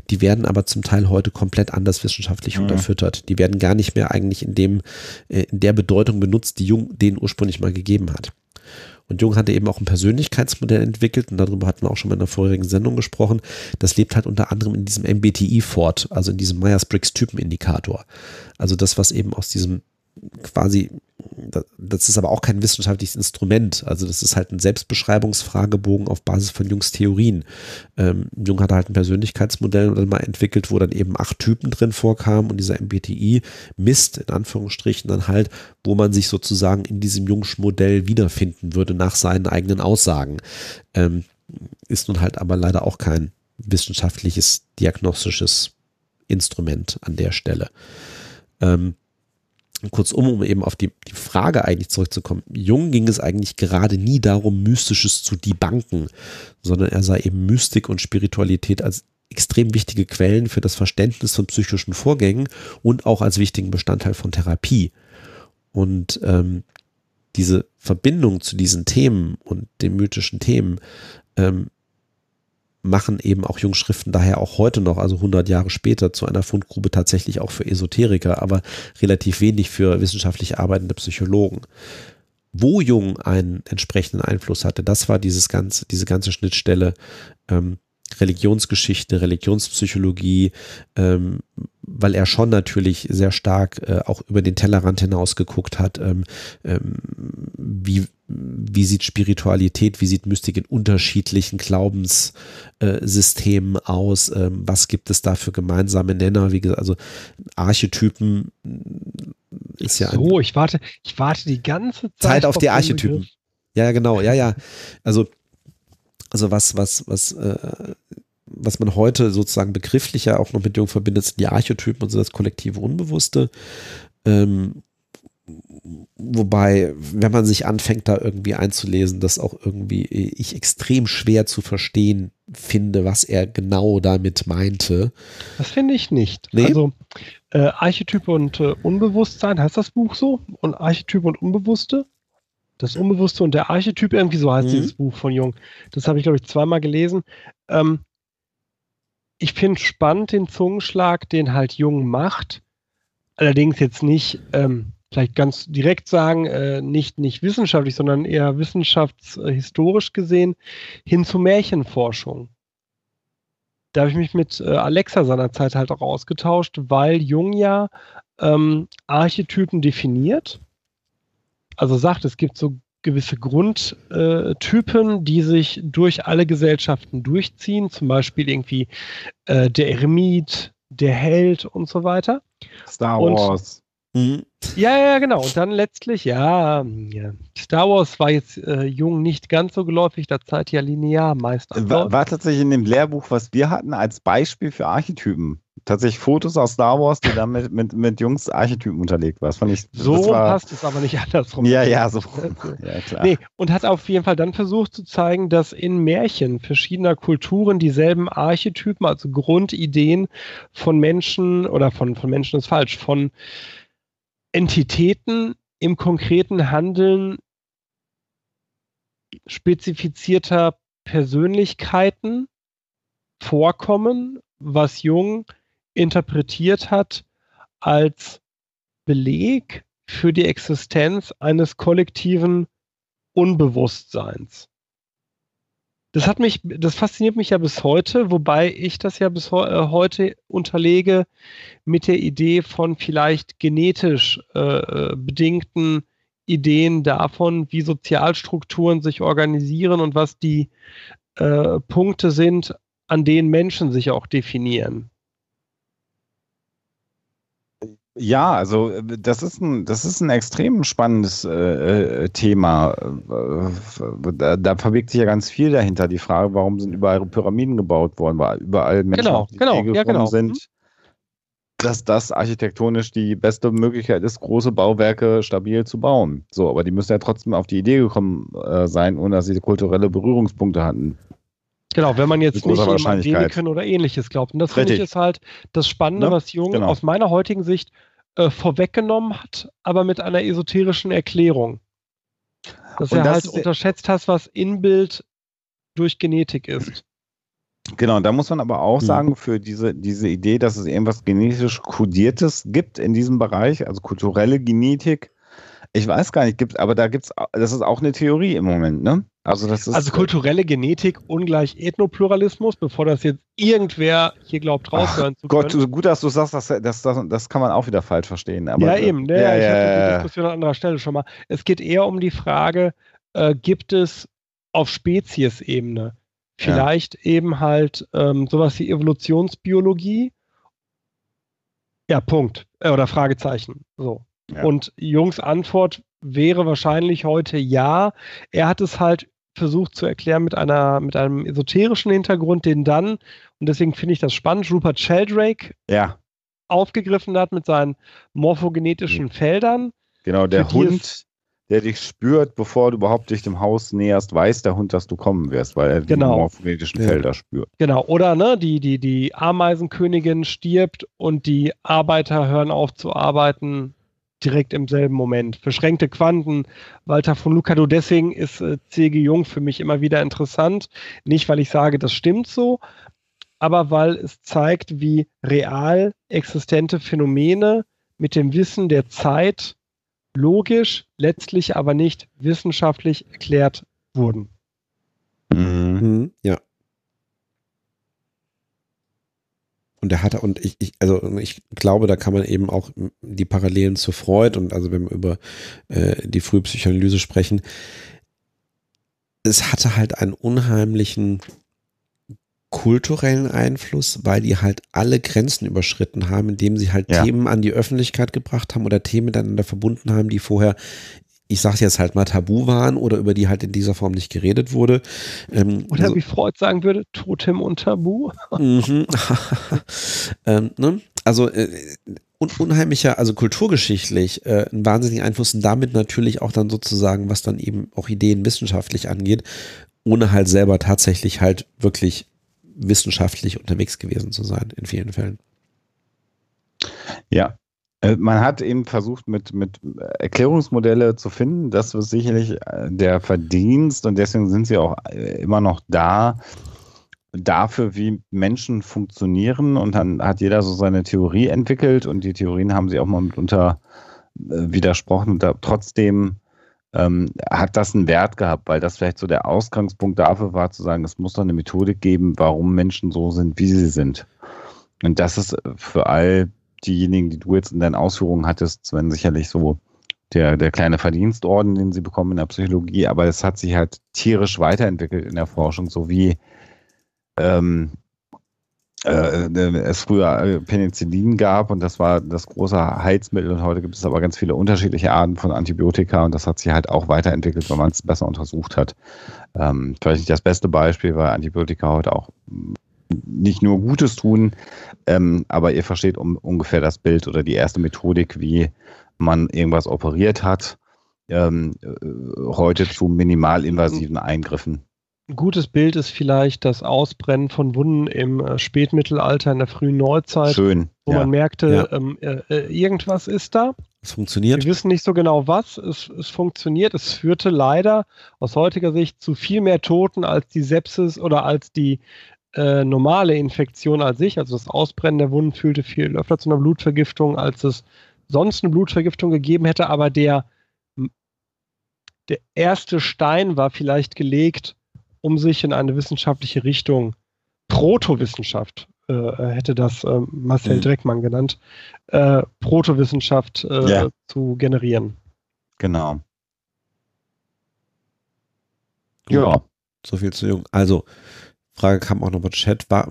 Die werden aber zum Teil heute komplett anders wissenschaftlich mhm. unterfüttert. Die werden gar nicht mehr eigentlich in dem, äh, in der Bedeutung benutzt, die Jung denen ursprünglich mal gegeben hat. Und Jung hatte eben auch ein Persönlichkeitsmodell entwickelt und darüber hatten wir auch schon mal in der vorherigen Sendung gesprochen. Das lebt halt unter anderem in diesem MBTI fort, also in diesem Myers-Briggs-Typenindikator. Also das, was eben aus diesem quasi, das ist aber auch kein wissenschaftliches Instrument. Also das ist halt ein Selbstbeschreibungsfragebogen auf Basis von Jungs Theorien. Ähm, Jung hat halt ein Persönlichkeitsmodell mal entwickelt, wo dann eben acht Typen drin vorkamen und dieser MBTI misst in Anführungsstrichen dann halt, wo man sich sozusagen in diesem Jungsch Modell wiederfinden würde nach seinen eigenen Aussagen. Ähm, ist nun halt aber leider auch kein wissenschaftliches, diagnostisches Instrument an der Stelle. Ähm, kurzum, um eben auf die, die Frage eigentlich zurückzukommen. Jung ging es eigentlich gerade nie darum, Mystisches zu debanken, sondern er sah eben Mystik und Spiritualität als extrem wichtige Quellen für das Verständnis von psychischen Vorgängen und auch als wichtigen Bestandteil von Therapie. Und ähm, diese Verbindung zu diesen Themen und den mythischen Themen ähm, machen eben auch Jungschriften daher auch heute noch, also 100 Jahre später, zu einer Fundgrube tatsächlich auch für Esoteriker, aber relativ wenig für wissenschaftlich arbeitende Psychologen. Wo Jung einen entsprechenden Einfluss hatte, das war dieses ganze, diese ganze Schnittstelle ähm, Religionsgeschichte, Religionspsychologie, ähm, weil er schon natürlich sehr stark äh, auch über den Tellerrand hinaus geguckt hat, ähm, ähm, wie, wie sieht Spiritualität, wie sieht Mystik in unterschiedlichen Glaubenssystemen äh, aus, ähm, was gibt es da für gemeinsame Nenner, wie gesagt, also Archetypen ist ja.
So, ich warte, ich warte die ganze Zeit,
Zeit auf, die Archetypen. Ja, genau, ja, ja. Also also was, was, was, äh, was man heute sozusagen begrifflicher auch noch mit Jung verbindet, sind die Archetypen und so das kollektive Unbewusste. Ähm, wobei, wenn man sich anfängt, da irgendwie einzulesen, das auch irgendwie ich extrem schwer zu verstehen finde, was er genau damit meinte.
Das finde ich nicht. Nee? Also äh, Archetype und äh, Unbewusstsein, heißt das Buch so? Und Archetype und Unbewusste? Das Unbewusste und der Archetyp, irgendwie so heißt mhm. dieses Buch von Jung. Das habe ich, glaube ich, zweimal gelesen. Ähm, ich finde spannend den Zungenschlag, den halt Jung macht. Allerdings jetzt nicht, ähm, vielleicht ganz direkt sagen, äh, nicht, nicht wissenschaftlich, sondern eher wissenschaftshistorisch gesehen, hin zur Märchenforschung. Da habe ich mich mit äh, Alexa seinerzeit halt auch ausgetauscht, weil Jung ja ähm, Archetypen definiert also sagt, es gibt so gewisse Grundtypen, die sich durch alle Gesellschaften durchziehen, zum Beispiel irgendwie äh, der Eremit, der Held und so weiter.
Star Wars.
Und, ja, ja, genau. Und dann letztlich, ja, ja. Star Wars war jetzt äh, jung nicht ganz so geläufig, da Zeit ja linear meist.
War, war tatsächlich in dem Lehrbuch, was wir hatten, als Beispiel für Archetypen tatsächlich Fotos aus Star Wars, die dann mit, mit, mit Jungs Archetypen unterlegt war. Das fand ich,
so war, passt es aber nicht andersrum.
Ja, ja, so. ja,
klar. Nee, und hat auf jeden Fall dann versucht zu zeigen, dass in Märchen verschiedener Kulturen dieselben Archetypen, also Grundideen von Menschen oder von, von Menschen ist falsch, von Entitäten im konkreten Handeln spezifizierter Persönlichkeiten vorkommen, was Jung interpretiert hat als Beleg für die Existenz eines kollektiven Unbewusstseins. Das hat mich, das fasziniert mich ja bis heute, wobei ich das ja bis äh, heute unterlege mit der Idee von vielleicht genetisch äh, äh, bedingten Ideen davon, wie Sozialstrukturen sich organisieren und was die äh, Punkte sind, an denen Menschen sich auch definieren.
Ja, also äh, das ist ein, das ist ein extrem spannendes äh, äh Thema. Äh, da, da, verbirgt sich ja ganz viel dahinter. Die Frage, warum sind überall Pyramiden gebaut worden, weil überall Menschen
genau,
die
genau, ja, genau.
sind. Mhm. Dass das architektonisch die beste Möglichkeit ist, große Bauwerke stabil zu bauen. So, aber die müssen ja trotzdem auf die Idee gekommen äh, sein, ohne dass sie kulturelle Berührungspunkte hatten.
Genau, wenn man jetzt nicht an Deliken oder ähnliches glaubt. Und das finde ich ist halt das Spannende, ne? was Jung genau. aus meiner heutigen Sicht äh, vorweggenommen hat, aber mit einer esoterischen Erklärung. Dass und er das halt unterschätzt hat, was Inbild durch Genetik ist.
Genau, da muss man aber auch mhm. sagen, für diese, diese Idee, dass es irgendwas genetisch Kodiertes gibt in diesem Bereich, also kulturelle Genetik, ich weiß gar nicht, gibt, aber da gibt es, das ist auch eine Theorie im Moment, ne?
Also, das ist, also kulturelle Genetik ungleich Ethnopluralismus, bevor das jetzt irgendwer hier glaubt, raushören
zu können. Gott, gut, dass du sagst, das, das, das, das kann man auch wieder falsch verstehen. Aber,
ja, eben. Ne, ja, ich ja, hatte die Diskussion an anderer Stelle schon mal. Es geht eher um die Frage, äh, gibt es auf Speziesebene vielleicht ja. eben halt ähm, sowas wie Evolutionsbiologie? Ja, Punkt. Äh, oder Fragezeichen. So. Ja. Und Jungs Antwort wäre wahrscheinlich heute ja. Er hat es halt versucht zu erklären mit einer mit einem esoterischen Hintergrund, den dann und deswegen finde ich das spannend. Rupert Sheldrake
ja.
aufgegriffen hat mit seinen morphogenetischen Feldern.
Genau, der Hund, der dich spürt, bevor du überhaupt dich dem Haus näherst, weiß der Hund, dass du kommen wirst, weil er
genau.
die morphogenetischen ja. Felder spürt.
Genau, oder ne, die, die, die Ameisenkönigin stirbt und die Arbeiter hören auf zu arbeiten direkt im selben Moment. Beschränkte Quanten, Walter von Lucado, deswegen ist äh, C.G. Jung für mich immer wieder interessant. Nicht, weil ich sage, das stimmt so, aber weil es zeigt, wie real existente Phänomene mit dem Wissen der Zeit logisch, letztlich aber nicht wissenschaftlich erklärt wurden.
Mhm. mhm. Ja. Und er hatte, und ich, ich, also ich glaube, da kann man eben auch die Parallelen zu Freud und also wenn wir über äh, die Frühpsychoanalyse sprechen, es hatte halt einen unheimlichen kulturellen Einfluss, weil die halt alle Grenzen überschritten haben, indem sie halt ja. Themen an die Öffentlichkeit gebracht haben oder Themen miteinander verbunden haben, die vorher ich sag's jetzt halt mal tabu waren oder über die halt in dieser Form nicht geredet wurde.
Ähm, oder also, wie Freud sagen würde, Totem und Tabu. Mhm.
ähm, ne? Also äh, un unheimlicher, also kulturgeschichtlich äh, einen wahnsinnigen Einfluss und damit natürlich auch dann sozusagen, was dann eben auch Ideen wissenschaftlich angeht, ohne halt selber tatsächlich halt wirklich wissenschaftlich unterwegs gewesen zu sein in vielen Fällen.
Ja, man hat eben versucht, mit, mit Erklärungsmodelle zu finden. Das ist sicherlich äh, der Verdienst und deswegen sind sie auch äh, immer noch da, dafür, wie Menschen funktionieren. Und dann hat jeder so seine Theorie entwickelt und die Theorien haben sie auch mal mitunter widersprochen. Und da, trotzdem ähm, hat das einen Wert gehabt, weil das vielleicht so der Ausgangspunkt dafür war, zu sagen, es muss doch eine Methodik geben, warum Menschen so sind, wie sie sind. Und das ist für all diejenigen, die du jetzt in deinen Ausführungen hattest, Sven, sicherlich so der, der kleine Verdienstorden, den sie bekommen in der Psychologie, aber es hat sich halt tierisch weiterentwickelt in der Forschung, so wie ähm, äh, es früher äh, Penicillin gab und das war das große Heizmittel und heute gibt es aber ganz viele unterschiedliche Arten von Antibiotika und das hat sich halt auch weiterentwickelt, weil man es besser untersucht hat. Ähm, vielleicht nicht das beste Beispiel, weil Antibiotika heute auch nicht nur Gutes tun, ähm, aber ihr versteht um, ungefähr das Bild oder die erste Methodik, wie man irgendwas operiert hat, ähm, äh, heute zu minimalinvasiven Eingriffen.
Ein gutes Bild ist vielleicht das Ausbrennen von Wunden im äh, Spätmittelalter, in der frühen Neuzeit.
Schön.
Wo ja. man merkte, ja. ähm, äh, äh, irgendwas ist da.
Es funktioniert.
Wir wissen nicht so genau was. Es, es funktioniert. Es führte leider aus heutiger Sicht zu viel mehr Toten als die Sepsis oder als die äh, normale Infektion als sich, also das Ausbrennen der Wunden, fühlte viel öfter zu einer Blutvergiftung, als es sonst eine Blutvergiftung gegeben hätte. Aber der, der erste Stein war vielleicht gelegt, um sich in eine wissenschaftliche Richtung, Protowissenschaft, äh, hätte das äh, Marcel mhm. Dreckmann genannt, äh, Protowissenschaft äh, ja. zu generieren.
Genau.
Ja. So viel zu jung. Also, Frage kam auch noch bei Chat. War,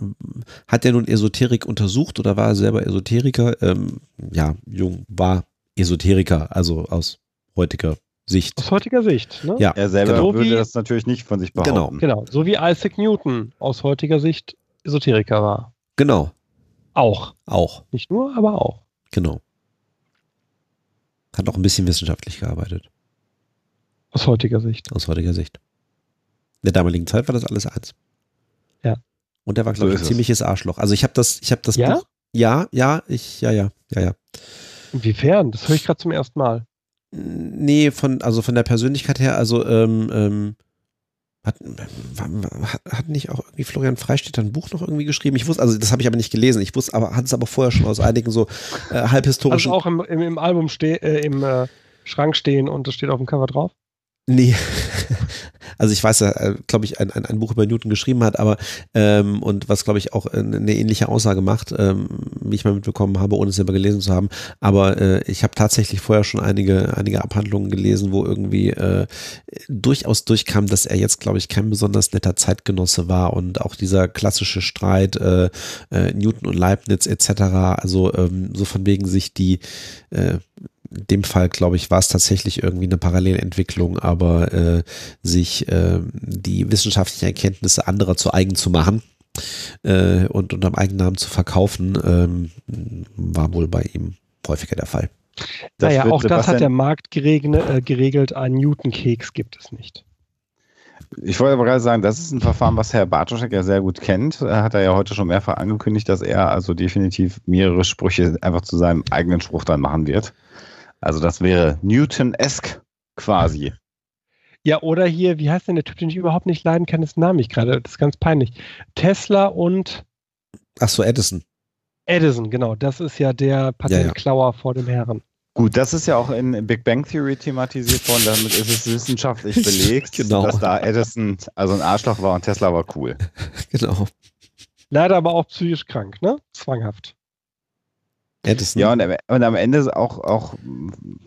hat er nun Esoterik untersucht oder war er selber Esoteriker? Ähm, ja, Jung war Esoteriker, also aus heutiger Sicht.
Aus heutiger Sicht, ne?
Ja, er selber genau. würde das natürlich nicht von sich
behaupten. Genau, genau. So wie Isaac Newton aus heutiger Sicht Esoteriker war.
Genau.
Auch.
Auch.
Nicht nur, aber auch.
Genau. Hat auch ein bisschen wissenschaftlich gearbeitet.
Aus heutiger Sicht.
Aus heutiger Sicht. In der damaligen Zeit war das alles eins.
Ja.
Und der war, glaube so ich, ein ziemliches Arschloch. Also ich habe das, ich habe das
ja?
Buch. Ja, ja, ich, ja, ja, ja, ja.
Inwiefern? Das höre ich gerade zum ersten Mal.
Nee, von, also von der Persönlichkeit her, also, ähm, ähm, hat, hat, hat nicht auch irgendwie Florian Freistedt ein Buch noch irgendwie geschrieben? Ich wusste, also das habe ich aber nicht gelesen. Ich wusste, aber hat es aber vorher schon aus einigen so äh, halbhistorischen.
Also auch im, im, im Album ste äh, im äh, Schrank stehen und das steht auf dem Cover drauf?
Nee, also ich weiß, er, glaube ich, ein, ein, ein, Buch über Newton geschrieben hat, aber ähm, und was, glaube ich, auch eine ähnliche Aussage macht, ähm, wie ich mal mitbekommen habe, ohne es selber gelesen zu haben. Aber äh, ich habe tatsächlich vorher schon einige, einige Abhandlungen gelesen, wo irgendwie äh, durchaus durchkam, dass er jetzt, glaube ich, kein besonders netter Zeitgenosse war und auch dieser klassische Streit äh, äh, Newton und Leibniz etc., also ähm, so von wegen sich die äh, in dem Fall, glaube ich, war es tatsächlich irgendwie eine Parallelentwicklung, aber äh, sich äh, die wissenschaftlichen Erkenntnisse anderer zu eigen zu machen. äh, und unter dem Eigennamen zu verkaufen, ähm, war wohl bei ihm häufiger der Fall.
Das naja, auch das hat der Markt geregelt, äh, geregelt. Einen Newton-Keks gibt es nicht.
Ich wollte aber gerade sagen, das ist ein Verfahren, was Herr Bartoschek ja sehr gut kennt. Er hat er ja heute schon mehrfach angekündigt, dass er also definitiv mehrere Sprüche einfach zu seinem eigenen Spruch dann machen wird. Also das wäre Newton-esque quasi.
Ja, oder hier, wie heißt denn der Typ, den ich überhaupt nicht leiden kann, das Name ich gerade, das ist ganz peinlich. Tesla und
Ach so, Edison.
Edison, genau, das ist ja der Patentklauer ja, ja. vor dem Herren.
Gut, das ist ja auch in Big Bang Theory thematisiert worden, damit ist es wissenschaftlich belegt, genau. dass da Edison also ein Arschloch war und Tesla war cool.
Genau.
Leider aber auch psychisch krank, ne? Zwanghaft.
Edison. Ja, und, und am Ende auch, auch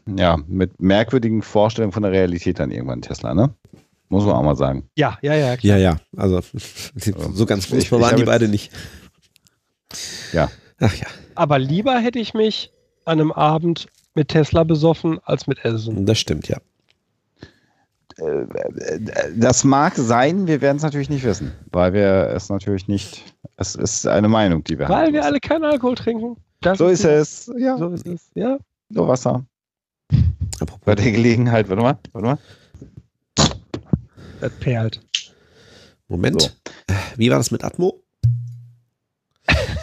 ja, mit merkwürdigen Vorstellungen von der Realität dann irgendwann Tesla, ne? Muss man auch mal sagen.
Ja, ja, ja.
Klar. Ja, ja. Also so ganz furchtbar waren die beide nicht.
Ja.
Ach ja.
Aber lieber hätte ich mich an einem Abend mit Tesla besoffen als mit Edison.
Das stimmt, ja.
Das mag sein, wir werden es natürlich nicht wissen, weil wir es natürlich nicht, es ist eine Meinung, die wir
weil haben. Weil wir alle keinen Alkohol trinken.
Das so ist, ist
es. Ja. So ist es, ja.
Nur Wasser. Bei der Gelegenheit, warte mal, warte mal.
Das perlt.
Moment. So. Wie war das mit Atmo?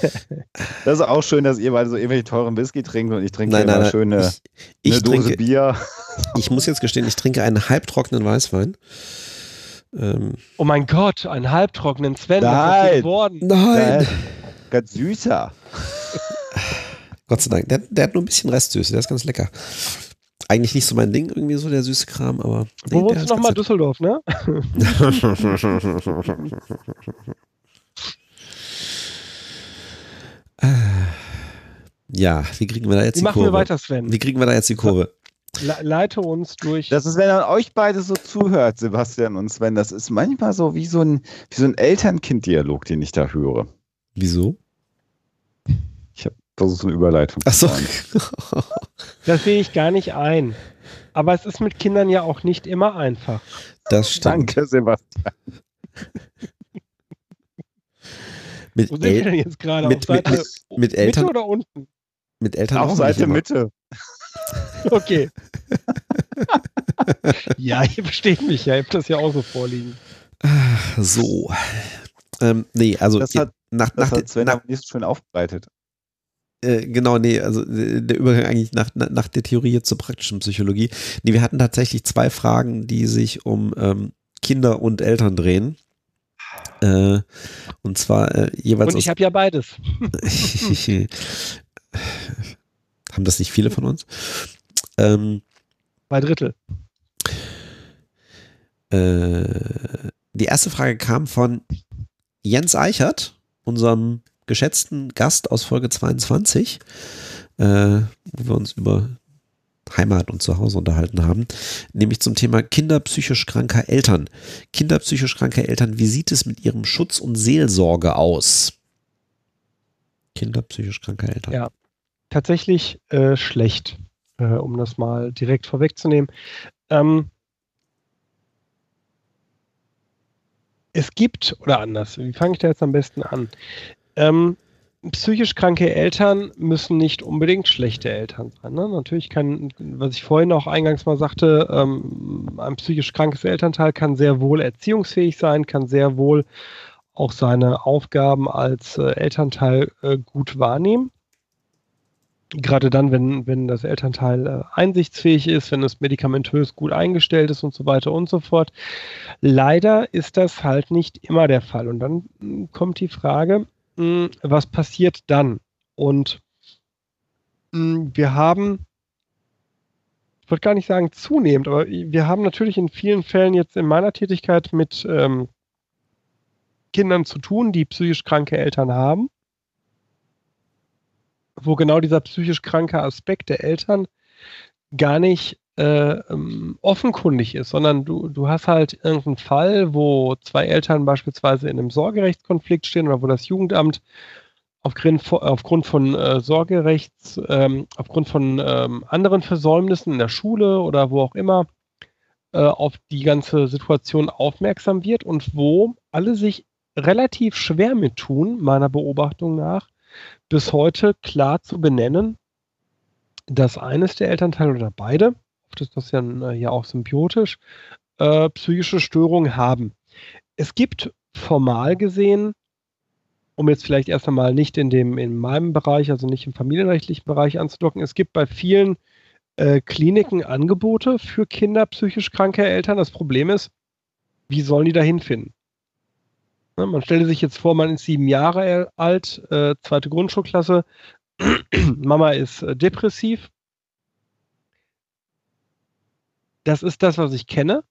Das ist auch schön, dass ihr beide so irgendwelche teuren Whisky trinkt und ich trinke nein, nein, nein, schöne
ich, ich Dose trinke, Bier. Ich muss jetzt gestehen, ich trinke einen halbtrockenen Weißwein.
Ähm, oh mein Gott, einen halbtrockenen Sven.
Nein.
geworden? Nein.
Ganz süßer.
Gott sei Dank. Der, der, hat nur ein bisschen Restsüße, der ist ganz lecker. Eigentlich nicht so mein Ding, irgendwie so der süße Kram, aber.
Nee, Wo wohnst du nochmal? Düsseldorf, ne?
Ja, wie kriegen wir da jetzt wie die
machen
Kurve?
Wir weiter, Sven?
Wie kriegen wir da jetzt die Kurve?
leite uns durch.
Das ist, wenn er euch beide so zuhört, Sebastian und Sven, das ist manchmal so wie so ein, wie so ein Eltern-Kind-Dialog, den ich da höre.
Wieso?
Ich habe versucht, eine Überleitung
Ach so.
das sehe ich gar nicht ein. Aber es ist mit Kindern ja auch nicht immer einfach.
Das stimmt.
Danke, Sebastian.
Mit Wo sind wir denn jetzt gerade?
Mit, mit, mit, mit Eltern
Mitte oder unten?
Mit Eltern
Auf Seite Mitte.
Okay. ja, ihr versteht mich ja, ihr habt das ja auch so vorliegen.
So. Ähm, nee, also
das hat, nach, das nach, hat Sven nach, nicht schön aufbereitet.
Äh, genau, nee, also äh, der Übergang eigentlich nach, nach der Theorie jetzt zur praktischen Psychologie. Nee, wir hatten tatsächlich zwei Fragen, die sich um ähm, Kinder und Eltern drehen. Äh, und zwar äh, jeweils.
Und ich habe ja beides.
Haben das nicht viele von uns? Ähm,
Zwei Drittel.
Äh, die erste Frage kam von Jens Eichert, unserem geschätzten Gast aus Folge 22, äh, wo wir uns über Heimat und Zuhause unterhalten haben, nämlich zum Thema Kinder psychisch kranker Eltern. Kinder psychisch kranker Eltern, wie sieht es mit ihrem Schutz und Seelsorge aus? Kinder psychisch kranker Eltern.
Ja, tatsächlich äh, schlecht, äh, um das mal direkt vorwegzunehmen. Ähm, es gibt, oder anders, wie fange ich da jetzt am besten an? Ähm, psychisch kranke Eltern müssen nicht unbedingt schlechte Eltern sein. Ne? Natürlich kann, was ich vorhin auch eingangs mal sagte, ähm, ein psychisch krankes Elternteil kann sehr wohl erziehungsfähig sein, kann sehr wohl auch seine Aufgaben als äh, Elternteil äh, gut wahrnehmen. Gerade dann, wenn, wenn das Elternteil äh, einsichtsfähig ist, wenn es medikamentös gut eingestellt ist und so weiter und so fort. Leider ist das halt nicht immer der Fall. Und dann hm, kommt die Frage, hm, was passiert dann? Und hm, wir haben, ich würde gar nicht sagen zunehmend, aber wir haben natürlich in vielen Fällen jetzt in meiner Tätigkeit mit ähm, Kindern zu tun, die psychisch kranke Eltern haben, wo genau dieser psychisch kranke Aspekt der Eltern gar nicht äh, ähm, offenkundig ist, sondern du, du hast halt irgendeinen Fall, wo zwei Eltern beispielsweise in einem Sorgerechtskonflikt stehen oder wo das Jugendamt aufgrund, aufgrund von äh, Sorgerechts, ähm, aufgrund von ähm, anderen Versäumnissen in der Schule oder wo auch immer äh, auf die ganze Situation aufmerksam wird und wo alle sich relativ schwer mit tun, meiner Beobachtung nach, bis heute klar zu benennen, dass eines der Elternteile oder beide, oft ist das ja, äh, ja auch symbiotisch, äh, psychische Störungen haben. Es gibt formal gesehen, um jetzt vielleicht erst einmal nicht in dem in meinem Bereich, also nicht im familienrechtlichen Bereich anzudocken, es gibt bei vielen äh, Kliniken Angebote für Kinder psychisch kranke Eltern. Das Problem ist, wie sollen die da hinfinden? Ne, man stelle sich jetzt vor, man ist sieben Jahre alt, äh, zweite Grundschulklasse, Mama ist äh, depressiv. Das ist das, was ich kenne.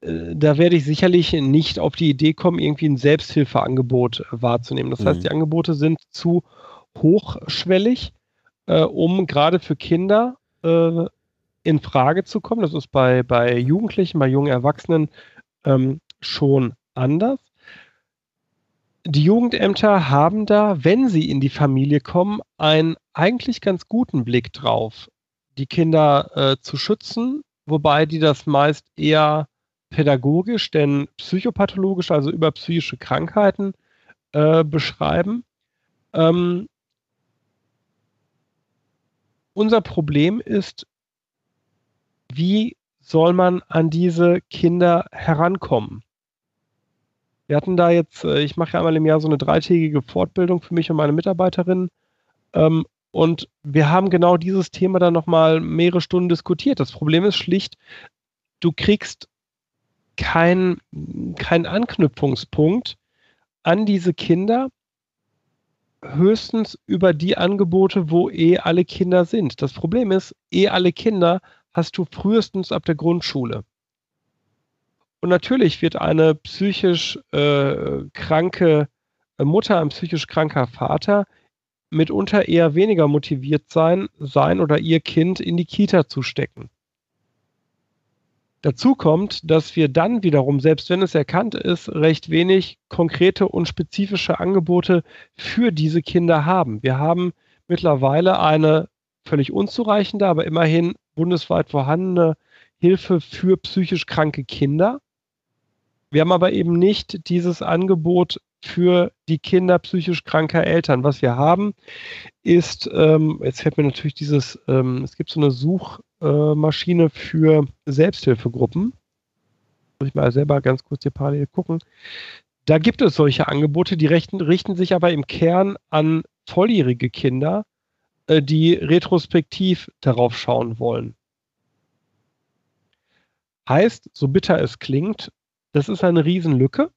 Äh, da werde ich sicherlich nicht auf die Idee kommen, irgendwie ein Selbsthilfeangebot äh, wahrzunehmen. Das mhm. heißt, die Angebote sind zu hochschwellig, äh, um gerade für Kinder äh, in Frage zu kommen. Das ist bei, bei Jugendlichen, bei jungen Erwachsenen ähm, schon anders die Jugendämter haben da, wenn sie in die Familie kommen, einen eigentlich ganz guten Blick drauf, die Kinder äh, zu schützen, wobei die das meist eher pädagogisch, denn psychopathologisch, also über psychische Krankheiten äh, beschreiben. Ähm, unser Problem ist, wie soll man an diese Kinder herankommen? Wir hatten da jetzt, äh, ich mache ja einmal im Jahr so eine dreitägige Fortbildung für mich und meine Mitarbeiterinnen. Ähm, und wir haben genau dieses Thema dann nochmal mehrere Stunden diskutiert. Das Problem ist schlicht, du kriegst keinen kein Anknüpfungspunkt an diese Kinder, höchstens über die Angebote, wo eh alle Kinder sind. Das Problem ist, eh alle Kinder hast du frühestens ab der Grundschule. Und natürlich wird eine psychisch äh, kranke Mutter, ein psychisch kranker Vater mitunter eher weniger motiviert sein, sein oder ihr Kind in die Kita zu stecken. Dazu kommt, dass wir dann wiederum, selbst wenn es erkannt ist, recht wenig konkrete und spezifische Angebote für diese Kinder haben. Wir haben mittlerweile eine völlig unzureichende, aber immerhin bundesweit vorhandene Hilfe für psychisch kranke Kinder. Wir haben aber eben nicht dieses Angebot für die Kinder psychisch kranker Eltern. Was wir haben, ist, ähm, jetzt fällt mir natürlich dieses, ähm, es gibt so eine Suchmaschine äh, für Selbsthilfegruppen. Muss ich mal selber ganz kurz hier parallel gucken. Da gibt es solche Angebote, die richten, richten sich aber im Kern an volljährige Kinder, äh, die retrospektiv darauf schauen wollen. Heißt, so bitter es klingt, das ist eine Riesenlücke.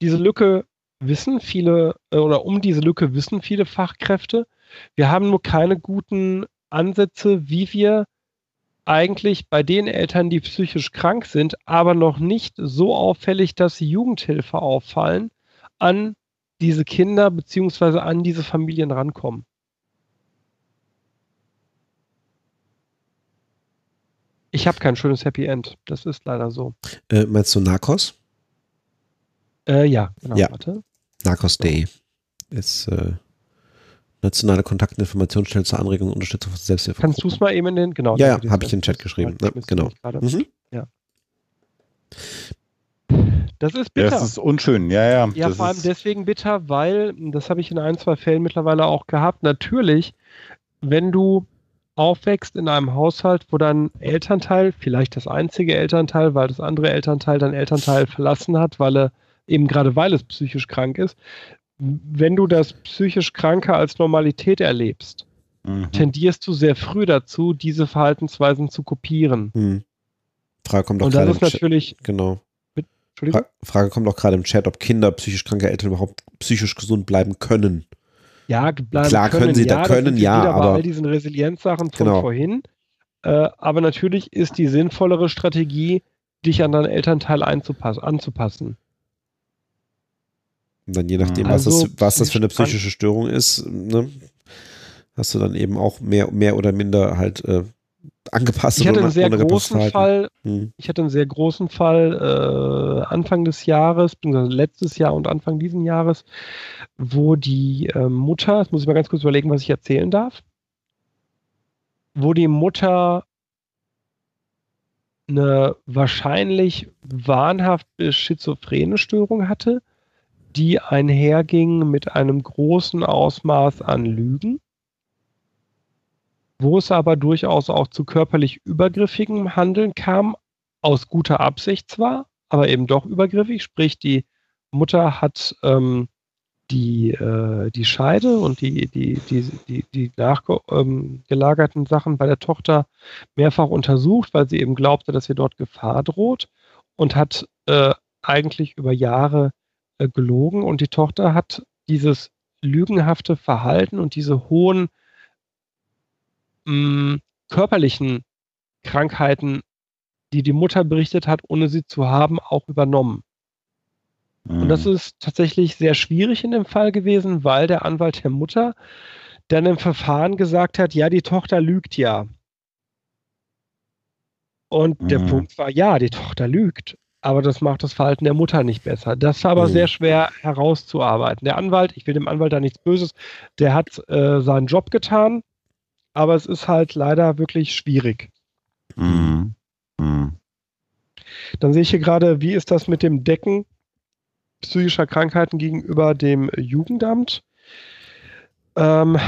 Diese Lücke wissen viele, äh, oder um diese Lücke wissen viele Fachkräfte. Wir haben nur keine guten Ansätze, wie wir eigentlich bei den Eltern, die psychisch krank sind, aber noch nicht so auffällig, dass sie Jugendhilfe auffallen, an diese Kinder bzw. an diese Familien rankommen. Ich habe kein schönes Happy End. Das ist leider so.
Äh, meinst du Narcos?
Äh, ja, genau.
Ja. Warte. Narcos Day ist äh, nationale Kontakt- und Informationsstelle zur Anregung und Unterstützung von Selbsthilfe.
Kannst du es mal eben in den, genau.
Ja, ja habe ich in den Chat geschrieben. Ja, genau.
Mhm. Ja. Das ist bitter.
das ist unschön, ja, ja.
Ja,
das
vor allem deswegen bitter, weil, das habe ich in ein, zwei Fällen mittlerweile auch gehabt, natürlich, wenn du aufwächst in einem Haushalt, wo dein Elternteil, vielleicht das einzige Elternteil, weil das andere Elternteil dein Elternteil verlassen hat, weil er eben gerade weil es psychisch krank ist, wenn du das psychisch Kranke als Normalität erlebst, mhm. tendierst du sehr früh dazu, diese Verhaltensweisen zu kopieren. Mhm.
Frage kommt auch
gerade im natürlich
Chat. Genau. Frage kommt auch gerade im Chat, ob Kinder psychisch kranke Eltern überhaupt psychisch gesund bleiben können.
Ja, bleiben
Klar können, können sie
ja,
da können, ja, aber
all diesen Resilienzsachen von genau. vorhin. Äh, aber natürlich ist die sinnvollere Strategie, dich an deinen Elternteil anzupassen.
Und dann je nachdem, also, was, das, was das für eine psychische Störung ist, ne, hast du dann eben auch mehr, mehr oder minder halt äh, angepasst
ich hatte einen sehr großen Fall hm. ich hatte einen sehr großen Fall äh, Anfang des Jahres letztes Jahr und Anfang diesen Jahres wo die äh, Mutter jetzt muss ich mal ganz kurz überlegen was ich erzählen darf wo die Mutter eine wahrscheinlich wahnhaft schizophrene Störung hatte die einherging mit einem großen Ausmaß an Lügen, wo es aber durchaus auch zu körperlich übergriffigem Handeln kam, aus guter Absicht zwar, aber eben doch übergriffig, sprich die Mutter hat ähm, die, äh, die Scheide und die, die, die, die, die nachgelagerten ähm, Sachen bei der Tochter mehrfach untersucht, weil sie eben glaubte, dass ihr dort Gefahr droht und hat äh, eigentlich über Jahre äh, gelogen und die Tochter hat dieses lügenhafte Verhalten und diese hohen mh, mm, körperlichen Krankheiten, die die Mutter berichtet hat, ohne sie zu haben, auch übernommen. Und das mhm. ist tatsächlich sehr schwierig in dem Fall gewesen, weil der Anwalt der Mutter dann im Verfahren gesagt hat, ja, die Tochter lügt ja. Und mhm. der Punkt war, ja, die Tochter lügt. Aber das macht das Verhalten der Mutter nicht besser. Das war aber mhm. sehr schwer herauszuarbeiten. Der Anwalt, ich will dem Anwalt da nichts Böses, der hat äh, seinen Job getan, aber es ist halt leider wirklich schwierig. Mhm. mhm. Dann sehe ich hier gerade, wie ist das mit dem Decken psychischer Krankheiten gegenüber dem Jugendamt. Ähm,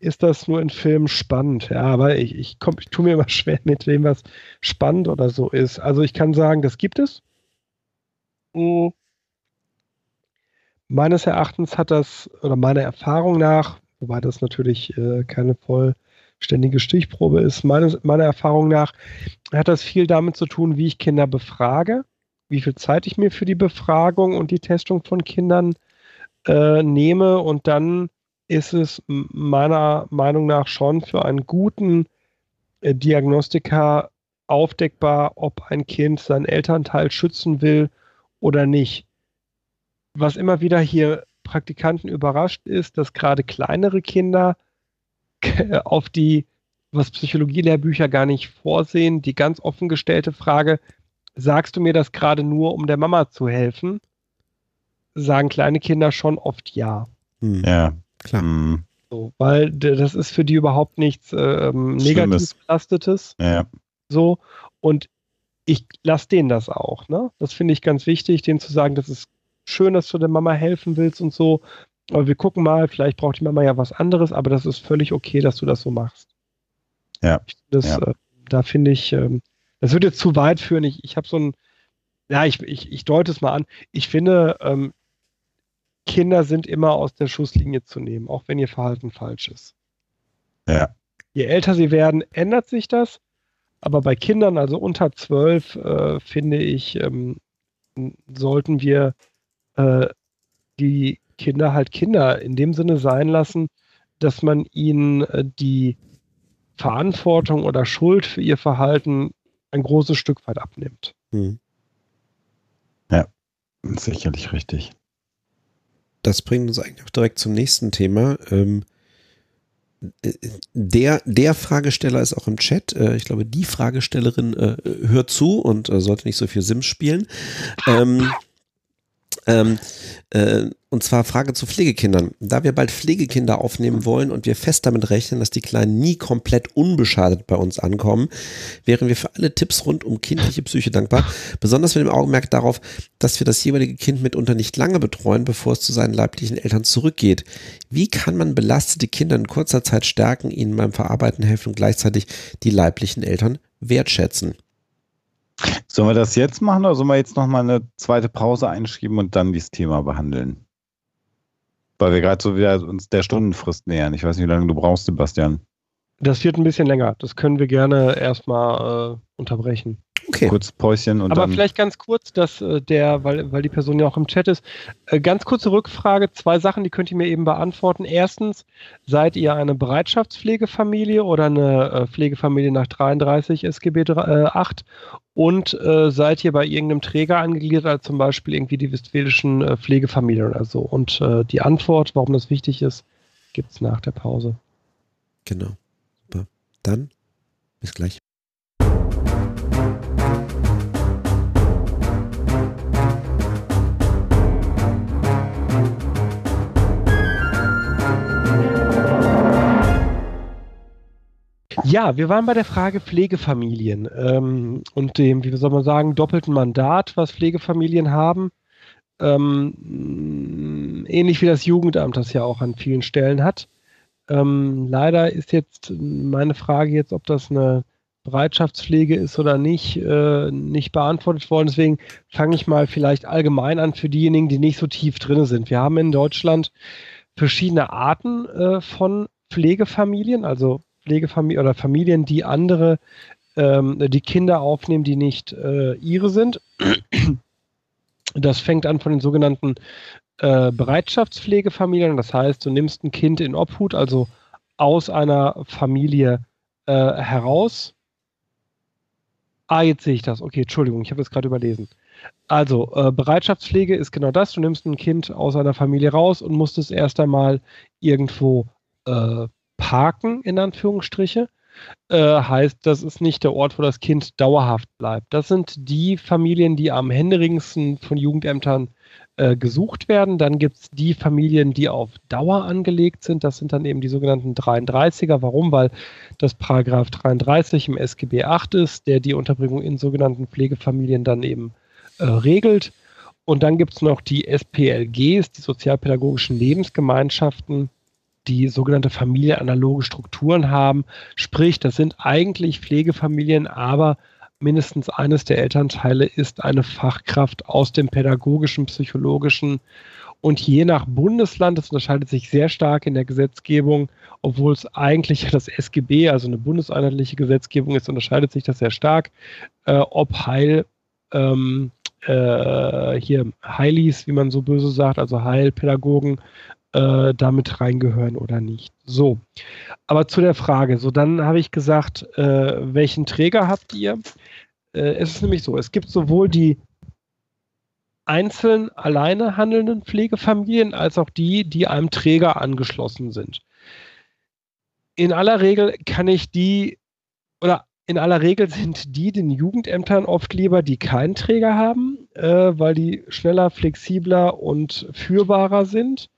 ist das nur in Filmen spannend? Ja, aber ich, ich, komm, ich tue mir immer schwer mit dem, was spannend oder so ist. Also ich kann sagen, das gibt es. Meines Erachtens hat das, oder meiner Erfahrung nach, wobei das natürlich äh, keine vollständige Stichprobe ist, meines, meiner Erfahrung nach hat das viel damit zu tun, wie ich Kinder befrage wie viel Zeit ich mir für die Befragung und die Testung von Kindern äh, nehme. Und dann ist es meiner Meinung nach schon für einen guten äh, Diagnostiker aufdeckbar, ob ein Kind seinen Elternteil schützen will oder nicht. Was immer wieder hier Praktikanten überrascht ist, dass gerade kleinere Kinder auf die, was Psychologielehrbücher gar nicht vorsehen, die ganz offen gestellte Frage, sagst du mir das gerade nur, um der Mama zu helfen? Sagen kleine Kinder schon oft ja.
Hm. Ja, klar. Hm.
So, weil das ist für die überhaupt nichts ähm, negativ belastetes.
Ja.
So. Und ich lasse denen das auch. Ne? Das finde ich ganz wichtig, denen zu sagen, das ist schön, dass du der Mama helfen willst und so. Aber wir gucken mal, vielleicht braucht die Mama ja was anderes, aber das ist völlig okay, dass du das so machst.
Ja.
Das,
ja.
Äh, da finde ich, ähm, das würde jetzt zu weit führen. Ich, ich habe so ein, ja, ich, ich, ich deute es mal an. Ich finde, ähm, Kinder sind immer aus der Schusslinie zu nehmen, auch wenn ihr Verhalten falsch ist.
Ja.
Je älter sie werden, ändert sich das. Aber bei Kindern, also unter zwölf, äh, finde ich, ähm, sollten wir äh, die Kinder halt Kinder in dem Sinne sein lassen, dass man ihnen äh, die Verantwortung oder Schuld für ihr Verhalten ein großes Stück weit abnimmt. Hm.
Ja, sicherlich richtig.
Das bringt uns eigentlich auch direkt zum nächsten Thema. Ähm, der, der Fragesteller ist auch im Chat. Äh, ich glaube, die Fragestellerin äh, hört zu und äh, sollte nicht so viel Sims spielen. Ähm, ähm, äh, und zwar Frage zu Pflegekindern. Da wir bald Pflegekinder aufnehmen wollen und wir fest damit rechnen, dass die Kleinen nie komplett unbeschadet bei uns ankommen, wären wir für alle Tipps rund um kindliche Psyche dankbar. Besonders mit dem Augenmerk darauf, dass wir das jeweilige Kind mitunter nicht lange betreuen, bevor es zu seinen leiblichen Eltern zurückgeht. Wie kann man belastete Kinder in kurzer Zeit stärken, ihnen beim Verarbeiten helfen und gleichzeitig die leiblichen Eltern wertschätzen?
Sollen wir das jetzt machen oder sollen wir jetzt nochmal eine zweite Pause einschieben und dann dieses Thema behandeln? Weil wir gerade so wieder uns der Stundenfrist nähern. Ich weiß nicht, wie lange du brauchst, Sebastian.
Das wird ein bisschen länger. Das können wir gerne erstmal äh, unterbrechen.
Okay. Kurz Päuschen und
Aber
dann
vielleicht ganz kurz, dass äh, der, weil, weil die Person ja auch im Chat ist, äh, ganz kurze Rückfrage, zwei Sachen, die könnt ihr mir eben beantworten. Erstens, seid ihr eine Bereitschaftspflegefamilie oder eine äh, Pflegefamilie nach 33 SGB 8? Und seid ihr bei irgendeinem Träger angegliedert, als zum Beispiel irgendwie die westfälischen Pflegefamilien oder so? Und die Antwort, warum das wichtig ist, gibt es nach der Pause.
Genau. Super. Dann bis gleich.
Ja, wir waren bei der Frage Pflegefamilien ähm, und dem, wie soll man sagen, doppelten Mandat, was Pflegefamilien haben. Ähm, ähnlich wie das Jugendamt das ja auch an vielen Stellen hat. Ähm, leider ist jetzt meine Frage jetzt, ob das eine Bereitschaftspflege ist oder nicht, äh, nicht beantwortet worden. Deswegen fange ich mal vielleicht allgemein an für diejenigen, die nicht so tief drin sind. Wir haben in Deutschland verschiedene Arten äh, von Pflegefamilien, also Pflegefamilien oder Familien, die andere, ähm, die Kinder aufnehmen, die nicht äh, ihre sind. Das fängt an von den sogenannten äh, Bereitschaftspflegefamilien. Das heißt, du nimmst ein Kind in Obhut, also aus einer Familie äh, heraus. Ah, jetzt sehe ich das. Okay, Entschuldigung, ich habe es gerade überlesen. Also, äh, Bereitschaftspflege ist genau das. Du nimmst ein Kind aus einer Familie raus und musst es erst einmal irgendwo äh, parken, in Anführungsstriche. Äh, heißt, das ist nicht der Ort, wo das Kind dauerhaft bleibt. Das sind die Familien, die am händeringsten von Jugendämtern äh, gesucht werden. Dann gibt es die Familien, die auf Dauer angelegt sind. Das sind dann eben die sogenannten 33er. Warum? Weil das Paragraph 33 im SGB 8 ist, der die Unterbringung in sogenannten Pflegefamilien dann eben äh, regelt. Und dann gibt es noch die SPLGs, die sozialpädagogischen Lebensgemeinschaften, die sogenannte familienanaloge Strukturen haben. Sprich, das sind eigentlich Pflegefamilien, aber mindestens eines der Elternteile ist eine Fachkraft aus dem pädagogischen, psychologischen und je nach Bundesland, das unterscheidet sich sehr stark in der Gesetzgebung, obwohl es eigentlich das SGB, also eine bundeseinheitliche Gesetzgebung ist, unterscheidet sich das sehr stark, äh, ob Heil, ähm, äh, hier Heilis, wie man so böse sagt, also Heilpädagogen, äh, damit reingehören oder nicht. So, aber zu der Frage. So, dann habe ich gesagt, äh, welchen Träger habt ihr? Äh, es ist nämlich so, es gibt sowohl die einzeln alleine handelnden Pflegefamilien als auch die, die einem Träger angeschlossen sind. In aller Regel kann ich die oder in aller Regel sind die den Jugendämtern oft lieber, die keinen Träger haben, äh, weil die schneller, flexibler und führbarer sind.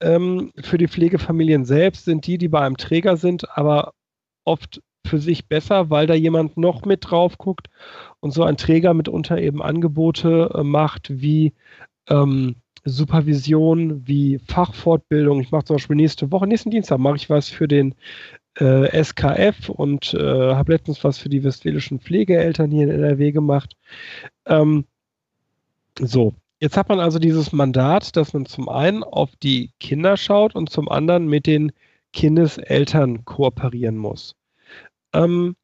Ähm, für die Pflegefamilien selbst sind die, die bei einem Träger sind, aber oft für sich besser, weil da jemand noch mit drauf guckt und so ein Träger mitunter eben Angebote äh, macht wie ähm, Supervision, wie Fachfortbildung. Ich mache zum Beispiel nächste Woche, nächsten Dienstag mache ich was für den äh, SKF und äh, habe letztens was für die westfälischen Pflegeeltern hier in NRW gemacht. Ähm, so, Jetzt hat man also dieses Mandat, dass man zum einen auf die Kinder schaut und zum anderen mit den Kindeseltern kooperieren muss. Ähm,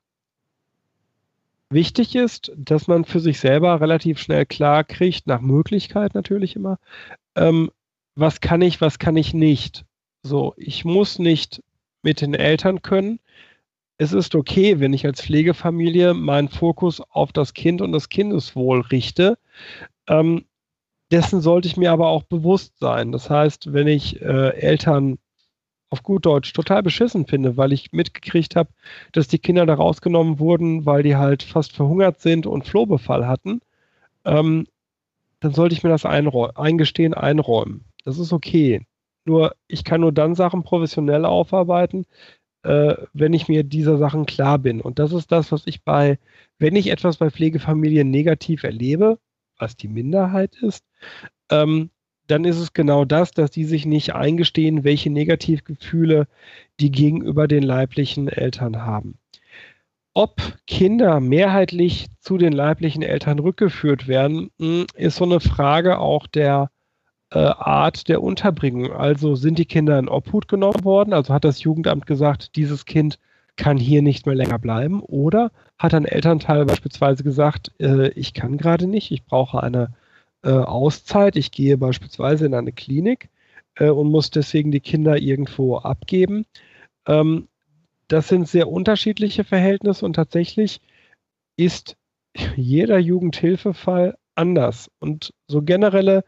wichtig ist, dass man für sich selber relativ schnell klar kriegt, nach Möglichkeit natürlich immer, ähm, was kann ich, was kann ich nicht. So, ich muss nicht mit den Eltern können. Es ist okay, wenn ich als Pflegefamilie meinen Fokus auf das Kind und das Kindeswohl richte. Ähm, dessen sollte ich mir aber auch bewusst sein. Das heißt, wenn ich äh, Eltern auf gut Deutsch total beschissen finde, weil ich mitgekriegt habe, dass die Kinder da rausgenommen wurden, weil die halt fast verhungert sind und Flohbefall hatten, ähm, dann sollte ich mir das eingestehen, einräumen. Das ist okay. Nur ich kann nur dann Sachen professionell aufarbeiten, äh, wenn ich mir dieser Sachen klar bin. Und das ist das, was ich bei, wenn ich etwas bei Pflegefamilien negativ erlebe, was die Minderheit ist, ähm, dann ist es genau das, dass die sich nicht eingestehen, welche Negativgefühle die gegenüber den leiblichen Eltern haben. Ob Kinder mehrheitlich zu den leiblichen Eltern rückgeführt werden, hm, ist so eine Frage auch der äh, Art der Unterbringung. Also sind die Kinder in Obhut genommen worden? Also hat das Jugendamt gesagt, dieses Kind kann hier nicht mehr länger bleiben? Oder hat ein Elternteil beispielsweise gesagt, äh, ich kann gerade nicht, ich brauche eine äh, Auszeit, ich gehe beispielsweise in eine Klinik äh, und muss deswegen die Kinder irgendwo abgeben. Ähm, das sind sehr unterschiedliche Verhältnisse und tatsächlich ist jeder Jugendhilfefall anders. Und so generelle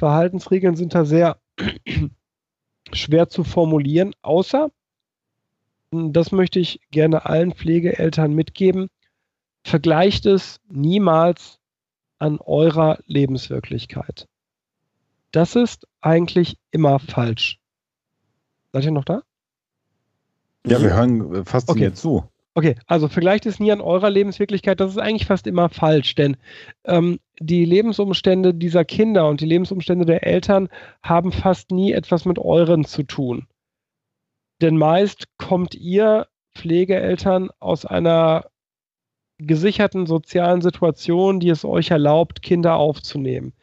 Verhaltensregeln sind da sehr schwer zu formulieren, außer das möchte ich gerne allen Pflegeeltern mitgeben. Vergleicht es niemals an eurer Lebenswirklichkeit. Das ist eigentlich immer falsch. Seid ihr noch da?
Ja, wir hören fast okay. jetzt zu.
Okay, also vergleicht es nie an eurer Lebenswirklichkeit. Das ist eigentlich fast immer falsch, denn ähm, die Lebensumstände dieser Kinder und die Lebensumstände der Eltern haben fast nie etwas mit euren zu tun. Denn meist kommt ihr Pflegeeltern aus einer gesicherten sozialen Situation, die es euch erlaubt, Kinder aufzunehmen.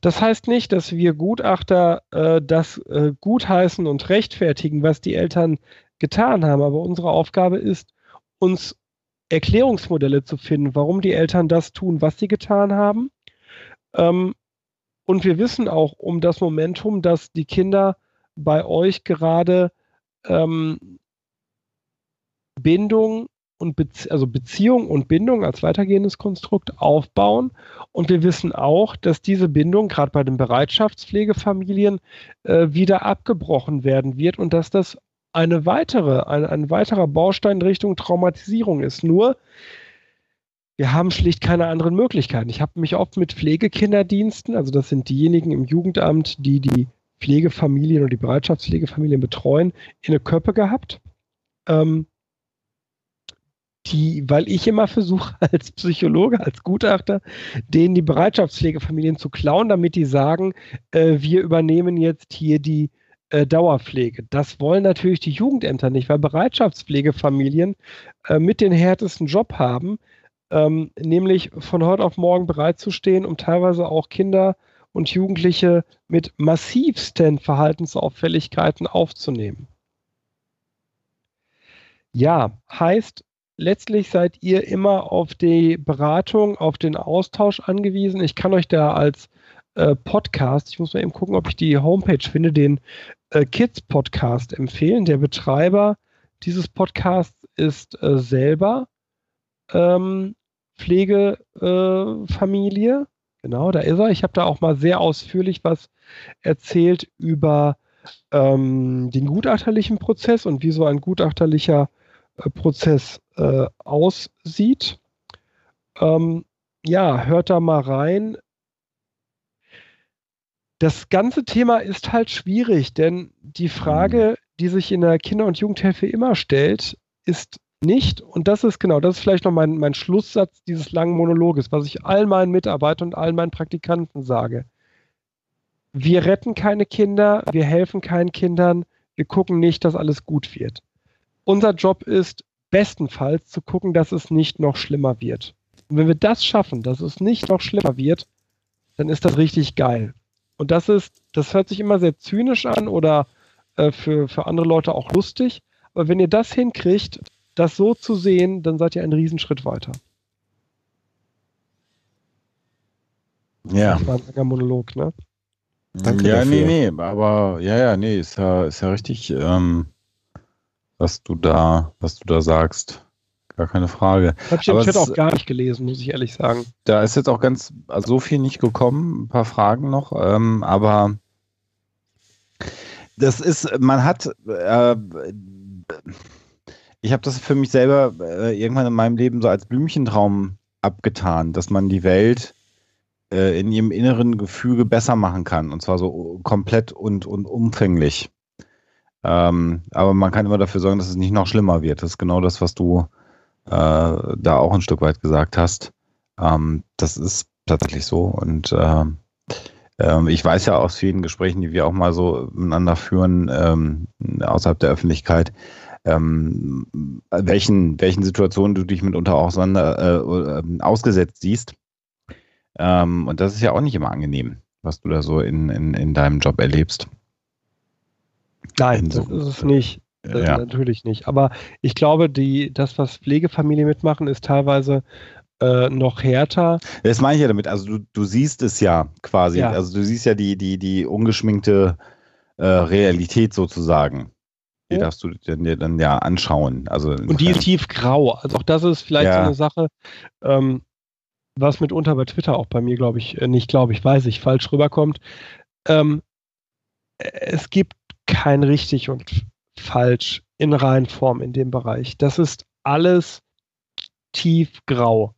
Das heißt nicht, dass wir Gutachter äh, das äh, gutheißen und rechtfertigen, was die Eltern getan haben, aber unsere Aufgabe ist, uns Erklärungsmodelle zu finden, warum die Eltern das tun, was sie getan haben. Ähm, und wir wissen auch um das Momentum, dass die Kinder bei euch gerade ähm, Bindung und Bezie also Beziehung und Bindung als weitergehendes Konstrukt aufbauen. Und wir wissen auch, dass diese Bindung gerade bei den Bereitschaftspflegefamilien äh, wieder abgebrochen werden wird und dass das eine weitere, ein, ein weiterer Baustein Richtung Traumatisierung ist. Nur, wir haben schlicht keine anderen Möglichkeiten. Ich habe mich oft mit Pflegekinderdiensten, also das sind diejenigen im Jugendamt, die die Pflegefamilien oder die Bereitschaftspflegefamilien betreuen, in eine Köppe gehabt. Ähm, die, weil ich immer versuche, als Psychologe, als Gutachter, denen die Bereitschaftspflegefamilien zu klauen, damit die sagen, äh, wir übernehmen jetzt hier die äh, Dauerpflege. Das wollen natürlich die Jugendämter nicht, weil Bereitschaftspflegefamilien äh, mit den härtesten Job haben, ähm, nämlich von heute auf morgen bereitzustehen, um teilweise auch Kinder und Jugendliche mit massivsten Verhaltensauffälligkeiten aufzunehmen. Ja, heißt, letztlich seid ihr immer auf die Beratung, auf den Austausch angewiesen. Ich kann euch da als äh, Podcast, ich muss mal eben gucken, ob ich die Homepage finde, den äh, Kids Podcast empfehlen. Der Betreiber dieses Podcasts ist äh, selber ähm, Pflegefamilie. Genau, da ist er. Ich habe da auch mal sehr ausführlich was erzählt über ähm, den gutachterlichen Prozess und wie so ein gutachterlicher äh, Prozess äh, aussieht. Ähm, ja, hört da mal rein. Das ganze Thema ist halt schwierig, denn die Frage, die sich in der Kinder- und Jugendhilfe immer stellt, ist nicht, und das ist genau, das ist vielleicht noch mein, mein Schlusssatz dieses langen Monologes, was ich allen meinen Mitarbeitern und allen meinen Praktikanten sage. Wir retten keine Kinder, wir helfen keinen Kindern, wir gucken nicht, dass alles gut wird. Unser Job ist, bestenfalls zu gucken, dass es nicht noch schlimmer wird. Und wenn wir das schaffen, dass es nicht noch schlimmer wird, dann ist das richtig geil. Und das ist, das hört sich immer sehr zynisch an oder äh, für, für andere Leute auch lustig. Aber wenn ihr das hinkriegt, das so zu sehen, dann seid ihr einen Riesenschritt weiter.
Ja.
Das war ein langer Monolog, ne?
Danke ja, dafür. nee, nee, aber ja, ja, nee, ist ja, ist ja richtig. Ähm, was du da, was du da sagst. Gar keine Frage.
Hab ich im Chat auch gar nicht gelesen, muss ich ehrlich sagen.
Da ist jetzt auch ganz also so viel nicht gekommen, ein paar Fragen noch, ähm, aber das ist, man hat, äh, ich habe das für mich selber äh, irgendwann in meinem Leben so als Blümchentraum abgetan, dass man die Welt äh, in ihrem inneren Gefüge besser machen kann und zwar so komplett und, und umfänglich. Ähm, aber man kann immer dafür sorgen, dass es nicht noch schlimmer wird. Das ist genau das, was du äh, da auch ein Stück weit gesagt hast. Ähm, das ist tatsächlich so. Und äh, äh, ich weiß ja aus vielen Gesprächen, die wir auch mal so miteinander führen, ähm, außerhalb der Öffentlichkeit, ähm, welchen, welchen Situationen du dich mitunter auch äh, ähm, ausgesetzt siehst. Ähm, und das ist ja auch nicht immer angenehm, was du da so in, in, in deinem Job erlebst.
Nein, das ist es nicht. Das ja. Natürlich nicht. Aber ich glaube, die, das, was Pflegefamilien mitmachen, ist teilweise äh, noch härter.
Das meine ich ja damit. Also du, du siehst es ja quasi. Ja. Also du siehst ja die, die, die ungeschminkte äh, Realität sozusagen. Die ja. darfst du dir dann ja anschauen. Also
Und die ist tiefgrau. Also auch das ist vielleicht ja. so eine Sache, ähm, was mitunter bei Twitter auch bei mir, glaube ich, äh, nicht glaube ich, weiß ich, falsch rüberkommt. Ähm, es gibt kein richtig und falsch in Reihenform in dem Bereich. Das ist alles tiefgrau.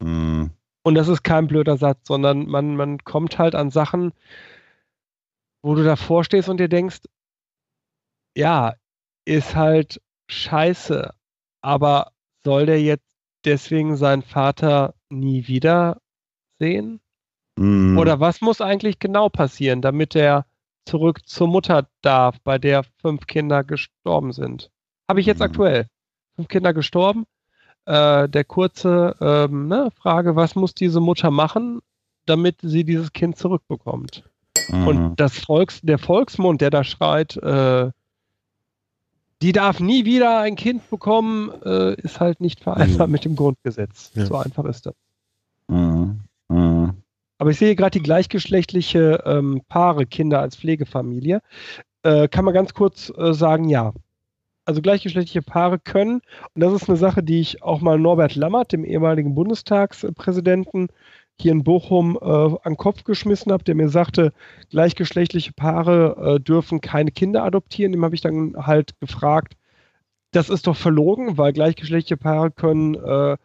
Mhm. Und das ist kein blöder Satz, sondern man, man kommt halt an Sachen, wo du davor stehst und dir denkst, ja, ist halt scheiße, aber soll der jetzt deswegen seinen Vater nie wieder sehen? Mhm. Oder was muss eigentlich genau passieren, damit er zurück zur Mutter darf, bei der fünf Kinder gestorben sind? Habe ich jetzt mhm. aktuell. Fünf Kinder gestorben. Äh, der kurze ähm, ne, Frage, was muss diese Mutter machen, damit sie dieses Kind zurückbekommt? Mhm. Und das Volks, der Volksmund, der da schreit, äh, die darf nie wieder ein Kind bekommen, äh, ist halt nicht vereinbar mhm. mit dem Grundgesetz. Ja. So einfach ist das. Mhm. Mhm. Aber ich sehe gerade die gleichgeschlechtliche ähm, Paare, Kinder als Pflegefamilie. Äh, kann man ganz kurz äh, sagen, ja. Also gleichgeschlechtliche Paare können, und das ist eine Sache, die ich auch mal Norbert Lammert, dem ehemaligen Bundestagspräsidenten, hier in Bochum äh, an den Kopf geschmissen habe, der mir sagte, gleichgeschlechtliche Paare äh, dürfen keine Kinder adoptieren. Dem habe ich dann halt gefragt, das ist doch verlogen, weil gleichgeschlechtliche Paare können äh,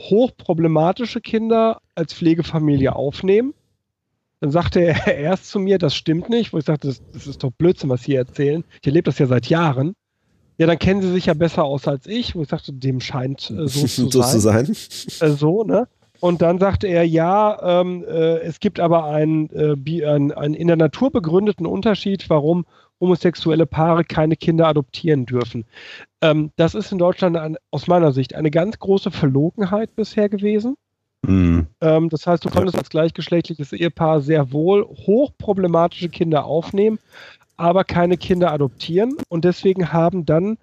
hochproblematische Kinder als Pflegefamilie aufnehmen. Dann sagte er erst zu mir, das stimmt nicht, wo ich sagte, das, das ist doch Blödsinn, was Sie erzählen. Ich erlebe das ja seit Jahren. Ja, dann kennen Sie sich ja besser aus als ich, wo ich sagte, dem scheint äh, so zu so sein. Zu sein. Äh, so, ne? Und dann sagte er, ja, ähm, äh, es gibt aber einen, äh, einen, einen in der Natur begründeten Unterschied, warum homosexuelle Paare keine Kinder adoptieren dürfen. Ähm, das ist in Deutschland ein, aus meiner Sicht eine ganz große Verlogenheit bisher gewesen. Mhm. Ähm, das heißt, du konntest als gleichgeschlechtliches Ehepaar sehr wohl hochproblematische Kinder aufnehmen, aber keine Kinder adoptieren. Und deswegen haben dann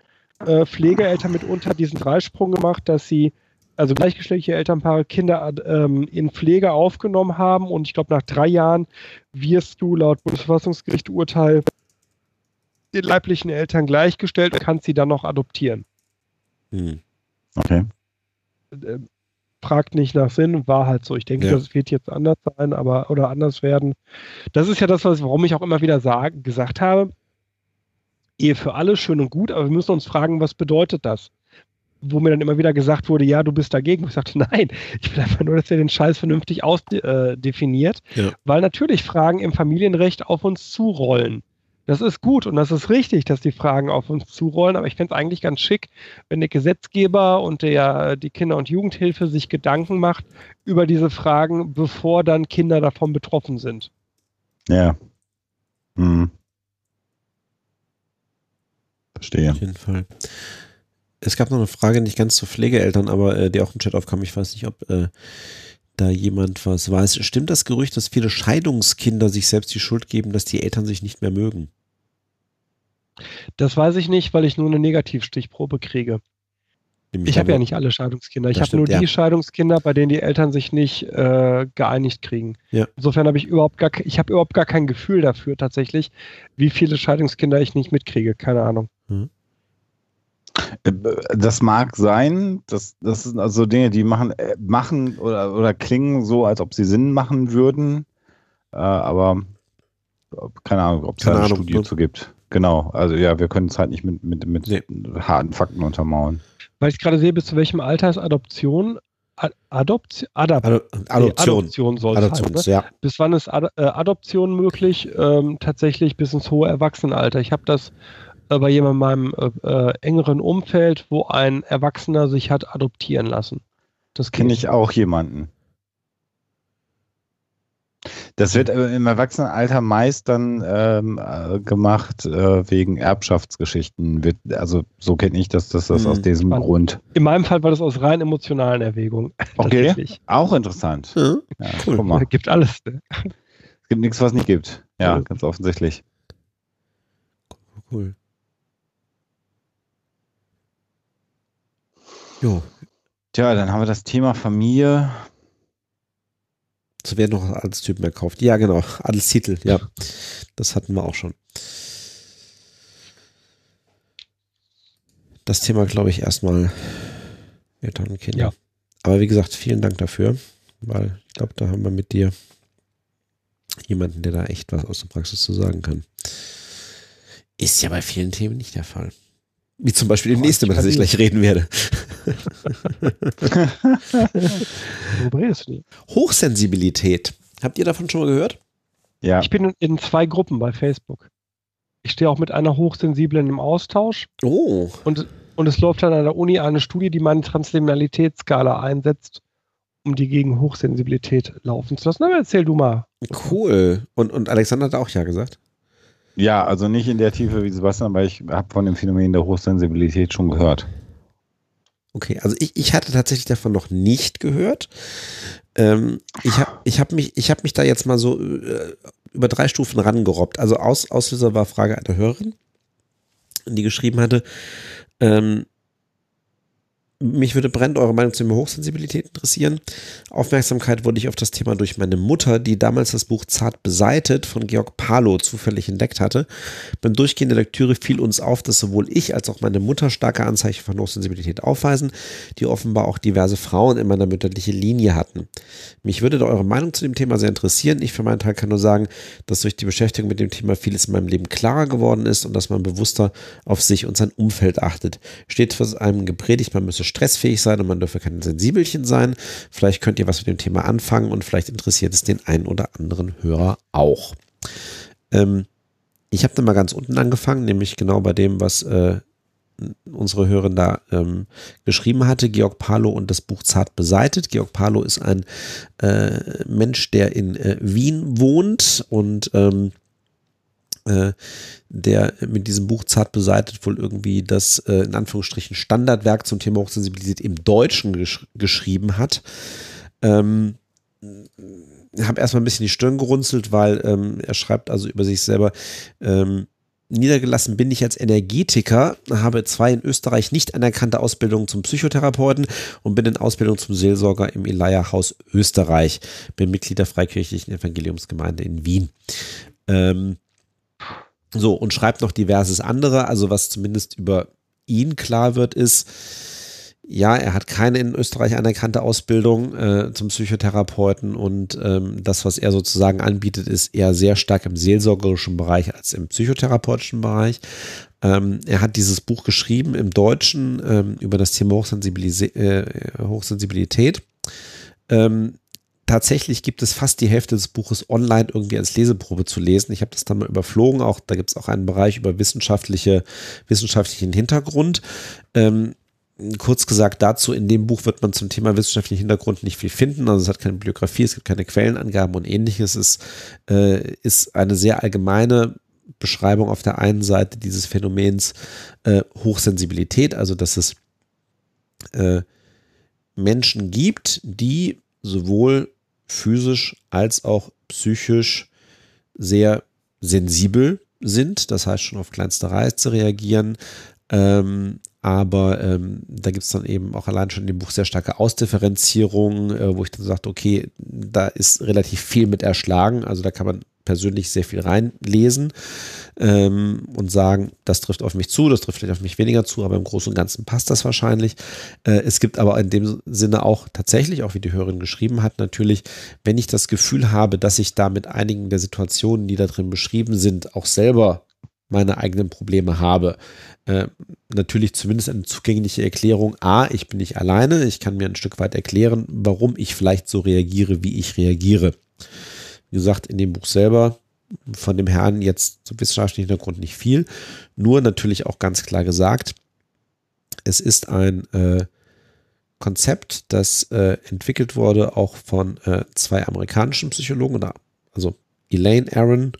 äh, Pflegeeltern mitunter diesen Dreisprung gemacht, dass sie also gleichgeschlechtliche Elternpaare Kinder ähm, in Pflege aufgenommen haben und ich glaube nach drei Jahren wirst du laut Bundesverfassungsgericht Urteil den leiblichen Eltern gleichgestellt und kannst sie dann noch adoptieren.
Hm. Okay.
Äh, fragt nicht nach Sinn, war halt so. Ich denke, ja. das wird jetzt anders sein, aber oder anders werden. Das ist ja das, was, warum ich auch immer wieder sagen, gesagt habe. Ehe für alle schön und gut, aber wir müssen uns fragen, was bedeutet das? Wo mir dann immer wieder gesagt wurde, ja, du bist dagegen. Ich sagte, nein, ich will einfach nur, dass ihr den Scheiß vernünftig ausdefiniert, äh, ja. weil natürlich Fragen im Familienrecht auf uns zurollen. Das ist gut und das ist richtig, dass die Fragen auf uns zurollen, aber ich fände es eigentlich ganz schick, wenn der Gesetzgeber und der, die Kinder- und Jugendhilfe sich Gedanken macht über diese Fragen, bevor dann Kinder davon betroffen sind.
Ja. Hm. Verstehe.
Auf jeden Fall. Es gab noch eine Frage, nicht ganz zu Pflegeeltern, aber äh, die auch im Chat aufkam. Ich weiß nicht, ob äh, da jemand was weiß. Stimmt das Gerücht, dass viele Scheidungskinder sich selbst die Schuld geben, dass die Eltern sich nicht mehr mögen?
Das weiß ich nicht, weil ich nur eine Negativstichprobe kriege. Nämlich ich habe ja nicht alle Scheidungskinder. Ich habe nur die ja. Scheidungskinder, bei denen die Eltern sich nicht äh, geeinigt kriegen. Ja. Insofern habe ich überhaupt gar, ich habe überhaupt gar kein Gefühl dafür tatsächlich, wie viele Scheidungskinder ich nicht mitkriege. Keine Ahnung. Mhm.
Das mag sein, das, das sind also Dinge, die machen, äh, machen oder, oder klingen so, als ob sie Sinn machen würden, äh, aber keine Ahnung, ob es da eine Ahnung, Studie zu gibt. Genau, also ja, wir können es halt nicht mit, mit, mit nee. harten Fakten untermauern.
Weil ich gerade sehe, bis zu welchem Alter ist Adoption? Adoption,
Adop Adoption,
Adoption soll Adoption, halt, ne? ja. Bis wann ist Ad äh, Adoption möglich? Ähm, tatsächlich bis ins hohe Erwachsenenalter. Ich habe das äh, bei jemandem in meinem äh, äh, engeren Umfeld, wo ein Erwachsener sich hat adoptieren lassen.
Das kenne ich auch jemanden. Das wird im Erwachsenenalter meist dann ähm, äh, gemacht äh, wegen Erbschaftsgeschichten. Wird, also so kenne ich das, dass das hm, aus diesem spannend. Grund.
In meinem Fall war das aus rein emotionalen Erwägungen.
Okay, auch interessant. Ja,
ja cool. guck mal. Gibt alles. Ne?
Es gibt nichts, was nicht gibt. Ja, cool. ganz offensichtlich.
Cool. Jo.
Tja, dann haben wir das Thema Familie.
So werden noch Adelstypen erkauft. Ja, genau. Adelstitel, ja. Das hatten wir auch schon. Das Thema, glaube ich, erstmal Eltern und Kinder. Ja. Aber wie gesagt, vielen Dank dafür, weil ich glaube, da haben wir mit dir jemanden, der da echt was aus der Praxis zu sagen kann. Ist ja bei vielen Themen nicht der Fall. Wie zum Beispiel dem nächsten, über das ich gleich reden werde. Worüber redest du? Hochsensibilität. Habt ihr davon schon mal gehört?
Ja. Ich bin in zwei Gruppen bei Facebook. Ich stehe auch mit einer Hochsensiblen im Austausch.
Oh.
Und, und es läuft dann an der Uni eine Studie, die meine Transliminalitätsskala einsetzt, um die gegen Hochsensibilität laufen zu lassen. Aber erzähl du mal.
Cool. Und, und Alexander hat auch ja gesagt.
Ja, also nicht in der Tiefe wie Sebastian, aber ich habe von dem Phänomen der Hochsensibilität schon gehört.
Okay, also ich, ich hatte tatsächlich davon noch nicht gehört. Ähm, ich habe ich hab mich, hab mich da jetzt mal so äh, über drei Stufen rangerobbt. Also Aus, Auslöser war Frage einer Hörerin, die geschrieben hatte, ähm, mich würde brennend eure Meinung zum Thema Hochsensibilität interessieren. Aufmerksamkeit wurde ich auf das Thema durch meine Mutter, die damals das Buch Zart beseitet von Georg Palo zufällig entdeckt hatte. Beim Durchgehen der Lektüre fiel uns auf, dass sowohl ich als auch meine Mutter starke Anzeichen von Hochsensibilität aufweisen, die offenbar auch diverse Frauen in meiner mütterlichen Linie hatten. Mich würde da eure Meinung zu dem Thema sehr interessieren. Ich für meinen Teil kann nur sagen, dass durch die Beschäftigung mit dem Thema vieles in meinem Leben klarer geworden ist und dass man bewusster auf sich und sein Umfeld achtet. Steht für einem gepredigt, man müsse stressfähig sein und man dürfe kein Sensibelchen sein. Vielleicht könnt ihr was mit dem Thema anfangen und vielleicht interessiert es den einen oder anderen Hörer auch. Ähm, ich habe dann mal ganz unten angefangen, nämlich genau bei dem, was äh, unsere Hörerin da ähm, geschrieben hatte, Georg Palo und das Buch Zart beseitet. Georg Palo ist ein äh, Mensch, der in äh, Wien wohnt und ähm, äh, der mit diesem Buch zart beseitigt wohl irgendwie das äh, in Anführungsstrichen Standardwerk zum Thema Hochsensibilität im Deutschen gesch geschrieben hat. Ähm, habe erstmal ein bisschen die Stirn gerunzelt, weil ähm, er schreibt also über sich selber, ähm, niedergelassen bin ich als Energetiker, habe zwei in Österreich nicht anerkannte Ausbildungen zum Psychotherapeuten und bin in Ausbildung zum Seelsorger im Elia-Haus Österreich. Bin Mitglied der Freikirchlichen Evangeliumsgemeinde in Wien. Ähm, so, und schreibt noch diverses andere. Also, was zumindest über ihn klar wird, ist, ja, er hat keine in Österreich anerkannte Ausbildung äh, zum Psychotherapeuten und ähm, das, was er sozusagen anbietet, ist eher sehr stark im seelsorgerischen Bereich als im psychotherapeutischen Bereich. Ähm, er hat dieses Buch geschrieben im Deutschen ähm, über das Thema Hochsensibilis äh, Hochsensibilität. Ähm, tatsächlich gibt es fast die Hälfte des Buches online irgendwie als Leseprobe zu lesen. Ich habe das dann mal überflogen. Auch da gibt es auch einen Bereich über wissenschaftliche, wissenschaftlichen Hintergrund. Ähm, kurz gesagt dazu, in dem Buch wird man zum Thema wissenschaftlichen Hintergrund nicht viel finden. Also es hat keine Bibliografie, es gibt keine Quellenangaben und ähnliches. Es äh, ist eine sehr allgemeine Beschreibung auf der einen Seite dieses Phänomens äh, Hochsensibilität, also dass es äh, Menschen gibt, die sowohl physisch als auch psychisch sehr sensibel sind, das heißt schon auf kleinste Reize reagieren. Ähm, aber ähm, da gibt es dann eben auch allein schon in dem Buch sehr starke Ausdifferenzierungen, äh, wo ich dann sagte, okay, da ist relativ viel mit erschlagen. Also da kann man persönlich sehr viel reinlesen ähm, und sagen, das trifft auf mich zu, das trifft vielleicht auf mich weniger zu, aber im Großen und Ganzen passt das wahrscheinlich. Äh, es gibt aber in dem Sinne auch tatsächlich, auch wie die Hörerin geschrieben hat, natürlich, wenn ich das Gefühl habe, dass ich da mit einigen der Situationen, die da drin beschrieben sind, auch selber meine eigenen Probleme habe. Äh, natürlich zumindest eine zugängliche Erklärung. A, ich bin nicht alleine. Ich kann mir ein Stück weit erklären, warum ich vielleicht so reagiere, wie ich reagiere. Wie gesagt, in dem Buch selber von dem Herrn jetzt zum wissenschaftlichen Hintergrund nicht viel. Nur natürlich auch ganz klar gesagt, es ist ein äh, Konzept, das äh, entwickelt wurde auch von äh, zwei amerikanischen Psychologen, also Elaine Aaron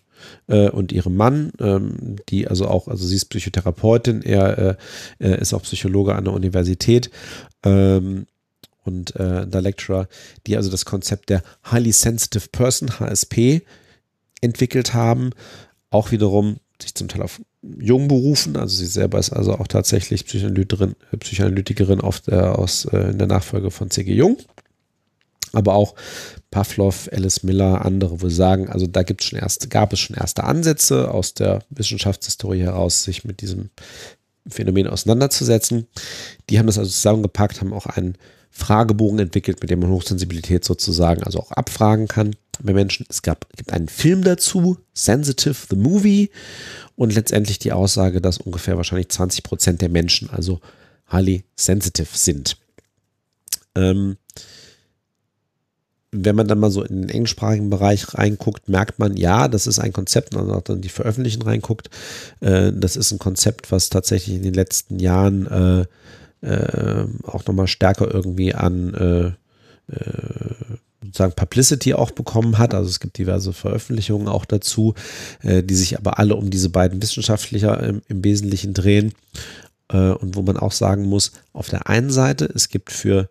äh, und ihrem Mann, ähm, die also auch, also sie ist Psychotherapeutin, er äh, ist auch Psychologe an der Universität. Ähm, und äh, der Lecturer, die also das Konzept der Highly Sensitive Person, HSP, entwickelt haben. Auch wiederum sich zum Teil auf Jung berufen. Also sie selber ist also auch tatsächlich Psychoanalytikerin, Psychoanalytikerin auf der, aus, äh, in der Nachfolge von C.G. Jung. Aber auch Pavlov, Alice Miller, andere wo sagen, also da gibt es schon erste, gab es schon erste Ansätze aus der Wissenschaftshistorie heraus, sich mit diesem Phänomen auseinanderzusetzen. Die haben das also zusammengepackt, haben auch einen Fragebogen entwickelt, mit dem man Hochsensibilität sozusagen also auch abfragen kann bei Menschen. Es gab, gibt einen Film dazu, Sensitive the Movie, und letztendlich die Aussage, dass ungefähr wahrscheinlich 20 Prozent der Menschen also highly sensitive sind. Ähm, wenn man dann mal so in den englischsprachigen Bereich reinguckt, merkt man, ja, das ist ein Konzept, also auch dann die Veröffentlichen reinguckt, äh, das ist ein Konzept, was tatsächlich in den letzten Jahren äh, äh, auch nochmal stärker irgendwie an, äh, äh, sozusagen Publicity auch bekommen hat. Also es gibt diverse Veröffentlichungen auch dazu, äh, die sich aber alle um diese beiden Wissenschaftler im, im Wesentlichen drehen. Äh, und wo man auch sagen muss, auf der einen Seite, es gibt für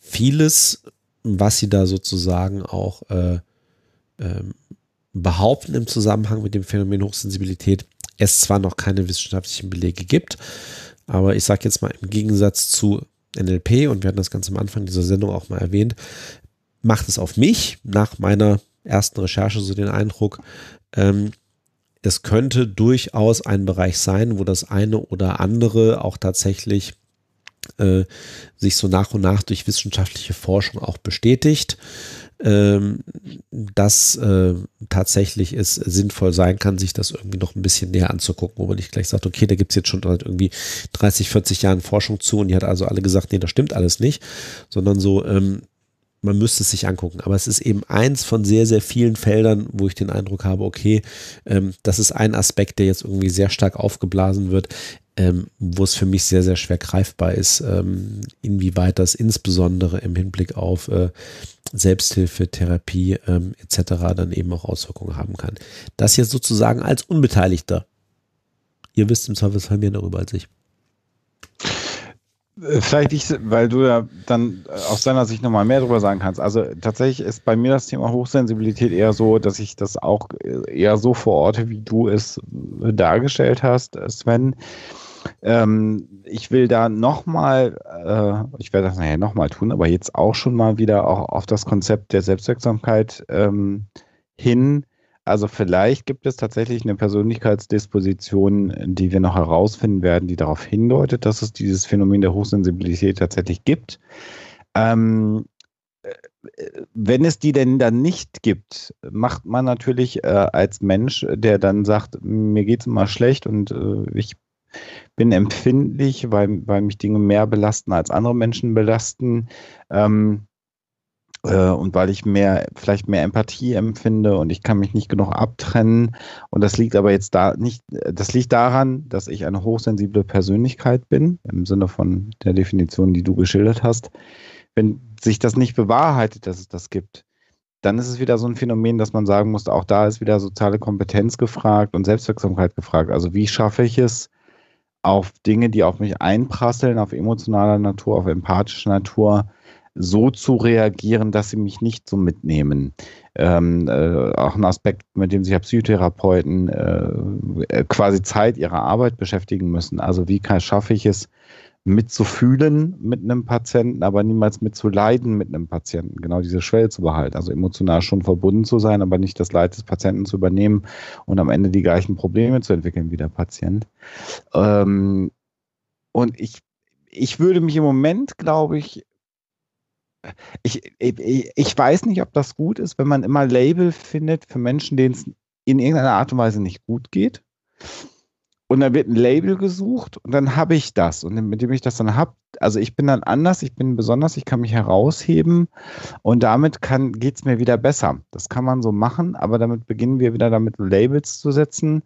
vieles, was sie da sozusagen auch äh, ähm, behaupten im Zusammenhang mit dem Phänomen Hochsensibilität, es zwar noch keine wissenschaftlichen Belege gibt, aber ich sage jetzt mal im Gegensatz zu NLP, und wir hatten das ganz am Anfang dieser Sendung auch mal erwähnt, macht es auf mich nach meiner ersten Recherche so den Eindruck, ähm, es könnte durchaus ein Bereich sein, wo das eine oder andere auch tatsächlich äh, sich so nach und nach durch wissenschaftliche Forschung auch bestätigt, ähm, dass äh, tatsächlich es sinnvoll sein kann, sich das irgendwie noch ein bisschen näher anzugucken, wo man nicht gleich sagt, okay, da gibt es jetzt schon halt irgendwie 30, 40 Jahren Forschung zu und die hat also alle gesagt, nee, das stimmt alles nicht, sondern so, ähm, man müsste es sich angucken. Aber es ist eben eins von sehr, sehr vielen Feldern, wo ich den Eindruck habe, okay, ähm, das ist ein Aspekt, der jetzt irgendwie sehr stark aufgeblasen wird, ähm, wo es für mich sehr, sehr schwer greifbar ist, ähm, inwieweit das insbesondere im Hinblick auf äh, Selbsthilfe, Therapie ähm, etc. dann eben auch Auswirkungen haben kann. Das jetzt sozusagen als Unbeteiligter. Ihr wisst im Zweifelsfall mehr darüber als ich.
Äh, vielleicht ich, weil du ja dann aus deiner Sicht nochmal mehr darüber sagen kannst. Also tatsächlich ist bei mir das Thema Hochsensibilität eher so, dass ich das auch eher so verorte, wie du es dargestellt hast, Sven. Ähm, ich will da nochmal, äh, ich werde das nachher nochmal tun, aber jetzt auch schon mal wieder auch auf das Konzept der Selbstwirksamkeit ähm, hin also vielleicht gibt es tatsächlich eine Persönlichkeitsdisposition, die wir noch herausfinden werden, die darauf hindeutet, dass es dieses Phänomen der Hochsensibilität tatsächlich gibt. Ähm, äh, wenn es die denn dann nicht gibt, macht man natürlich äh, als Mensch, der dann sagt, mir geht es immer schlecht und äh, ich bin empfindlich, weil, weil mich Dinge mehr belasten als andere Menschen belasten, ähm, äh, und weil ich mehr, vielleicht mehr Empathie empfinde und ich kann mich nicht genug abtrennen. Und das liegt aber jetzt da nicht, das liegt daran, dass ich eine hochsensible Persönlichkeit bin, im Sinne von der Definition, die du geschildert hast. Wenn sich das nicht bewahrheitet, dass es das gibt, dann ist es wieder so ein Phänomen, dass man sagen muss, auch da ist wieder soziale Kompetenz gefragt und Selbstwirksamkeit gefragt. Also wie schaffe ich es, auf Dinge, die auf mich einprasseln, auf emotionaler Natur, auf empathischer Natur, so zu reagieren, dass sie mich nicht so mitnehmen. Ähm, äh, auch ein Aspekt, mit dem sich ja Psychotherapeuten äh, quasi Zeit ihrer Arbeit beschäftigen müssen. Also wie kann, schaffe ich es, mitzufühlen mit einem Patienten, aber niemals mitzuleiden mit einem Patienten. Genau diese Schwelle zu behalten. Also emotional schon verbunden zu sein, aber nicht das Leid des Patienten zu übernehmen und am Ende die gleichen Probleme zu entwickeln wie der Patient. Ähm, und ich, ich würde mich im Moment, glaube ich, ich, ich, weiß nicht, ob das gut ist, wenn man immer Label findet für Menschen, denen es in irgendeiner Art und Weise nicht gut geht. Und dann wird ein Label gesucht und dann habe ich das. Und mit dem ich das dann habe, also ich bin dann anders, ich bin besonders, ich kann mich herausheben und damit geht es mir wieder besser. Das kann man so machen, aber damit beginnen wir wieder damit Labels zu setzen.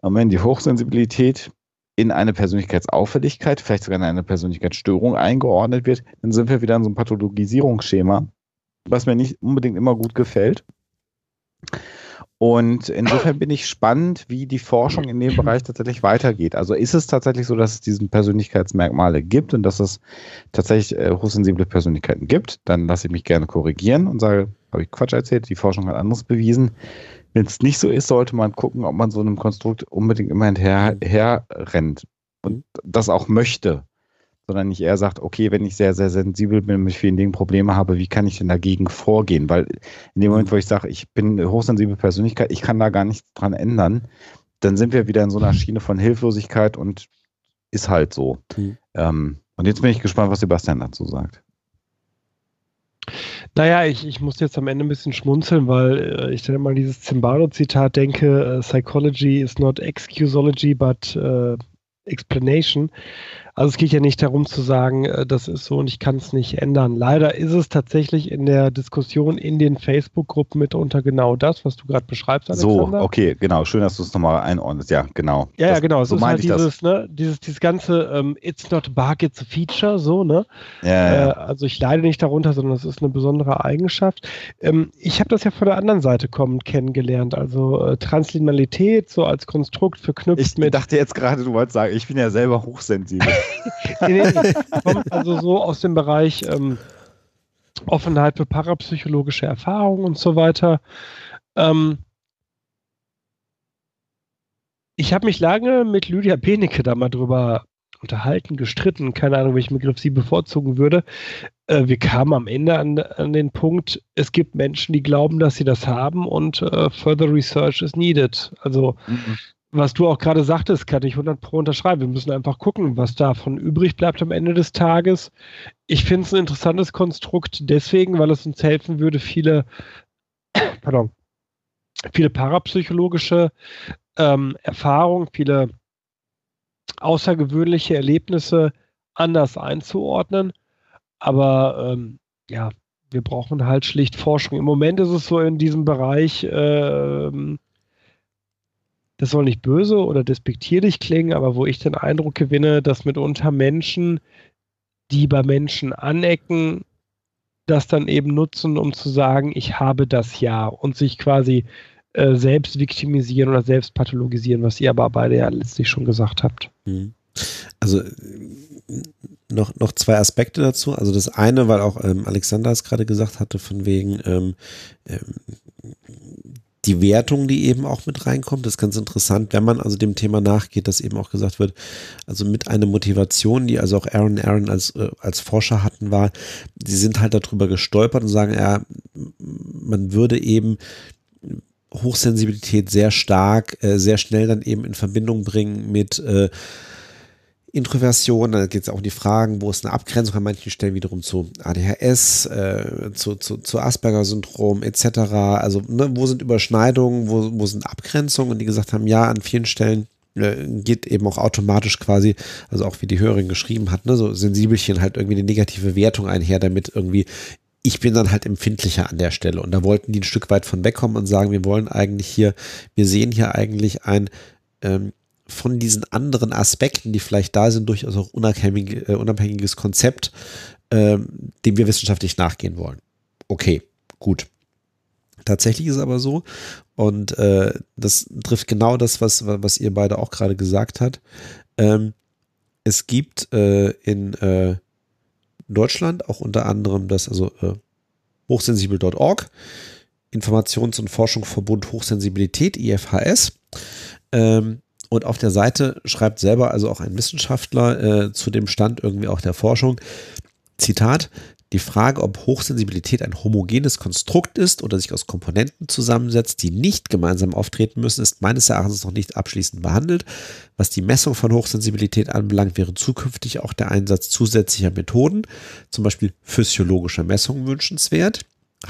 Und wenn die Hochsensibilität in eine Persönlichkeitsauffälligkeit, vielleicht sogar in eine Persönlichkeitsstörung eingeordnet wird, dann sind wir wieder in so einem Pathologisierungsschema, was mir nicht unbedingt immer gut gefällt. Und insofern bin ich spannend, wie die Forschung in dem Bereich tatsächlich weitergeht. Also ist es tatsächlich so, dass es diesen Persönlichkeitsmerkmale gibt und dass es tatsächlich äh, hochsensible Persönlichkeiten gibt, dann lasse ich mich gerne korrigieren und sage, habe ich Quatsch erzählt, die Forschung hat anderes bewiesen. Wenn es nicht so ist, sollte man gucken, ob man so einem Konstrukt unbedingt immer hinterher rennt und das auch möchte. Sondern nicht eher sagt, okay, wenn ich sehr, sehr sensibel bin, mit vielen Dingen Probleme habe, wie kann ich denn dagegen vorgehen? Weil in dem Moment, wo ich sage, ich bin eine hochsensible Persönlichkeit, ich kann da gar nichts dran ändern, dann sind wir wieder in so einer Schiene von Hilflosigkeit und ist halt so. Mhm. Ähm, und jetzt bin ich gespannt, was Sebastian dazu sagt.
Naja, ich, ich muss jetzt am Ende ein bisschen schmunzeln, weil äh, ich dann mal dieses Zimbalo-Zitat denke, uh, Psychology is not excusology, but uh, explanation. Also es geht ja nicht darum zu sagen, äh, das ist so und ich kann es nicht ändern. Leider ist es tatsächlich in der Diskussion in den Facebook-Gruppen mitunter genau das, was du gerade beschreibst,
Alexander. So, okay, genau. Schön, dass du es nochmal einordnest. Ja, genau.
Ja, das, ja, genau. Es so ist halt dieses, ne, dieses, dieses ganze um, It's not a bug, it's a feature, so, ne? Ja, ja. Äh, also ich leide nicht darunter, sondern es ist eine besondere Eigenschaft. Ähm, ich habe das ja von der anderen Seite kommend kennengelernt. Also äh, Transliminalität so als Konstrukt verknüpft
ich mit. Ich dachte jetzt gerade, du wolltest sagen, ich bin ja selber hochsensibel.
nee, nee, kommt also so aus dem Bereich ähm, Offenheit für parapsychologische Erfahrungen und so weiter. Ähm, ich habe mich lange mit Lydia Benecke da mal drüber unterhalten, gestritten, keine Ahnung, welchen Begriff sie bevorzugen würde. Äh, wir kamen am Ende an, an, den Punkt, es gibt Menschen, die glauben, dass sie das haben und äh, further research is needed. Also mhm was du auch gerade sagtest, kann ich 100 Pro unterschreiben. Wir müssen einfach gucken, was davon übrig bleibt am Ende des Tages. Ich finde es ein interessantes Konstrukt deswegen, weil es uns helfen würde, viele, pardon, viele parapsychologische ähm, Erfahrungen, viele außergewöhnliche Erlebnisse anders einzuordnen. Aber ähm, ja, wir brauchen halt schlicht Forschung. Im Moment ist es so in diesem Bereich, ähm, das soll nicht böse oder despektierlich klingen, aber wo ich den Eindruck gewinne, dass mitunter Menschen, die bei Menschen anecken, das dann eben nutzen, um zu sagen, ich habe das ja und sich quasi äh, selbst viktimisieren oder selbst pathologisieren, was ihr aber beide ja letztlich schon gesagt habt. Mhm.
Also noch, noch zwei Aspekte dazu. Also das eine, weil auch ähm, Alexander es gerade gesagt hatte, von wegen ähm, ähm, die Wertung, die eben auch mit reinkommt, ist ganz interessant, wenn man also dem Thema nachgeht, dass eben auch gesagt wird, also mit einer Motivation, die also auch Aaron Aaron als, äh, als Forscher hatten, war, sie sind halt darüber gestolpert und sagen, ja, man würde eben Hochsensibilität sehr stark, äh, sehr schnell dann eben in Verbindung bringen mit äh, Introversion, dann geht es auch um die Fragen, wo ist eine Abgrenzung an manchen Stellen wiederum zu ADHS, äh, zu, zu, zu Asperger-Syndrom etc. Also ne, wo sind Überschneidungen, wo, wo sind Abgrenzungen und die gesagt haben, ja, an vielen Stellen äh, geht eben auch automatisch quasi, also auch wie die Hörerin geschrieben hat, ne, so Sensibelchen halt irgendwie eine negative Wertung einher, damit irgendwie ich bin dann halt empfindlicher an der Stelle. Und da wollten die ein Stück weit von wegkommen und sagen, wir wollen eigentlich hier, wir sehen hier eigentlich ein ähm, von diesen anderen Aspekten, die vielleicht da sind, durchaus auch unabhängig, äh, unabhängiges Konzept, äh, dem wir wissenschaftlich nachgehen wollen. Okay, gut. Tatsächlich ist es aber so, und äh, das trifft genau das, was, was ihr beide auch gerade gesagt habt. Ähm, es gibt äh, in äh, Deutschland auch unter anderem das, also äh, hochsensibel.org, Informations- und Forschungsverbund Hochsensibilität, IFHS. Ähm, und auf der Seite schreibt selber also auch ein Wissenschaftler äh, zu dem Stand irgendwie auch der Forschung, Zitat, die Frage, ob Hochsensibilität ein homogenes Konstrukt ist oder sich aus Komponenten zusammensetzt, die nicht gemeinsam auftreten müssen, ist meines Erachtens noch nicht abschließend behandelt. Was die Messung von Hochsensibilität anbelangt, wäre zukünftig auch der Einsatz zusätzlicher Methoden, zum Beispiel physiologischer Messungen wünschenswert.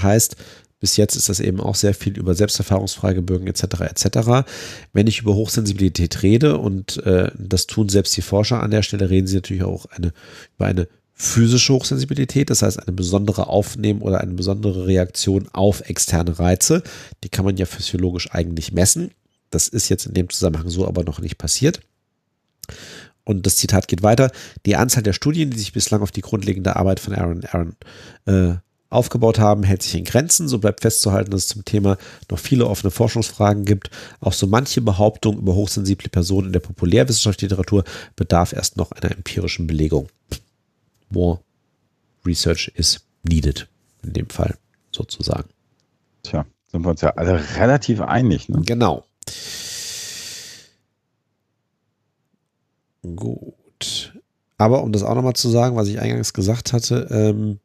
Heißt, bis jetzt ist das eben auch sehr viel über Selbsterfahrungsfragebögen etc. etc. Wenn ich über Hochsensibilität rede und äh, das tun selbst die Forscher an der Stelle, reden sie natürlich auch eine, über eine physische Hochsensibilität, das heißt eine besondere Aufnehmen oder eine besondere Reaktion auf externe Reize. Die kann man ja physiologisch eigentlich messen. Das ist jetzt in dem Zusammenhang so aber noch nicht passiert. Und das Zitat geht weiter. Die Anzahl der Studien, die sich bislang auf die grundlegende Arbeit von Aaron, Aaron äh, aufgebaut haben, hält sich in Grenzen. So bleibt festzuhalten, dass es zum Thema noch viele offene Forschungsfragen gibt. Auch so manche Behauptung über hochsensible Personen in der Populärwissenschaftsliteratur bedarf erst noch einer empirischen Belegung. More research is needed in dem Fall sozusagen.
Tja, sind wir uns ja alle relativ einig. Ne?
Genau. Gut. Aber um das auch nochmal zu sagen, was ich eingangs gesagt hatte, ähm,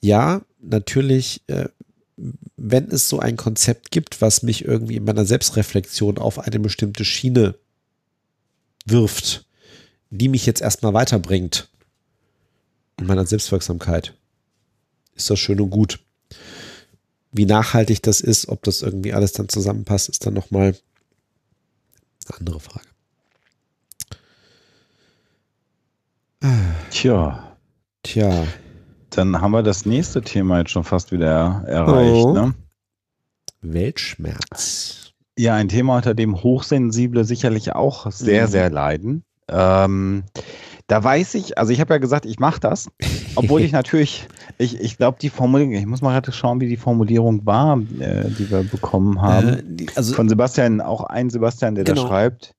ja, natürlich, äh, wenn es so ein Konzept gibt, was mich irgendwie in meiner Selbstreflexion auf eine bestimmte Schiene wirft, die mich jetzt erstmal weiterbringt in meiner Selbstwirksamkeit, ist das schön und gut. Wie nachhaltig das ist, ob das irgendwie alles dann zusammenpasst, ist dann nochmal eine andere Frage.
Tja.
Tja.
Dann haben wir das nächste Thema jetzt schon fast wieder erreicht. Oh. Ne?
Weltschmerz.
Ja, ein Thema, unter dem Hochsensible sicherlich auch sehr, mhm. sehr leiden. Ähm, da weiß ich, also ich habe ja gesagt, ich mache das, obwohl ich natürlich, ich, ich glaube, die Formulierung, ich muss mal gerade schauen, wie die Formulierung war, äh, die wir bekommen haben. Äh, die, also, Von Sebastian, auch ein Sebastian, der genau. da schreibt,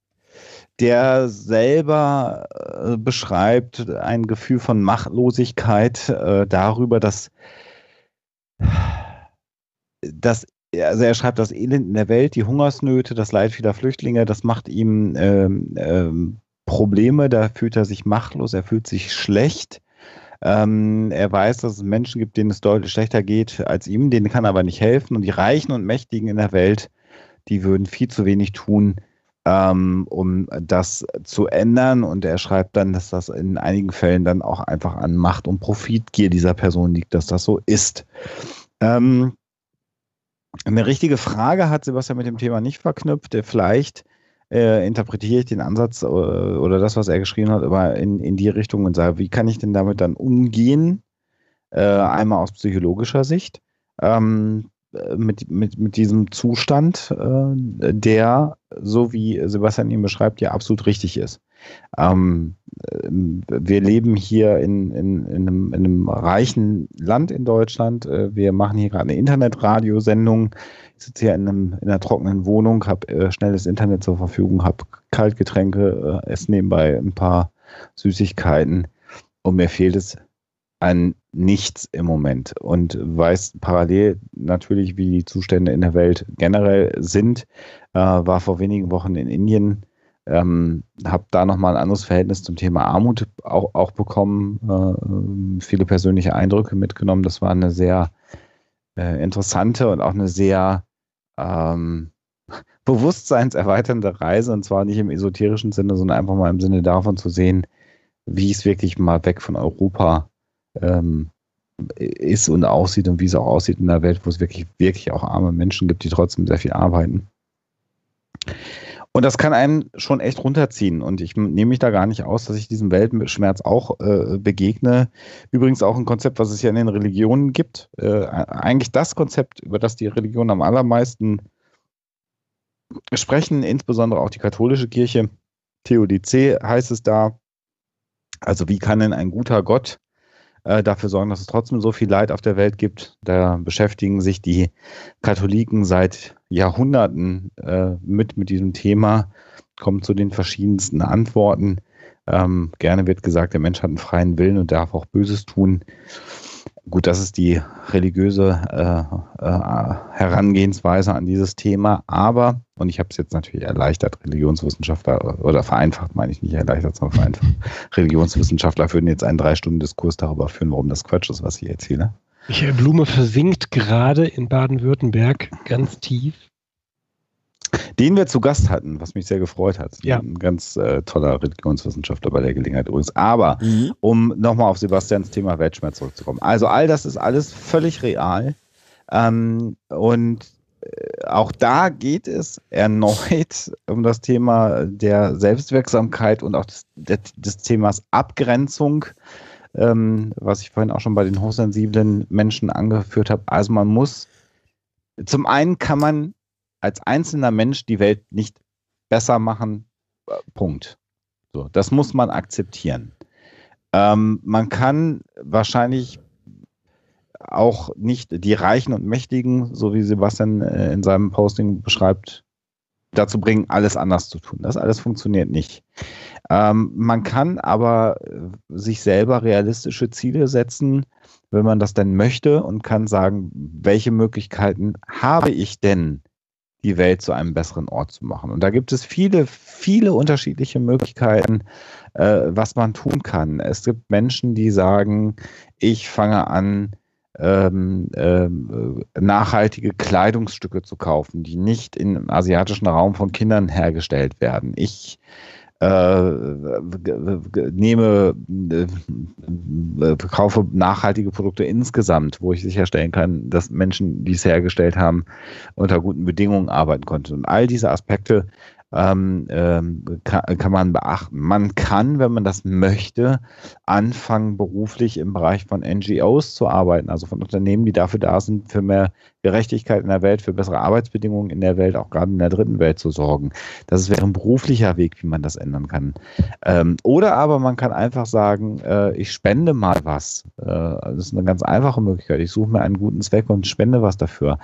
der selber äh, beschreibt ein Gefühl von Machtlosigkeit äh, darüber, dass, dass also er schreibt das Elend in der Welt, die Hungersnöte, das Leid vieler Flüchtlinge, das macht ihm ähm, ähm, Probleme, da fühlt er sich machtlos, er fühlt sich schlecht. Ähm, er weiß, dass es Menschen gibt, denen es deutlich schlechter geht als ihm, denen kann er aber nicht helfen. Und die Reichen und Mächtigen in der Welt, die würden viel zu wenig tun, ähm, um das zu ändern. Und er schreibt dann, dass das in einigen Fällen dann auch einfach an Macht und Profitgier dieser Person liegt, dass das so ist. Ähm, eine richtige Frage hat Sebastian mit dem Thema nicht verknüpft. Vielleicht äh, interpretiere ich den Ansatz äh, oder das, was er geschrieben hat, aber in, in die Richtung und sage, wie kann ich denn damit dann umgehen? Äh, einmal aus psychologischer Sicht. Ähm, mit, mit, mit diesem Zustand, äh, der, so wie Sebastian ihn beschreibt, ja absolut richtig ist. Ähm, wir leben hier in, in, in, einem, in, einem, reichen Land in Deutschland. Äh, wir machen hier gerade eine Internetradiosendung. Ich sitze hier in, einem, in einer trockenen Wohnung, habe äh, schnelles Internet zur Verfügung, habe Kaltgetränke, äh, esse nebenbei ein paar Süßigkeiten und mir fehlt es an nichts im Moment und weiß parallel natürlich, wie die Zustände in der Welt generell sind. Äh, war vor wenigen Wochen in Indien, ähm, habe da nochmal ein anderes Verhältnis zum Thema Armut auch, auch bekommen, äh, viele persönliche Eindrücke mitgenommen. Das war eine sehr äh, interessante und auch eine sehr ähm, bewusstseinserweiternde Reise und zwar nicht im esoterischen Sinne, sondern einfach mal im Sinne davon zu sehen, wie es wirklich mal weg von Europa ähm, ist und aussieht und wie es auch aussieht in einer Welt, wo es wirklich, wirklich auch arme Menschen gibt, die trotzdem sehr viel arbeiten. Und das kann einen schon echt runterziehen. Und ich nehme mich da gar nicht aus, dass ich diesem Weltschmerz auch äh, begegne. Übrigens auch ein Konzept, was es ja in den Religionen gibt. Äh, eigentlich das Konzept, über das die Religionen am allermeisten sprechen, insbesondere auch die katholische Kirche. Theodizee heißt es da. Also wie kann denn ein guter Gott äh, dafür sorgen, dass es trotzdem so viel Leid auf der Welt gibt. Da beschäftigen sich die Katholiken seit Jahrhunderten äh, mit, mit diesem Thema, kommen zu den verschiedensten Antworten. Ähm, gerne wird gesagt, der Mensch hat einen freien Willen und darf auch Böses tun. Gut, das ist die religiöse äh, äh, Herangehensweise an dieses Thema, aber, und ich habe es jetzt natürlich erleichtert, Religionswissenschaftler, oder vereinfacht meine ich nicht erleichtert, sondern vereinfacht, Religionswissenschaftler würden jetzt einen drei Stunden Diskurs darüber führen, warum das Quatsch ist, was ich erzähle.
Michael Blume versinkt gerade in Baden-Württemberg ganz tief
den wir zu Gast hatten, was mich sehr gefreut hat. Ja. Ein ganz äh, toller Religionswissenschaftler bei der Gelegenheit übrigens. Aber mhm. um nochmal auf Sebastians Thema Weltschmerz zurückzukommen. Also all das ist alles völlig real. Ähm, und äh, auch da geht es erneut um das Thema der Selbstwirksamkeit und auch des, des Themas Abgrenzung, ähm, was ich vorhin auch schon bei den hochsensiblen Menschen angeführt habe. Also man muss, zum einen kann man als einzelner Mensch die Welt nicht besser machen. Äh, Punkt. So, das muss man akzeptieren. Ähm, man kann wahrscheinlich auch nicht die Reichen und Mächtigen, so wie Sebastian äh, in seinem Posting beschreibt, dazu bringen, alles anders zu tun. Das alles funktioniert nicht. Ähm, man kann aber äh, sich selber realistische Ziele setzen, wenn man das denn möchte und kann sagen, welche Möglichkeiten habe ich denn, die Welt zu einem besseren Ort zu machen. Und da gibt es viele, viele unterschiedliche Möglichkeiten, äh, was man tun kann. Es gibt Menschen, die sagen, ich fange an, ähm, ähm, nachhaltige Kleidungsstücke zu kaufen, die nicht im asiatischen Raum von Kindern hergestellt werden. Ich nehme, äh, kaufe nachhaltige Produkte insgesamt, wo ich sicherstellen kann, dass Menschen, die es hergestellt haben, unter guten Bedingungen arbeiten konnten. Und all diese Aspekte ähm, ähm, kann, kann, man beachten. Man kann, wenn man das möchte, anfangen, beruflich im Bereich von NGOs zu arbeiten, also von Unternehmen, die dafür da sind, für mehr Gerechtigkeit in der Welt, für bessere Arbeitsbedingungen in der Welt, auch gerade in der dritten Welt zu sorgen. Das wäre ein beruflicher Weg, wie man das ändern kann. Ähm, oder aber man kann einfach sagen, äh, ich spende mal was. Äh, das ist eine ganz einfache Möglichkeit. Ich suche mir einen guten Zweck und spende was dafür.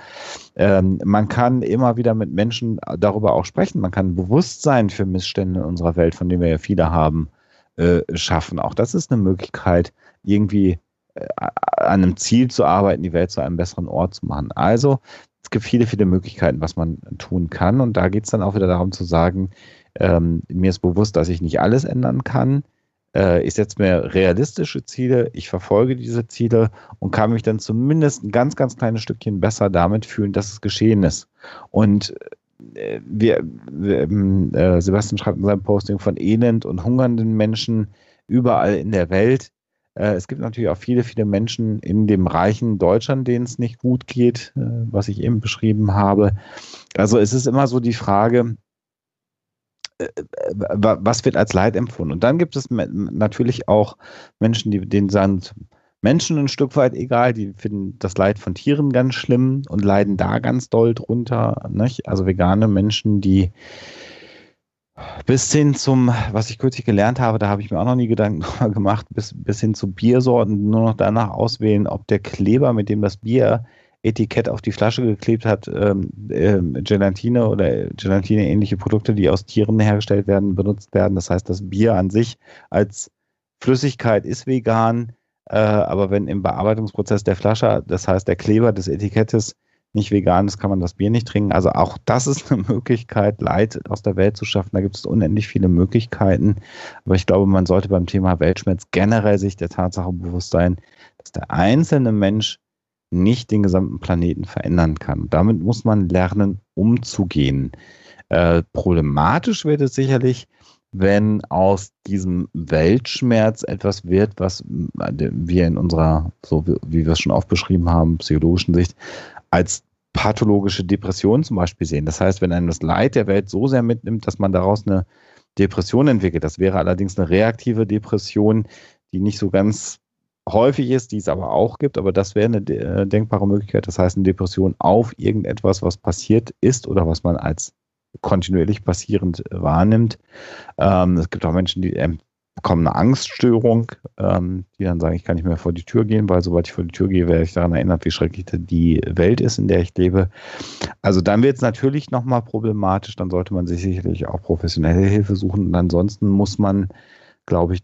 Ähm, man kann immer wieder mit Menschen darüber auch sprechen. Man kann Bewusstsein für Missstände in unserer Welt, von denen wir ja viele haben, äh, schaffen. Auch das ist eine Möglichkeit, irgendwie äh, an einem Ziel zu arbeiten, die Welt zu einem besseren Ort zu machen. Also es gibt viele, viele Möglichkeiten, was man tun kann. Und da geht es dann auch wieder darum zu sagen, ähm, mir ist bewusst, dass ich nicht alles ändern kann. Äh, ich setze mir realistische Ziele, ich verfolge diese Ziele und kann mich dann zumindest ein ganz, ganz kleines Stückchen besser damit fühlen, dass es geschehen ist. Und äh, wir, wir ähm, äh, Sebastian schreibt in seinem Posting von elend und hungernden Menschen überall in der Welt. Äh, es gibt natürlich auch viele, viele Menschen in dem reichen Deutschland, denen es nicht gut geht, äh, was ich eben beschrieben habe. Also es ist immer so die Frage, äh, was wird als Leid empfunden? Und dann gibt es natürlich auch Menschen, die denen sind Menschen ein Stück weit egal, die finden das Leid von Tieren ganz schlimm und leiden da ganz doll drunter. Nicht? Also vegane Menschen, die bis hin zum, was ich kürzlich gelernt habe, da habe ich mir auch noch nie Gedanken gemacht, bis, bis hin zu Biersorten nur noch danach auswählen, ob der Kleber, mit dem das Bier Etikett auf die Flasche geklebt hat, ähm, äh, Gelatine oder Gelatine-ähnliche Produkte, die aus Tieren hergestellt werden, benutzt werden. Das heißt, das Bier an sich als Flüssigkeit ist vegan, äh, aber wenn im Bearbeitungsprozess der Flasche, das heißt der Kleber des Etikettes, nicht vegan ist, kann man das Bier nicht trinken. Also auch das ist eine Möglichkeit, Leid aus der Welt zu schaffen. Da gibt es unendlich viele Möglichkeiten. Aber ich glaube, man sollte beim Thema Weltschmerz generell sich der Tatsache bewusst sein, dass der einzelne Mensch nicht den gesamten Planeten verändern kann. Damit muss man lernen, umzugehen. Äh, problematisch wird es sicherlich, wenn aus diesem Weltschmerz etwas wird, was äh, wir in unserer, so wie, wie wir es schon oft beschrieben haben, psychologischen Sicht, als pathologische Depression zum Beispiel sehen. Das heißt, wenn einem das Leid der Welt so sehr mitnimmt, dass man daraus eine Depression entwickelt, das wäre allerdings eine reaktive Depression, die nicht so ganz häufig ist, die es aber auch gibt, aber das wäre eine äh, denkbare Möglichkeit. Das heißt, eine Depression auf irgendetwas, was passiert ist oder was man als kontinuierlich passierend wahrnimmt. Ähm, es gibt auch Menschen, die bekommen eine Angststörung, ähm, die dann sagen, ich kann nicht mehr vor die Tür gehen, weil sobald ich vor die Tür gehe, werde ich daran erinnert, wie schrecklich die Welt ist, in der ich lebe. Also dann wird es natürlich nochmal problematisch, dann sollte man sich sicherlich auch professionelle Hilfe suchen und ansonsten muss man, glaube ich,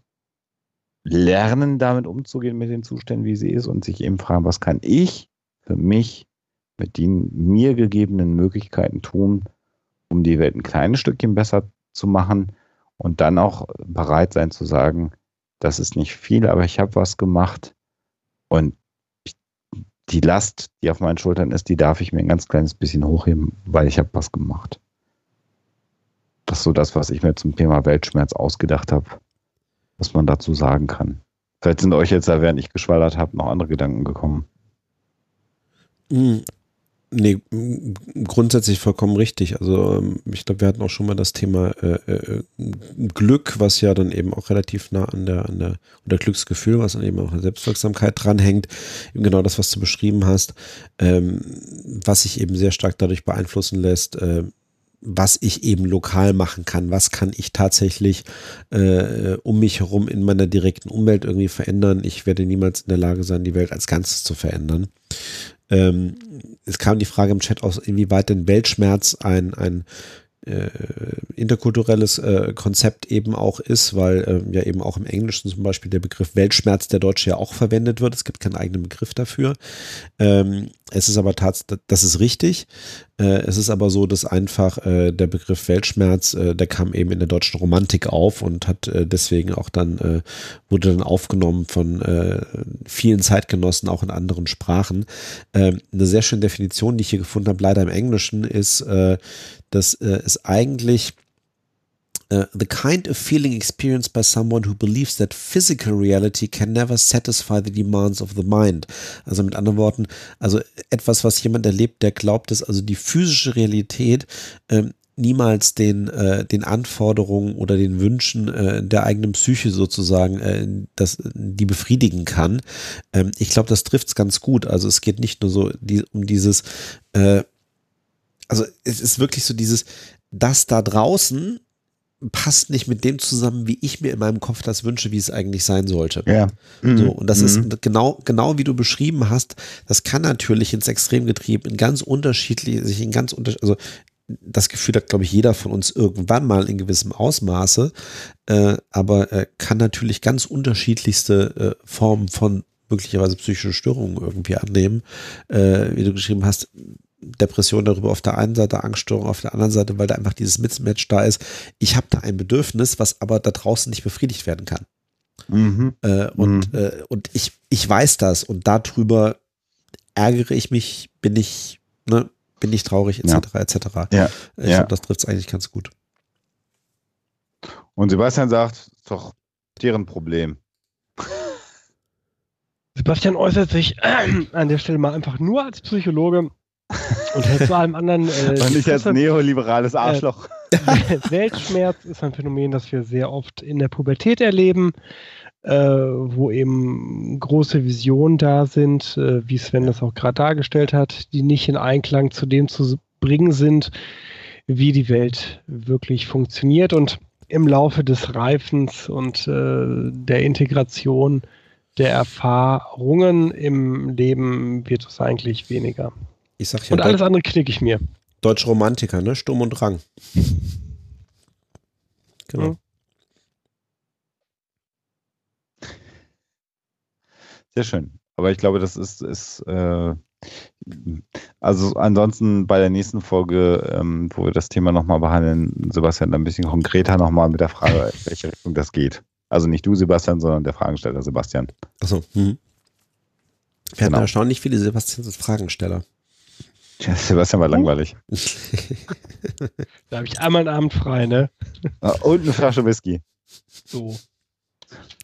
lernen, damit umzugehen mit den Zuständen, wie sie ist und sich eben fragen, was kann ich für mich mit den mir gegebenen Möglichkeiten tun, um die Welt ein kleines Stückchen besser zu machen und dann auch bereit sein zu sagen, das ist nicht viel, aber ich habe was gemacht und die Last, die auf meinen Schultern ist, die darf ich mir ein ganz kleines bisschen hochheben, weil ich habe was gemacht. Das ist so das, was ich mir zum Thema Weltschmerz ausgedacht habe was man dazu sagen kann. Vielleicht sind euch jetzt, während ich geschwallert habe, noch andere Gedanken gekommen.
Hm. Nee, grundsätzlich vollkommen richtig. Also ähm, ich glaube, wir hatten auch schon mal das Thema äh, äh, Glück, was ja dann eben auch relativ nah an der, an der, oder Glücksgefühl, was dann eben auch an der Selbstwirksamkeit dranhängt. Eben genau das, was du beschrieben hast, ähm, was sich eben sehr stark dadurch beeinflussen lässt, äh, was ich eben lokal machen kann, was kann ich tatsächlich äh, um mich herum in meiner direkten Umwelt irgendwie verändern. Ich werde niemals in der Lage sein, die Welt als Ganzes zu verändern. Ähm, es kam die Frage im Chat aus, inwieweit denn Weltschmerz ein, ein äh, interkulturelles äh, Konzept eben auch ist, weil äh, ja eben auch im Englischen zum Beispiel der Begriff Weltschmerz der Deutsche ja auch verwendet wird. Es gibt keinen eigenen Begriff dafür. Ähm, es ist aber tatsächlich, das ist richtig. Äh, es ist aber so, dass einfach äh, der Begriff Weltschmerz, äh, der kam eben in der deutschen Romantik auf und hat deswegen auch dann, wurde dann aufgenommen von vielen Zeitgenossen, auch in anderen Sprachen. Ähm, eine sehr schöne Definition, die ich hier gefunden habe, leider im Englischen, ist, dass es eigentlich Uh, the kind of feeling experienced by someone who believes that physical reality can never satisfy the demands of the mind. Also mit anderen Worten, also etwas, was jemand erlebt, der glaubt, dass also die physische Realität ähm, niemals den, äh, den Anforderungen oder den Wünschen äh, der eigenen Psyche sozusagen, äh, das, die befriedigen kann. Ähm, ich glaube, das trifft es ganz gut. Also es geht nicht nur so die, um dieses, äh, also es ist wirklich so dieses, das da draußen passt nicht mit dem zusammen, wie ich mir in meinem Kopf das wünsche, wie es eigentlich sein sollte.
Ja.
Mhm. So, und das mhm. ist genau, genau wie du beschrieben hast, das kann natürlich ins Extrem getrieben, in ganz unterschiedlich, sich in ganz also das Gefühl hat, glaube ich, jeder von uns irgendwann mal in gewissem Ausmaße, äh, aber äh, kann natürlich ganz unterschiedlichste äh, Formen von möglicherweise psychischen Störungen irgendwie annehmen. Äh, wie du geschrieben hast, Depression darüber auf der einen Seite, Angststörung auf der anderen Seite, weil da einfach dieses Mismatch da ist. Ich habe da ein Bedürfnis, was aber da draußen nicht befriedigt werden kann. Mhm. Äh, und mhm. äh, und ich, ich weiß das und darüber ärgere ich mich, bin ich, ne, bin ich traurig, etc. Ja. etc.
Ja.
Ich
ja.
glaube, das trifft es eigentlich ganz gut.
Und Sebastian sagt, doch deren Problem.
Sebastian äußert sich äh, an der Stelle mal einfach nur als Psychologe und zu allem anderen.
Äh, Und nicht als neoliberales Arschloch.
Äh, Weltschmerz ist ein Phänomen, das wir sehr oft in der Pubertät erleben, äh, wo eben große Visionen da sind, äh, wie Sven das auch gerade dargestellt hat, die nicht in Einklang zu dem zu bringen sind, wie die Welt wirklich funktioniert. Und im Laufe des Reifens und äh, der Integration der Erfahrungen im Leben wird es eigentlich weniger.
Ich sag ja,
und alles andere knicke ich mir.
Deutsche Romantiker, ne? Sturm und Drang. Genau. Mhm.
Sehr schön. Aber ich glaube, das ist, ist äh, also ansonsten bei der nächsten Folge, ähm, wo wir das Thema nochmal behandeln, Sebastian, ein bisschen konkreter nochmal mit der Frage, in welche Richtung das geht. Also nicht du, Sebastian, sondern der Fragensteller, Sebastian.
Achso. Mhm. Wir genau. hatten erstaunlich viele Sebastians als Fragensteller.
Ja, Sebastian war langweilig.
da habe ich einmal einen Abend frei, ne?
Ah, und eine Flasche Whisky.
So.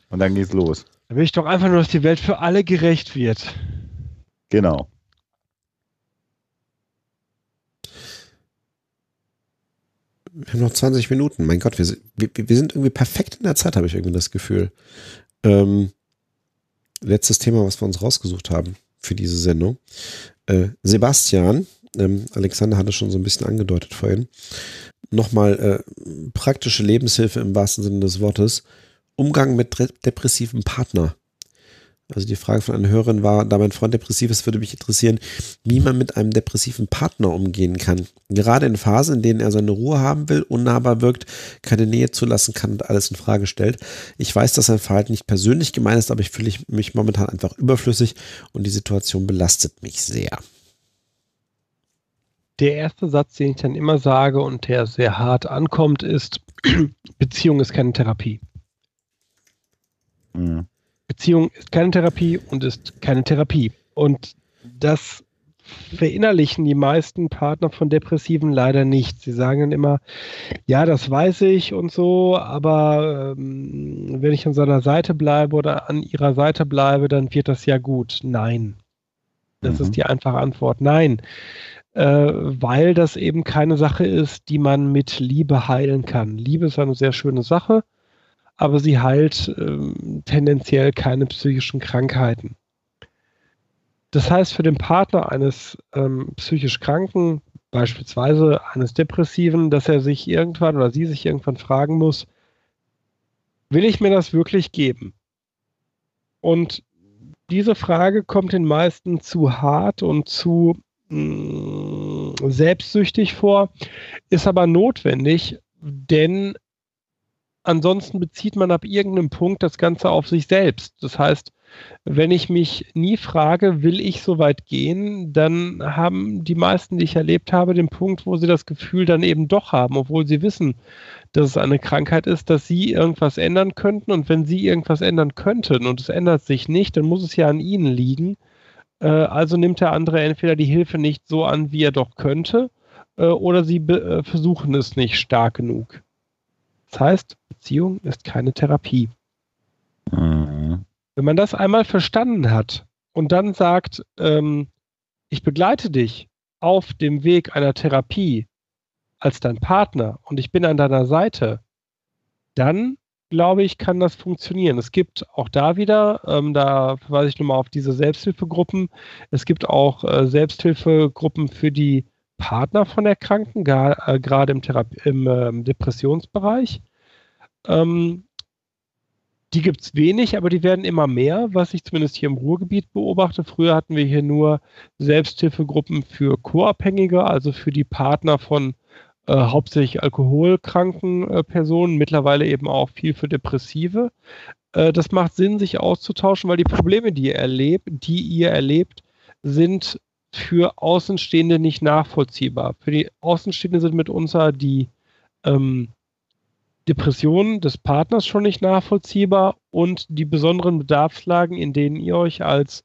Und dann geht's los.
Da will ich doch einfach nur, dass die Welt für alle gerecht wird.
Genau.
Wir haben noch 20 Minuten. Mein Gott, wir, wir, wir sind irgendwie perfekt in der Zeit, habe ich irgendwie das Gefühl. Ähm, letztes Thema, was wir uns rausgesucht haben für diese Sendung. Äh, Sebastian, ähm, Alexander hatte schon so ein bisschen angedeutet vorhin, nochmal äh, praktische Lebenshilfe im wahrsten Sinne des Wortes. Umgang mit depressiven Partner. Also die Frage von einer Hörerin war, da mein Freund depressiv ist, würde mich interessieren, wie man mit einem depressiven Partner umgehen kann. Gerade in Phasen, in denen er seine Ruhe haben will, unnahbar wirkt, keine Nähe zulassen kann und alles in Frage stellt. Ich weiß, dass sein Verhalten nicht persönlich gemeint ist, aber ich fühle mich momentan einfach überflüssig und die Situation belastet mich sehr.
Der erste Satz, den ich dann immer sage und der sehr hart ankommt, ist, Beziehung ist keine Therapie. Mhm. Beziehung ist keine Therapie und ist keine Therapie. Und das verinnerlichen die meisten Partner von Depressiven leider nicht. Sie sagen dann immer, ja, das weiß ich und so, aber ähm, wenn ich an seiner Seite bleibe oder an ihrer Seite bleibe, dann wird das ja gut. Nein. Das mhm. ist die einfache Antwort. Nein. Äh, weil das eben keine Sache ist, die man mit Liebe heilen kann. Liebe ist eine sehr schöne Sache aber sie heilt ähm, tendenziell keine psychischen Krankheiten. Das heißt, für den Partner eines ähm, psychisch Kranken, beispielsweise eines Depressiven, dass er sich irgendwann oder sie sich irgendwann fragen muss, will ich mir das wirklich geben? Und diese Frage kommt den meisten zu hart und zu mh, mm, selbstsüchtig vor, ist aber notwendig, denn ansonsten bezieht man ab irgendeinem Punkt das Ganze auf sich selbst. Das heißt, wenn ich mich nie frage, will ich so weit gehen, dann haben die meisten, die ich erlebt habe, den Punkt, wo sie das Gefühl dann eben doch haben, obwohl sie wissen, dass es eine Krankheit ist, dass sie irgendwas ändern könnten. Und wenn sie irgendwas ändern könnten und es ändert sich nicht, dann muss es ja an ihnen liegen. Äh, also nimmt der andere entweder die Hilfe nicht so an, wie er doch könnte, äh, oder sie äh, versuchen es nicht stark genug. Das heißt, Beziehung ist keine Therapie. Mhm. Wenn man das einmal verstanden hat und dann sagt, ähm, ich begleite dich auf dem Weg einer Therapie, als dein Partner und ich bin an deiner Seite, dann glaube ich, kann das funktionieren. Es gibt auch da wieder, ähm, da verweise ich nochmal auf diese Selbsthilfegruppen, es gibt auch äh, Selbsthilfegruppen für die Partner von Erkrankten, äh, gerade im, im äh, Depressionsbereich. Ähm, die gibt es wenig, aber die werden immer mehr, was ich zumindest hier im Ruhrgebiet beobachte. Früher hatten wir hier nur Selbsthilfegruppen für Co-Abhängige, also für die Partner von äh, hauptsächlich alkoholkranken äh, Personen, mittlerweile eben auch viel für Depressive. Äh, das macht Sinn, sich auszutauschen, weil die Probleme, die ihr erlebt, die ihr erlebt, sind für Außenstehende nicht nachvollziehbar. Für die Außenstehende sind mitunter die ähm, Depressionen des Partners schon nicht nachvollziehbar und die besonderen Bedarfslagen, in denen ihr euch als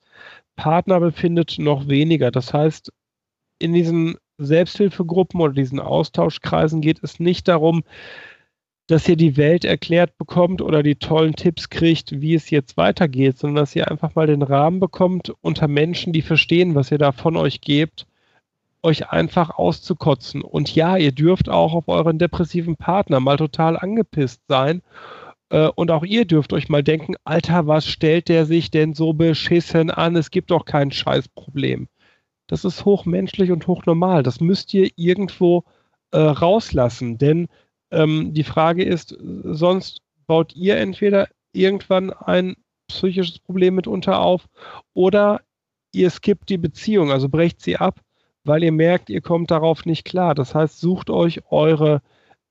Partner befindet, noch weniger. Das heißt, in diesen Selbsthilfegruppen oder diesen Austauschkreisen geht es nicht darum, dass ihr die Welt erklärt bekommt oder die tollen Tipps kriegt, wie es jetzt weitergeht, sondern dass ihr einfach mal den Rahmen bekommt, unter Menschen, die verstehen, was ihr da von euch gebt, euch einfach auszukotzen. Und ja, ihr dürft auch auf euren depressiven Partner mal total angepisst sein. Äh, und auch ihr dürft euch mal denken, Alter, was stellt der sich denn so beschissen an? Es gibt doch kein Scheißproblem. Das ist hochmenschlich und hochnormal. Das müsst ihr irgendwo äh, rauslassen. Denn ähm, die Frage ist, sonst baut ihr entweder irgendwann ein psychisches Problem mitunter auf oder ihr skippt die Beziehung, also brecht sie ab, weil ihr merkt, ihr kommt darauf nicht klar. Das heißt, sucht euch eure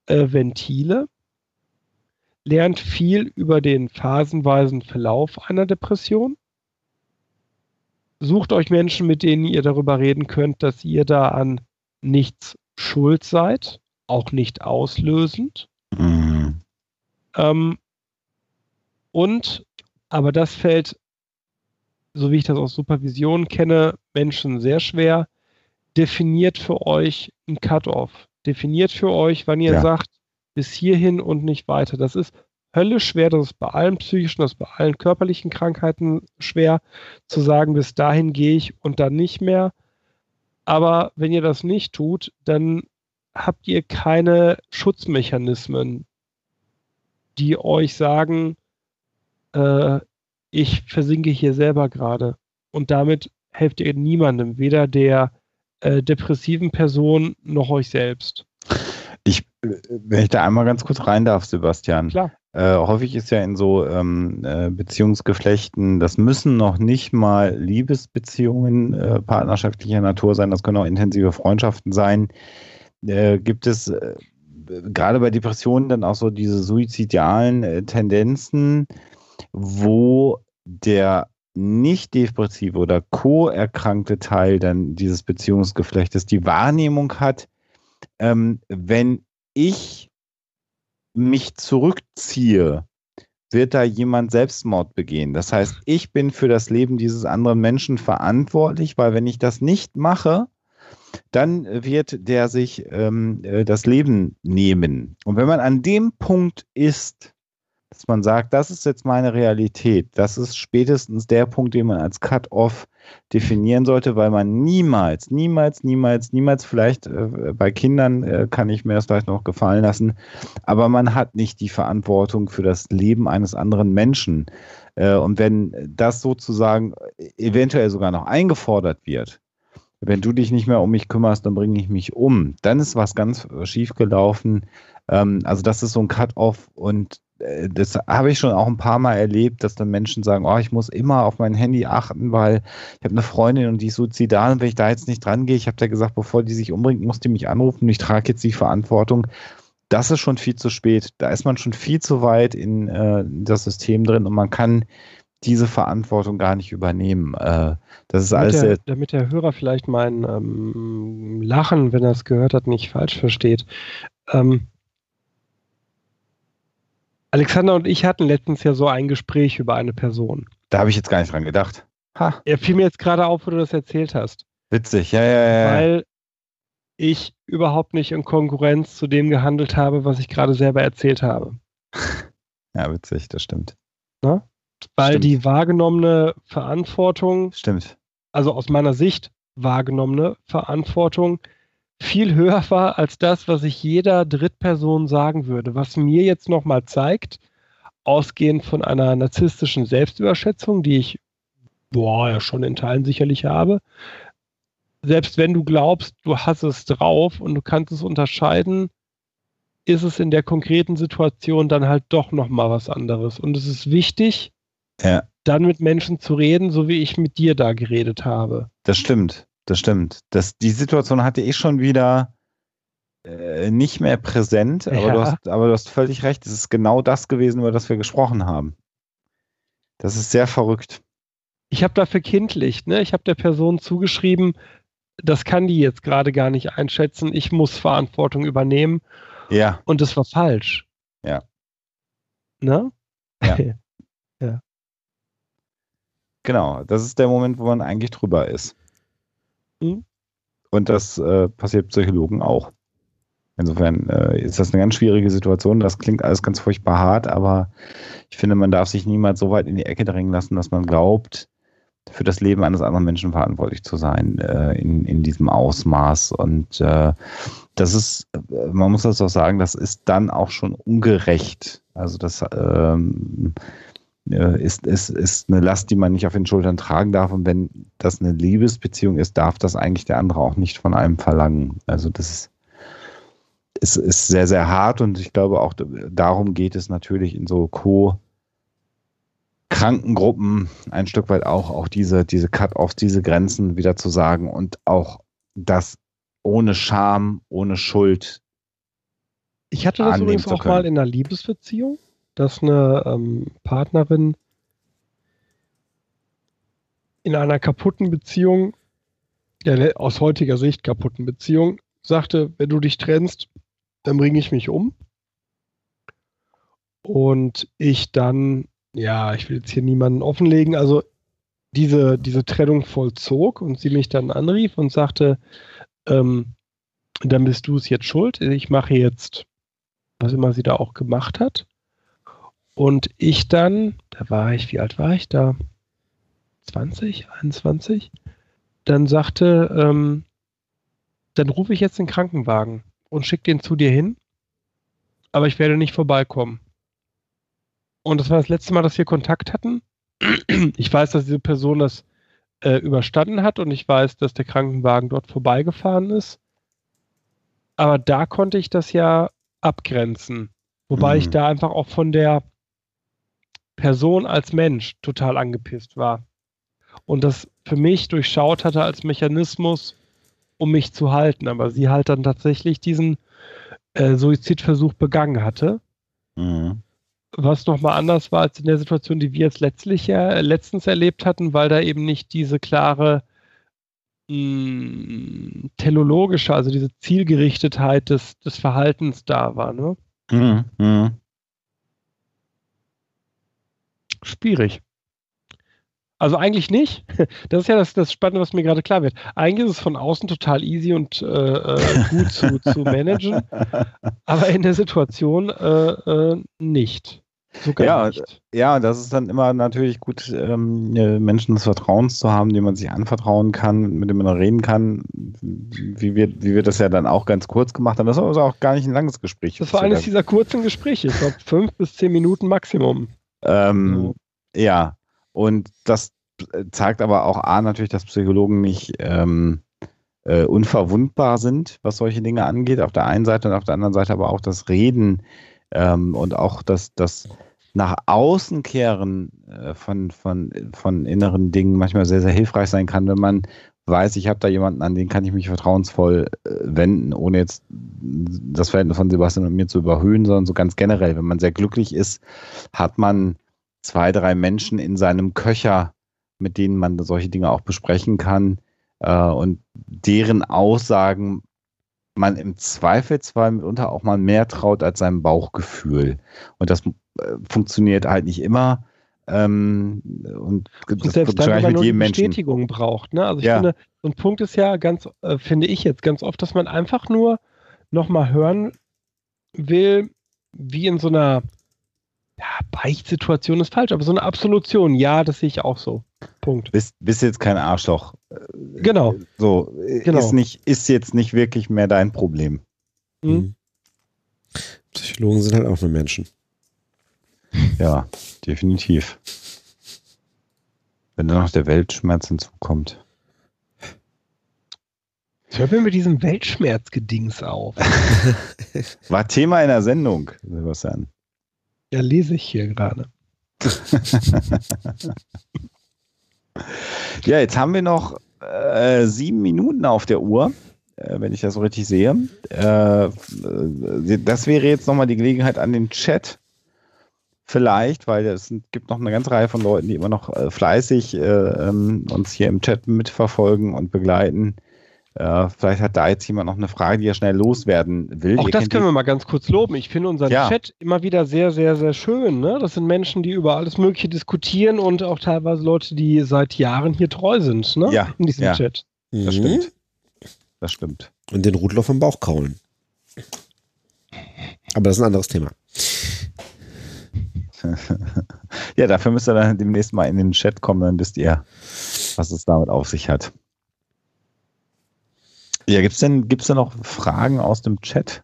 äh, Ventile, lernt viel über den phasenweisen Verlauf einer Depression sucht euch Menschen, mit denen ihr darüber reden könnt, dass ihr da an nichts schuld seid, auch nicht auslösend. Mhm. Ähm, und, aber das fällt, so wie ich das aus Supervision kenne, Menschen sehr schwer. Definiert für euch ein Cut-off. Definiert für euch, wann ihr ja. sagt, bis hierhin und nicht weiter. Das ist höllisch schwer, das ist bei allen psychischen, das ist bei allen körperlichen Krankheiten schwer zu sagen, bis dahin gehe ich und dann nicht mehr. Aber wenn ihr das nicht tut, dann habt ihr keine Schutzmechanismen, die euch sagen, äh, ich versinke hier selber gerade. Und damit helft ihr niemandem, weder der äh, depressiven Person noch euch selbst.
Ich, wenn ich da einmal ganz kurz rein darf, Sebastian.
Klar.
Äh, häufig ist ja in so ähm, äh, Beziehungsgeflechten, das müssen noch nicht mal Liebesbeziehungen äh, partnerschaftlicher Natur sein, das können auch intensive Freundschaften sein. Äh, gibt es äh, gerade bei Depressionen dann auch so diese suizidalen äh, Tendenzen, wo der nicht depressive oder co-erkrankte Teil dann dieses Beziehungsgeflechtes die Wahrnehmung hat, ähm, wenn ich mich zurückziehe, wird da jemand Selbstmord begehen. Das heißt, ich bin für das Leben dieses anderen Menschen verantwortlich, weil wenn ich das nicht mache, dann wird der sich ähm, äh, das Leben nehmen. Und wenn man an dem Punkt ist, dass man sagt, das ist jetzt meine Realität, das ist spätestens der Punkt, den man als Cut-off definieren sollte, weil man niemals, niemals, niemals, niemals, vielleicht äh, bei Kindern äh, kann ich mir das vielleicht noch gefallen lassen, aber man hat nicht die Verantwortung für das Leben eines anderen Menschen. Äh, und wenn das sozusagen eventuell sogar noch eingefordert wird, wenn du dich nicht mehr um mich kümmerst, dann bringe ich mich um. Dann ist was ganz äh, schief gelaufen. Ähm, also das ist so ein Cut-off und äh, das habe ich schon auch ein paar Mal erlebt, dass dann Menschen sagen, oh, ich muss immer auf mein Handy achten, weil ich habe eine Freundin und die ist suizidal und wenn ich da jetzt nicht dran gehe, ich habe da gesagt, bevor die sich umbringt, muss die mich anrufen und ich trage jetzt die Verantwortung. Das ist schon viel zu spät. Da ist man schon viel zu weit in, äh, das System drin und man kann diese Verantwortung gar nicht übernehmen. Äh, das ist
damit
alles.
Der, damit der Hörer vielleicht mein ähm, Lachen, wenn er es gehört hat, nicht falsch versteht. Ähm, Alexander und ich hatten letztens ja so ein Gespräch über eine Person.
Da habe ich jetzt gar nicht dran gedacht.
Ha. Er fiel mir jetzt gerade auf, wo du das erzählt hast.
Witzig, ja, ja, ja.
Weil ich überhaupt nicht in Konkurrenz zu dem gehandelt habe, was ich gerade selber erzählt habe.
Ja, witzig, das stimmt.
Na? Weil stimmt. die wahrgenommene Verantwortung,
stimmt.
also aus meiner Sicht wahrgenommene Verantwortung, viel höher war als das, was ich jeder Drittperson sagen würde. Was mir jetzt nochmal zeigt, ausgehend von einer narzisstischen Selbstüberschätzung, die ich boah, ja schon in Teilen sicherlich habe, selbst wenn du glaubst, du hast es drauf und du kannst es unterscheiden, ist es in der konkreten Situation dann halt doch nochmal was anderes. Und es ist wichtig,
Ja,
dann mit Menschen zu reden, so wie ich mit dir da geredet habe.
das stimmt. Das stimmt. Das, die Situation hatte ich schon wieder äh, nicht mehr präsent, aber,
Ja.
du hast, aber du hast völlig recht. Es ist genau das gewesen, über das wir gesprochen haben. Das ist sehr verrückt.
Ich habe dafür kindlich, ne? Ich habe der Person zugeschrieben, das kann die jetzt gerade gar nicht einschätzen. Ich muss Verantwortung übernehmen
Ja,
und das war falsch.
Ja.
Ne?
Ja. Genau. Das ist der Moment, wo man eigentlich drüber ist.
Mhm.
Und das äh, passiert Psychologen auch. Insofern äh, ist das eine ganz schwierige Situation. Das klingt alles ganz furchtbar hart, aber ich finde, man darf sich niemals so weit in die Ecke drängen lassen, dass man glaubt, für das Leben eines anderen Menschen verantwortlich zu sein äh, in, in diesem Ausmaß. Und äh, das ist, äh, man muss das auch sagen, das ist dann auch schon ungerecht. Also das ähm, äh, ist, ist, ist eine Last, die man nicht auf den Schultern tragen darf. Und wenn das eine Liebesbeziehung ist, darf das eigentlich der andere auch nicht von einem verlangen. Also das ist, ist, ist sehr, sehr hart und ich glaube auch darum geht es natürlich in so Co- Krankengruppen ein Stück weit auch, auch diese, diese Cut-offs, diese Grenzen wieder zu sagen und auch das ohne Scham, ohne Schuld.
Ich hatte das übrigens auch mal in einer Liebesbeziehung, dass eine ähm, Partnerin in einer kaputten Beziehung, ja, ne, aus heutiger Sicht kaputten Beziehung, sagte, wenn du dich trennst, dann bringe ich mich um. Und ich dann, ja, ich will jetzt hier niemanden offenlegen, also diese, diese Trennung vollzog und sie mich dann anrief und sagte, ähm, dann bist du es jetzt schuld. Ich mache jetzt, was immer sie da auch gemacht hat. Und ich dann, da war ich, wie alt war ich da? 20, 21? Dann sagte, ähm, dann rufe ich jetzt den Krankenwagen und schicke den zu dir hin, aber ich werde nicht vorbeikommen. Und das war das letzte Mal, dass wir Kontakt hatten. Ich weiß, dass diese Person das äh, überstanden hat und ich weiß, dass der Krankenwagen dort vorbeigefahren ist. Aber da konnte ich das ja abgrenzen. Wobei
Mhm.
ich da einfach auch von der Person als Mensch total angepisst war. Und das für mich durchschaut hatte als Mechanismus, um mich zu halten. Aber sie halt dann tatsächlich diesen äh, Suizidversuch begangen hatte.
Mhm.
Was nochmal anders war als in der Situation, die wir jetzt letztlich ja, letztens erlebt hatten, weil da eben nicht diese klare mh, teleologische, also diese Zielgerichtetheit des, des Verhaltens da war. Ne?
Mhm. Mhm.
Schwierig. Also eigentlich nicht. Das ist ja das, das Spannende, was mir gerade klar wird. Eigentlich ist es von außen total easy und äh, äh, gut zu, zu managen, aber in der Situation äh, äh, nicht. Sogar
Ja,
nicht.
Ja, das ist dann immer natürlich gut, ähm, äh, Menschen des Vertrauens zu haben, denen man sich anvertrauen kann, mit denen man reden kann, wie wir, wie wir das ja dann auch ganz kurz gemacht haben. Das war also auch gar nicht ein langes Gespräch.
Das war eines dieser kurzen Gespräche. Ich glaube, fünf bis zehn Minuten Maximum.
Ähm, ja, und das zeigt aber auch A natürlich, dass Psychologen nicht ähm, äh, unverwundbar sind, was solche Dinge angeht, auf der einen Seite und auf der anderen Seite aber auch das Reden ähm, und auch das, das nach außen kehren äh, von, von, von inneren Dingen manchmal sehr, sehr hilfreich sein kann, wenn man weiß, ich habe da jemanden, an den kann ich mich vertrauensvoll äh, wenden, ohne jetzt das Verhältnis von Sebastian und mir zu überhöhen, sondern so ganz generell, wenn man sehr glücklich ist, hat man zwei, drei Menschen in seinem Köcher, mit denen man solche Dinge auch besprechen kann äh, und deren Aussagen man im Zweifelsfall mitunter auch mal mehr traut als seinem Bauchgefühl. Und das äh, funktioniert halt nicht immer. Ähm, und,
Und selbst dann, wenn man nur die Bestätigung braucht. Ne? Also ich
Ja.
finde, so ein Punkt ist ja ganz, äh, finde ich jetzt ganz oft, dass man einfach nur nochmal hören will, wie in so einer ja, Veichtsituation ist falsch, aber so eine Absolution, ja, das sehe ich auch so. Punkt.
Bist, bist jetzt kein Arschloch.
Genau.
So,
Genau.
Ist, nicht, ist jetzt nicht wirklich mehr dein Problem.
Mhm.
Psychologen sind halt auch nur Menschen.
Ja, definitiv. Wenn dann noch der Weltschmerz hinzukommt.
Hör mir mit diesem Weltschmerzgedings auf.
War Thema in der Sendung, Sebastian.
Ja, lese ich hier gerade.
Ja, jetzt haben wir noch äh, sieben Minuten auf der Uhr, äh, wenn ich das so richtig sehe. Äh, das wäre jetzt nochmal die Gelegenheit an den Chat. Vielleicht, weil es gibt noch eine ganze Reihe von Leuten, die immer noch äh, fleißig äh, ähm, uns hier im Chat mitverfolgen und begleiten. Äh, vielleicht hat da jetzt jemand noch eine Frage, die er schnell loswerden will.
Auch
Ihr
das können wir mal ganz kurz loben. Ich finde unseren
Ja.
Chat immer wieder sehr, sehr, sehr schön. Ne? Das sind Menschen, die über alles Mögliche diskutieren und auch teilweise Leute, die seit Jahren hier treu sind. Ne?
Ja,
In diesem
ja.
Chat.
Das
Mhm.
stimmt. Das stimmt.
Und den Rudloff im Bauch kaulen. Aber das ist ein anderes Thema.
Ja, dafür müsst ihr dann demnächst mal in den Chat kommen, dann wisst ihr, was es damit auf sich hat. Ja, gibt's denn, gibt's denn noch Fragen aus dem Chat?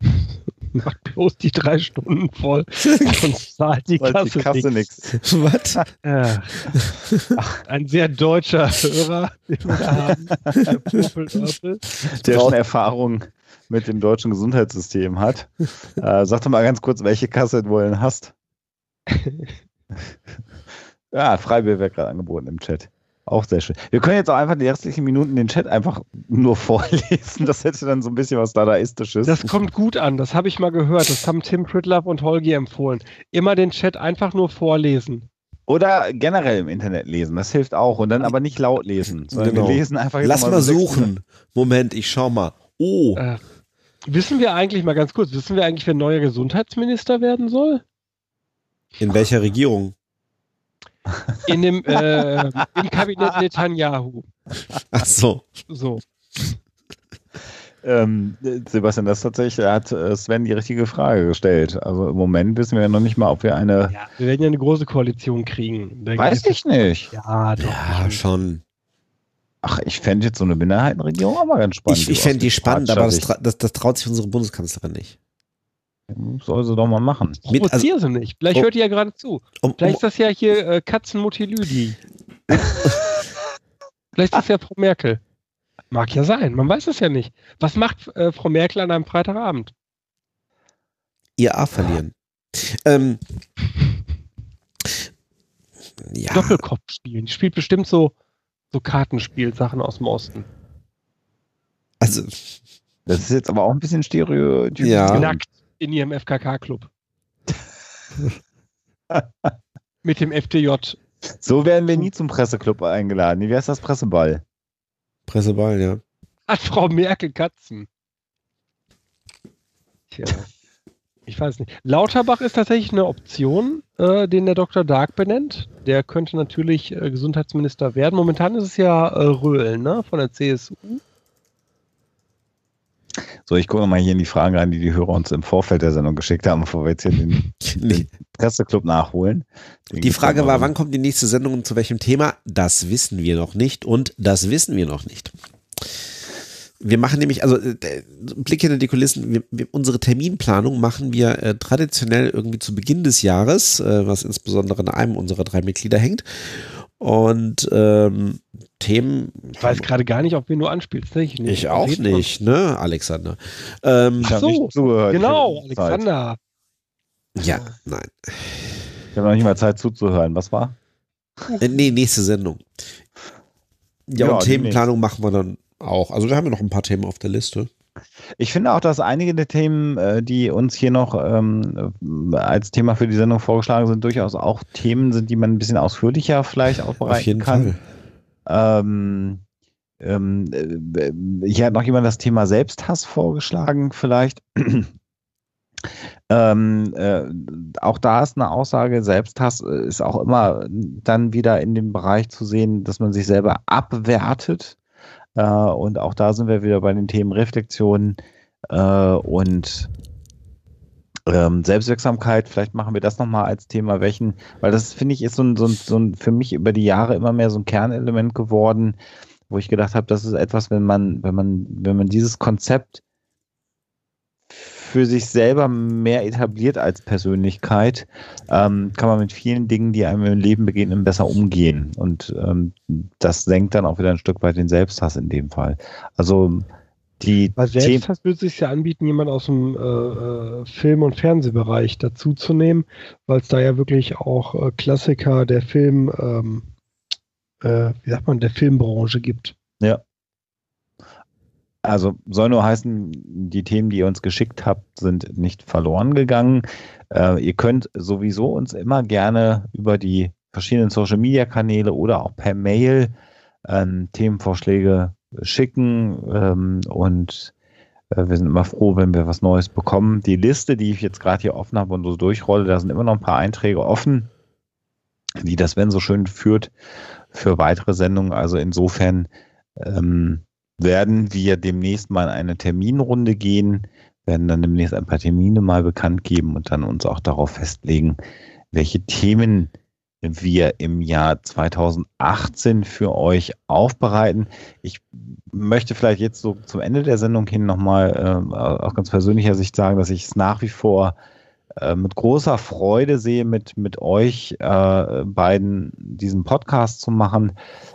Macht bloß die drei Stunden voll. Sonst zahlt die Kasse,
die Kasse
nix.
Was?
Äh, ein sehr deutscher Hörer, den wir da haben. Der Popelörpel.
Der schon Erfahrung mit dem deutschen Gesundheitssystem hat. Äh, sag doch mal ganz kurz, welche Kasse du wohl hast. ja, Freibier wird gerade angeboten im Chat. Auch sehr schön. Wir können jetzt auch einfach die restlichen Minuten den Chat einfach nur vorlesen. Das hätte dann so ein bisschen was Dadaistisches.
Das kommt gut an, das habe ich mal gehört. Das haben Tim Pritlove und Holgi empfohlen. Immer den Chat einfach nur vorlesen.
Oder generell im Internet lesen, das hilft auch. Und dann aber nicht laut lesen, sondern
Genau.
wir lesen einfach
Lass mal
sechs
suchen. Moment, ich schau mal. Oh,
Äh, wissen wir eigentlich mal ganz kurz, wissen wir eigentlich, wer neuer Gesundheitsminister werden soll?
in welcher Regierung?
In dem äh, im Kabinett Netanyahu.
Ach so.
So.
Ähm, Sebastian, das tatsächlich hat äh, Sven die richtige Frage gestellt. Also im Moment wissen wir ja noch nicht mal, ob wir eine.
Ja, wir werden ja eine große Koalition kriegen. Da
Weiß ich nicht.
Ja, doch.
Ja, schon.
Ach, ich fände jetzt so eine Minderheitenregierung aber ganz spannend.
Ich, ich fände die spannend, aber das, das, das traut sich unsere Bundeskanzlerin nicht.
soll sie doch mal machen.
Provozier sie nicht. Vielleicht
Oh.
hört ihr ja gerade zu.
Um,
Vielleicht
um,
ist das ja hier äh, Katzenmutti Lüdi. Vielleicht ist das ja Frau Merkel. Mag ja sein, man weiß es ja nicht. Was macht äh, Frau Merkel an einem Freitagabend?
ihr A verlieren. Ähm, ja,
Doppelkopf spielen. Die spielt bestimmt so, so Kartenspielsachen aus dem Osten.
also
Das ist jetzt aber auch ein bisschen stereotyp.
Ja.
Nackt in ihrem FKK-Club. Mit dem FDJ.
So werden wir nie zum Presseclub eingeladen. Wie heißt das Presseball?
Presseball, ja.
Hat Frau Merkel Katzen? Tja. Ich weiß nicht. Lauterbach ist tatsächlich eine Option, äh, den der Dr. Dark benennt. Der könnte natürlich äh, Gesundheitsminister werden. Momentan ist es ja äh, Röhl, ne? Von der CSU.
So, ich gucke mal hier in die Fragen rein, die die Hörer uns im Vorfeld der Sendung geschickt haben, bevor wir jetzt hier den, den Presseclub nachholen. Den
Die Frage war, wann kommt die nächste Sendung und zu welchem Thema? Das wissen wir noch nicht und das wissen wir noch nicht. Wir machen nämlich, also äh, Blick hinter die Kulissen, wir, wir, unsere Terminplanung machen wir äh, traditionell irgendwie zu Beginn des Jahres, äh, was insbesondere an einem unserer drei Mitglieder hängt. Und ähm, Themen.
Ich weiß gerade gar nicht, ob wir nur anspielst. Ne? Ich,
Ich auch nicht, ne, Alexander? Ähm,
Ach so,
nicht zugehört.
Genau. Alexander.
ja, nein.
Ich habe noch nicht mal Zeit zuzuhören. Was war?
Äh, nee, nächste Sendung. Ja,
Ja,
und Themenplanung machen wir dann auch. Also da haben wir noch ein paar Themen auf der Liste.
Ich finde auch, dass einige der Themen, äh, die uns hier noch ähm, äh, als Thema für die Sendung vorgeschlagen sind, durchaus auch Themen sind, die man ein bisschen ausführlicher vielleicht aufbereiten
Auf jeden
kann.
Fall.
Ähm, ähm, äh, hier hat noch jemand das Thema Selbsthass vorgeschlagen, vielleicht. ähm, äh, auch da ist eine Aussage, Selbsthass ist auch immer dann wieder in dem Bereich zu sehen, dass man sich selber abwertet. Äh, und auch da sind wir wieder bei den Themen Reflexion äh, und Ähm, Selbstwirksamkeit, vielleicht machen wir das nochmal als Thema, welchen, weil das finde ich ist so ein, so, ein, so ein für mich über die Jahre immer mehr so ein Kernelement geworden, wo ich gedacht habe, das ist etwas, wenn man, wenn man, wenn man dieses Konzept für sich selber mehr etabliert als Persönlichkeit, ähm, kann man mit vielen Dingen, die einem im Leben begegnen, besser umgehen. Und ähm, das senkt dann auch wieder ein Stück weit den Selbsthass in dem Fall. Also die
Bei Selbsthass würde es sich ja anbieten, jemand aus dem äh, äh, Film- und Fernsehbereich dazuzunehmen, weil es da ja wirklich auch äh, Klassiker der Film, ähm, äh, wie sagt man, der Filmbranche gibt.
Ja. Also soll nur heißen, die Themen, die ihr uns geschickt habt, sind nicht verloren gegangen. Äh, ihr könnt sowieso uns immer gerne über die verschiedenen Social-Media-Kanäle oder auch per Mail ähm, Themenvorschläge schicken ähm, und äh, wir sind immer froh, wenn wir was Neues bekommen. Die Liste, die ich jetzt gerade hier offen habe und so durchrolle, da sind immer noch ein paar Einträge offen, die das wenn so schön führt für weitere Sendungen. Also insofern ähm, werden wir demnächst mal in eine Terminrunde gehen, werden dann demnächst ein paar Termine mal bekannt geben und dann uns auch darauf festlegen, welche Themen wir im Jahr 2018 für euch aufbereiten. Ich möchte vielleicht jetzt so zum Ende der Sendung hin nochmal äh, aus ganz persönlicher Sicht sagen, dass ich es nach wie vor äh, mit großer Freude sehe, mit, mit euch äh, beiden diesen Podcast zu machen.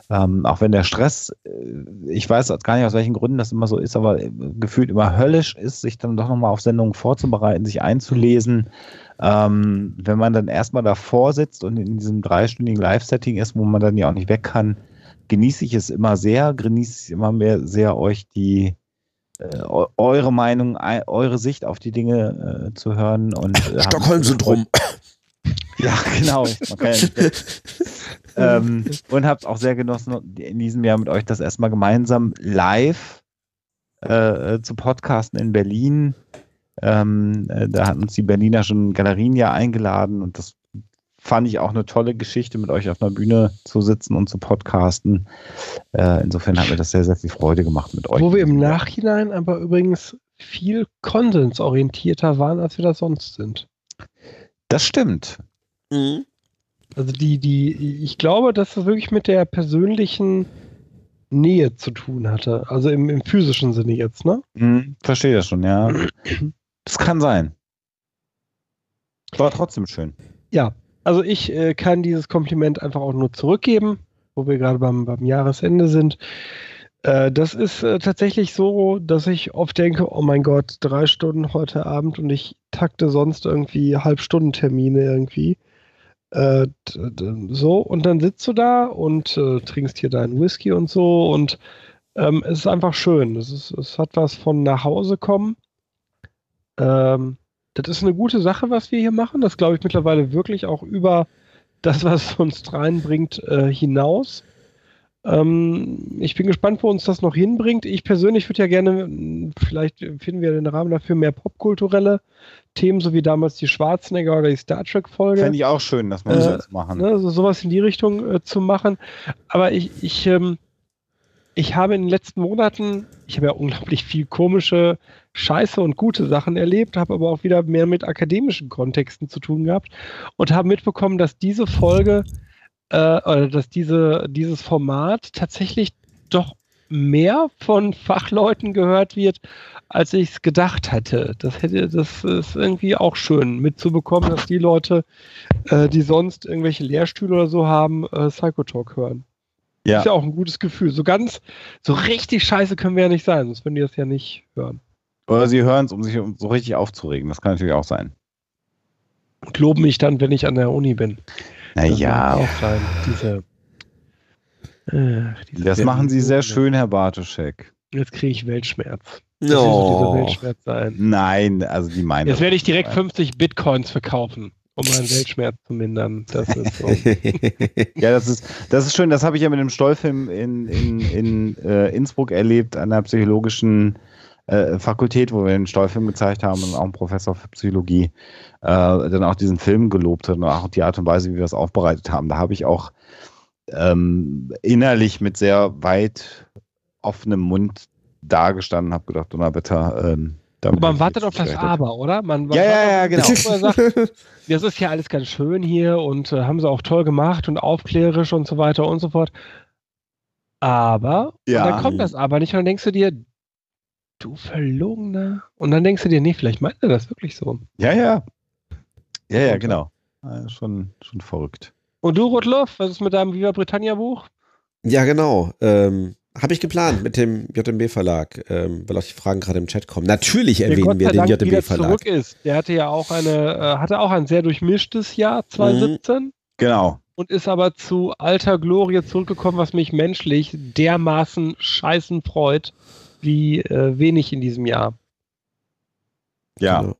Ähm, auch wenn der Stress, äh, ich weiß gar nicht aus welchen Gründen das immer so ist, aber äh, gefühlt immer höllisch ist, sich dann doch nochmal auf Sendungen vorzubereiten, sich einzulesen. Ähm, wenn man dann erstmal davor sitzt und in diesem dreistündigen Live-Setting ist, wo man dann ja auch nicht weg kann, genieße ich es immer sehr, genieße ich immer mehr sehr, euch die äh, eure Meinung, eure Sicht auf die Dinge äh, zu hören und
äh, Stockholm-Syndrom.
Ja, genau. ähm, und habe es auch sehr genossen, in diesem Jahr mit euch das erstmal gemeinsam live äh, zu podcasten in Berlin. Ähm, äh, da hat uns die Berliner schon Galerien ja eingeladen und das fand ich auch eine tolle Geschichte, mit euch auf einer Bühne zu sitzen und zu podcasten. Äh, insofern hat mir das sehr, sehr viel Freude gemacht mit euch.
Wo wir im Nachhinein aber übrigens viel konsensorientierter waren, als wir das sonst sind.
Das stimmt.
Mhm. Also die, die, ich glaube, dass das wirklich mit der persönlichen Nähe zu tun hatte. Also im, im physischen Sinne jetzt, ne?
Mhm, verstehe das schon, ja. Das kann sein. War trotzdem schön.
Ja, also ich äh, kann dieses Kompliment einfach auch nur zurückgeben, wo wir gerade beim, beim Jahresende sind. Äh, das ist äh, tatsächlich so, dass ich oft denke, oh mein Gott, drei Stunden heute Abend und ich takte sonst irgendwie Halbstundentermine irgendwie. Äh, so, und dann sitzt du da und äh, trinkst hier deinen Whisky und so und ähm, es ist einfach schön. Es, ist, es hat was von nach Hause kommen. Ähm, das ist eine gute Sache, was wir hier machen. Das glaube ich mittlerweile wirklich auch über das, was uns reinbringt, äh, hinaus. Ähm, ich bin gespannt, wo uns das noch hinbringt. Ich persönlich würde ja gerne, vielleicht finden wir den Rahmen dafür, mehr popkulturelle Themen, so wie damals die Schwarzenegger oder die Star Trek-Folge.
Fände ich auch schön, dass wir äh, das machen.
Ne, also sowas in die Richtung äh, zu machen. Aber ich, ich, ähm, ich habe in den letzten Monaten, ich habe ja unglaublich viel komische Scheiße und gute Sachen erlebt, habe aber auch wieder mehr mit akademischen Kontexten zu tun gehabt und habe mitbekommen, dass diese Folge äh, oder dass diese, dieses Format tatsächlich doch mehr von Fachleuten gehört wird, als ich es gedacht hätte. Das hätte, das ist irgendwie auch schön mitzubekommen, dass die Leute, äh, die sonst irgendwelche Lehrstühle oder so haben, äh, Psychotalk hören. Ja. Ist ja auch ein gutes Gefühl. So ganz, so richtig scheiße können wir ja nicht sein, sonst würden die das ja nicht hören.
Oder sie hören es, um sich so richtig aufzuregen. Das kann natürlich auch sein.
Und loben mich dann, wenn ich an der Uni bin.
Naja. Auch sein, diese, äh, diese das machen Sie sehr schön, Herr Bartoschek.
Jetzt kriege ich Weltschmerz.
Das no. so Weltschmerz sein. Nein, also die meinen.
Jetzt werde ich direkt 50 Bitcoins verkaufen um meinen Weltschmerz zu mindern. Das ist so.
ja, das ist, das ist schön. Das habe ich ja mit dem Stollfilm in, in, in äh, Innsbruck erlebt, an der psychologischen äh, Fakultät, wo wir einen Stollfilm gezeigt haben und auch ein Professor für Psychologie äh, dann auch diesen Film gelobt hat und auch die Art und Weise, wie wir das aufbereitet haben. Da habe ich auch ähm, innerlich mit sehr weit offenem Mund dagestanden, habe gedacht, Donnerwetter, ähm, Damit
Man wartet auf das. Aber, oder? Man, man
Ja, ja,
wartet
ja,
auf-
genau.
sagt, das ist ja alles ganz schön hier und äh, haben sie auch toll gemacht und aufklärerisch und so weiter und so fort. Aber,
Ja.
und dann kommt das aber nicht und dann denkst du dir, du Verlogener. Und dann denkst du dir, nee, vielleicht meint er das wirklich so.
Ja, ja. Ja, ja, genau. Ja, schon, schon verrückt.
Und du, Rotloff, was ist mit deinem Viva Britannia Buch?
Ja, genau. Ähm, Habe ich geplant mit dem JMB-Verlag, ähm, weil auch die Fragen gerade im Chat kommen. Natürlich
Der
erwähnen
Gott
wir den JMB-Verlag.
zurück ist. Der hatte ja auch eine, äh, hatte auch ein sehr durchmischtes Jahr 2017.
Genau.
und ist aber zu alter Glorie zurückgekommen, was mich menschlich dermaßen scheißen freut, wie äh, wenig in diesem Jahr.
Ja,
Genau.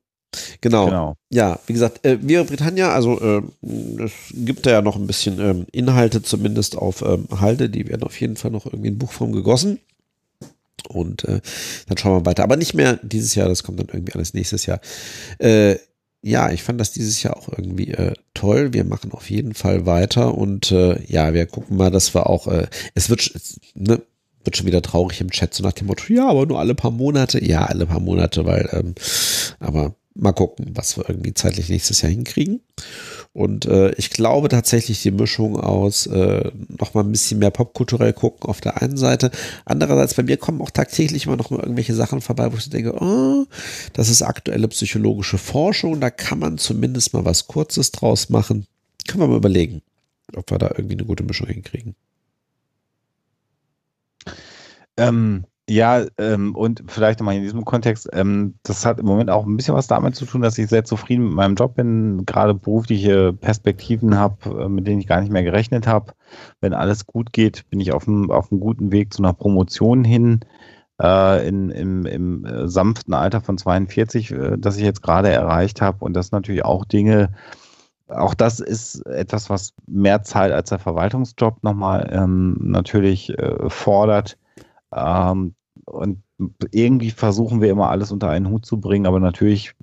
Genau.
genau.
Ja, wie gesagt, äh, Via Britannia, also äh, es gibt da ja noch ein bisschen ähm, Inhalte zumindest auf ähm, Halde, die werden auf jeden Fall noch irgendwie in Buchform gegossen. Und äh, dann schauen wir weiter. Aber nicht mehr dieses Jahr, das kommt dann irgendwie alles nächstes Jahr. Äh, ja, ich fand das dieses Jahr auch irgendwie äh, toll. Wir machen auf jeden Fall weiter und äh, ja, wir gucken mal, dass wir auch, äh, es wird, es, ne, wird schon wieder traurig im Chat, so nach dem Motto, ja, aber nur alle paar Monate. Ja, alle paar Monate, weil, ähm, aber mal gucken, was wir irgendwie zeitlich nächstes Jahr hinkriegen. Und äh, ich glaube tatsächlich die Mischung aus äh, noch mal ein bisschen mehr popkulturell gucken auf der einen Seite. Andererseits bei mir kommen auch tagtäglich immer noch mal irgendwelche Sachen vorbei, wo ich denke, oh, das ist aktuelle psychologische Forschung, da kann man zumindest mal was Kurzes draus machen. Können wir mal überlegen, ob wir da irgendwie eine gute Mischung hinkriegen.
Ähm, ja, ähm, und vielleicht nochmal in diesem Kontext, ähm, das hat im Moment auch ein bisschen was damit zu tun, dass ich sehr zufrieden mit meinem Job bin, gerade berufliche Perspektiven habe, äh, mit denen ich gar nicht mehr gerechnet habe. Wenn alles gut geht, bin ich auf einem, auf guten Weg zu einer Promotion hin. Äh, in, im, im äh, sanften Alter von 42, äh, das ich jetzt gerade erreicht habe. Und das natürlich auch Dinge, auch das ist etwas, was mehr Zeit als der Verwaltungsjob nochmal ähm, natürlich äh, fordert. Ähm, und irgendwie versuchen wir immer alles unter einen Hut zu bringen, aber natürlich,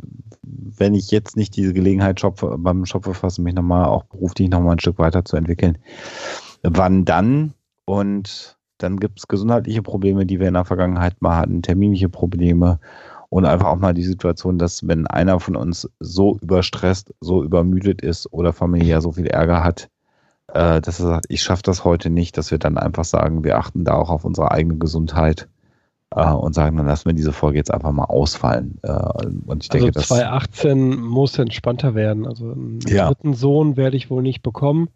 wenn ich jetzt nicht diese Gelegenheit schopfe, beim Shop verfassen, mich nochmal auch beruflich nochmal ein Stück weiterzuentwickeln, wann dann? Und dann gibt es gesundheitliche Probleme, die wir in der Vergangenheit mal hatten, terminliche Probleme und einfach auch mal die Situation, dass wenn einer von uns so überstresst, so übermüdet ist oder familiär so viel Ärger hat, äh, dass er sagt, ich schaffe das heute nicht, dass wir dann einfach sagen, wir achten da auch auf unsere eigene Gesundheit äh, und sagen, dann lassen wir diese Folge jetzt einfach mal ausfallen. Äh, und ich denke,
Also
das
2018 muss entspannter werden. Also einen
Ja.
dritten Sohn werde ich wohl nicht bekommen.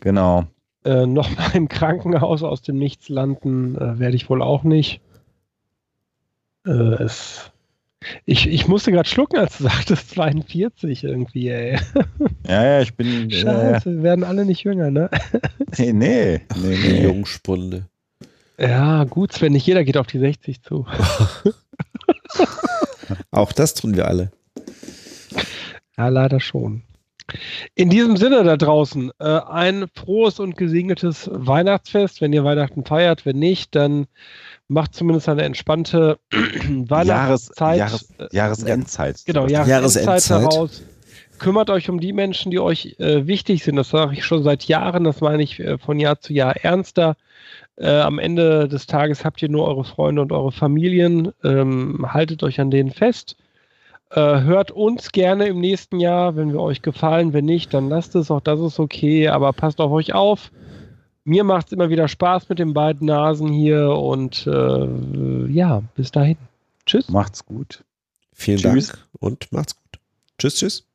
genau.
Äh, Nochmal im Krankenhaus aus dem Nichts landen äh, werde ich wohl auch nicht. Äh, es, ich, ich musste gerade schlucken, als du sagtest 42 irgendwie, ey.
Ja, ja, ich bin. Äh,
Scheiße, wir werden alle nicht jünger, ne?
nee, nee, nee, nee.
Jungspunde.
Ja, gut, Sven, nicht jeder geht auf die 60 zu.
Auch das tun wir alle.
Ja, leider schon. In diesem Sinne da draußen, äh, ein frohes und gesegnetes Weihnachtsfest. Wenn ihr Weihnachten feiert, wenn nicht, dann macht zumindest eine entspannte
Jahres,
Weihnachtszeit.
Jahres,
äh,
Jahresendzeit.
genau,
Jahresendzeit.
Jahresendzeit heraus. Kümmert euch um die Menschen, die euch äh, wichtig sind. Das sage ich schon seit Jahren. Das meine ich äh, von Jahr zu Jahr ernster. Äh, am Ende des Tages habt ihr nur eure Freunde und eure Familien. Ähm, haltet euch an denen fest. Äh, hört uns gerne im nächsten Jahr, wenn wir euch gefallen. Wenn nicht, dann lasst es. Auch das ist okay. Aber passt auf euch auf. Mir macht es immer wieder Spaß mit den beiden Nasen hier. Und äh, ja, bis dahin. Tschüss.
Macht's gut.
Vielen
Tschüss.
Dank und macht's gut. Tschüss, tschüss.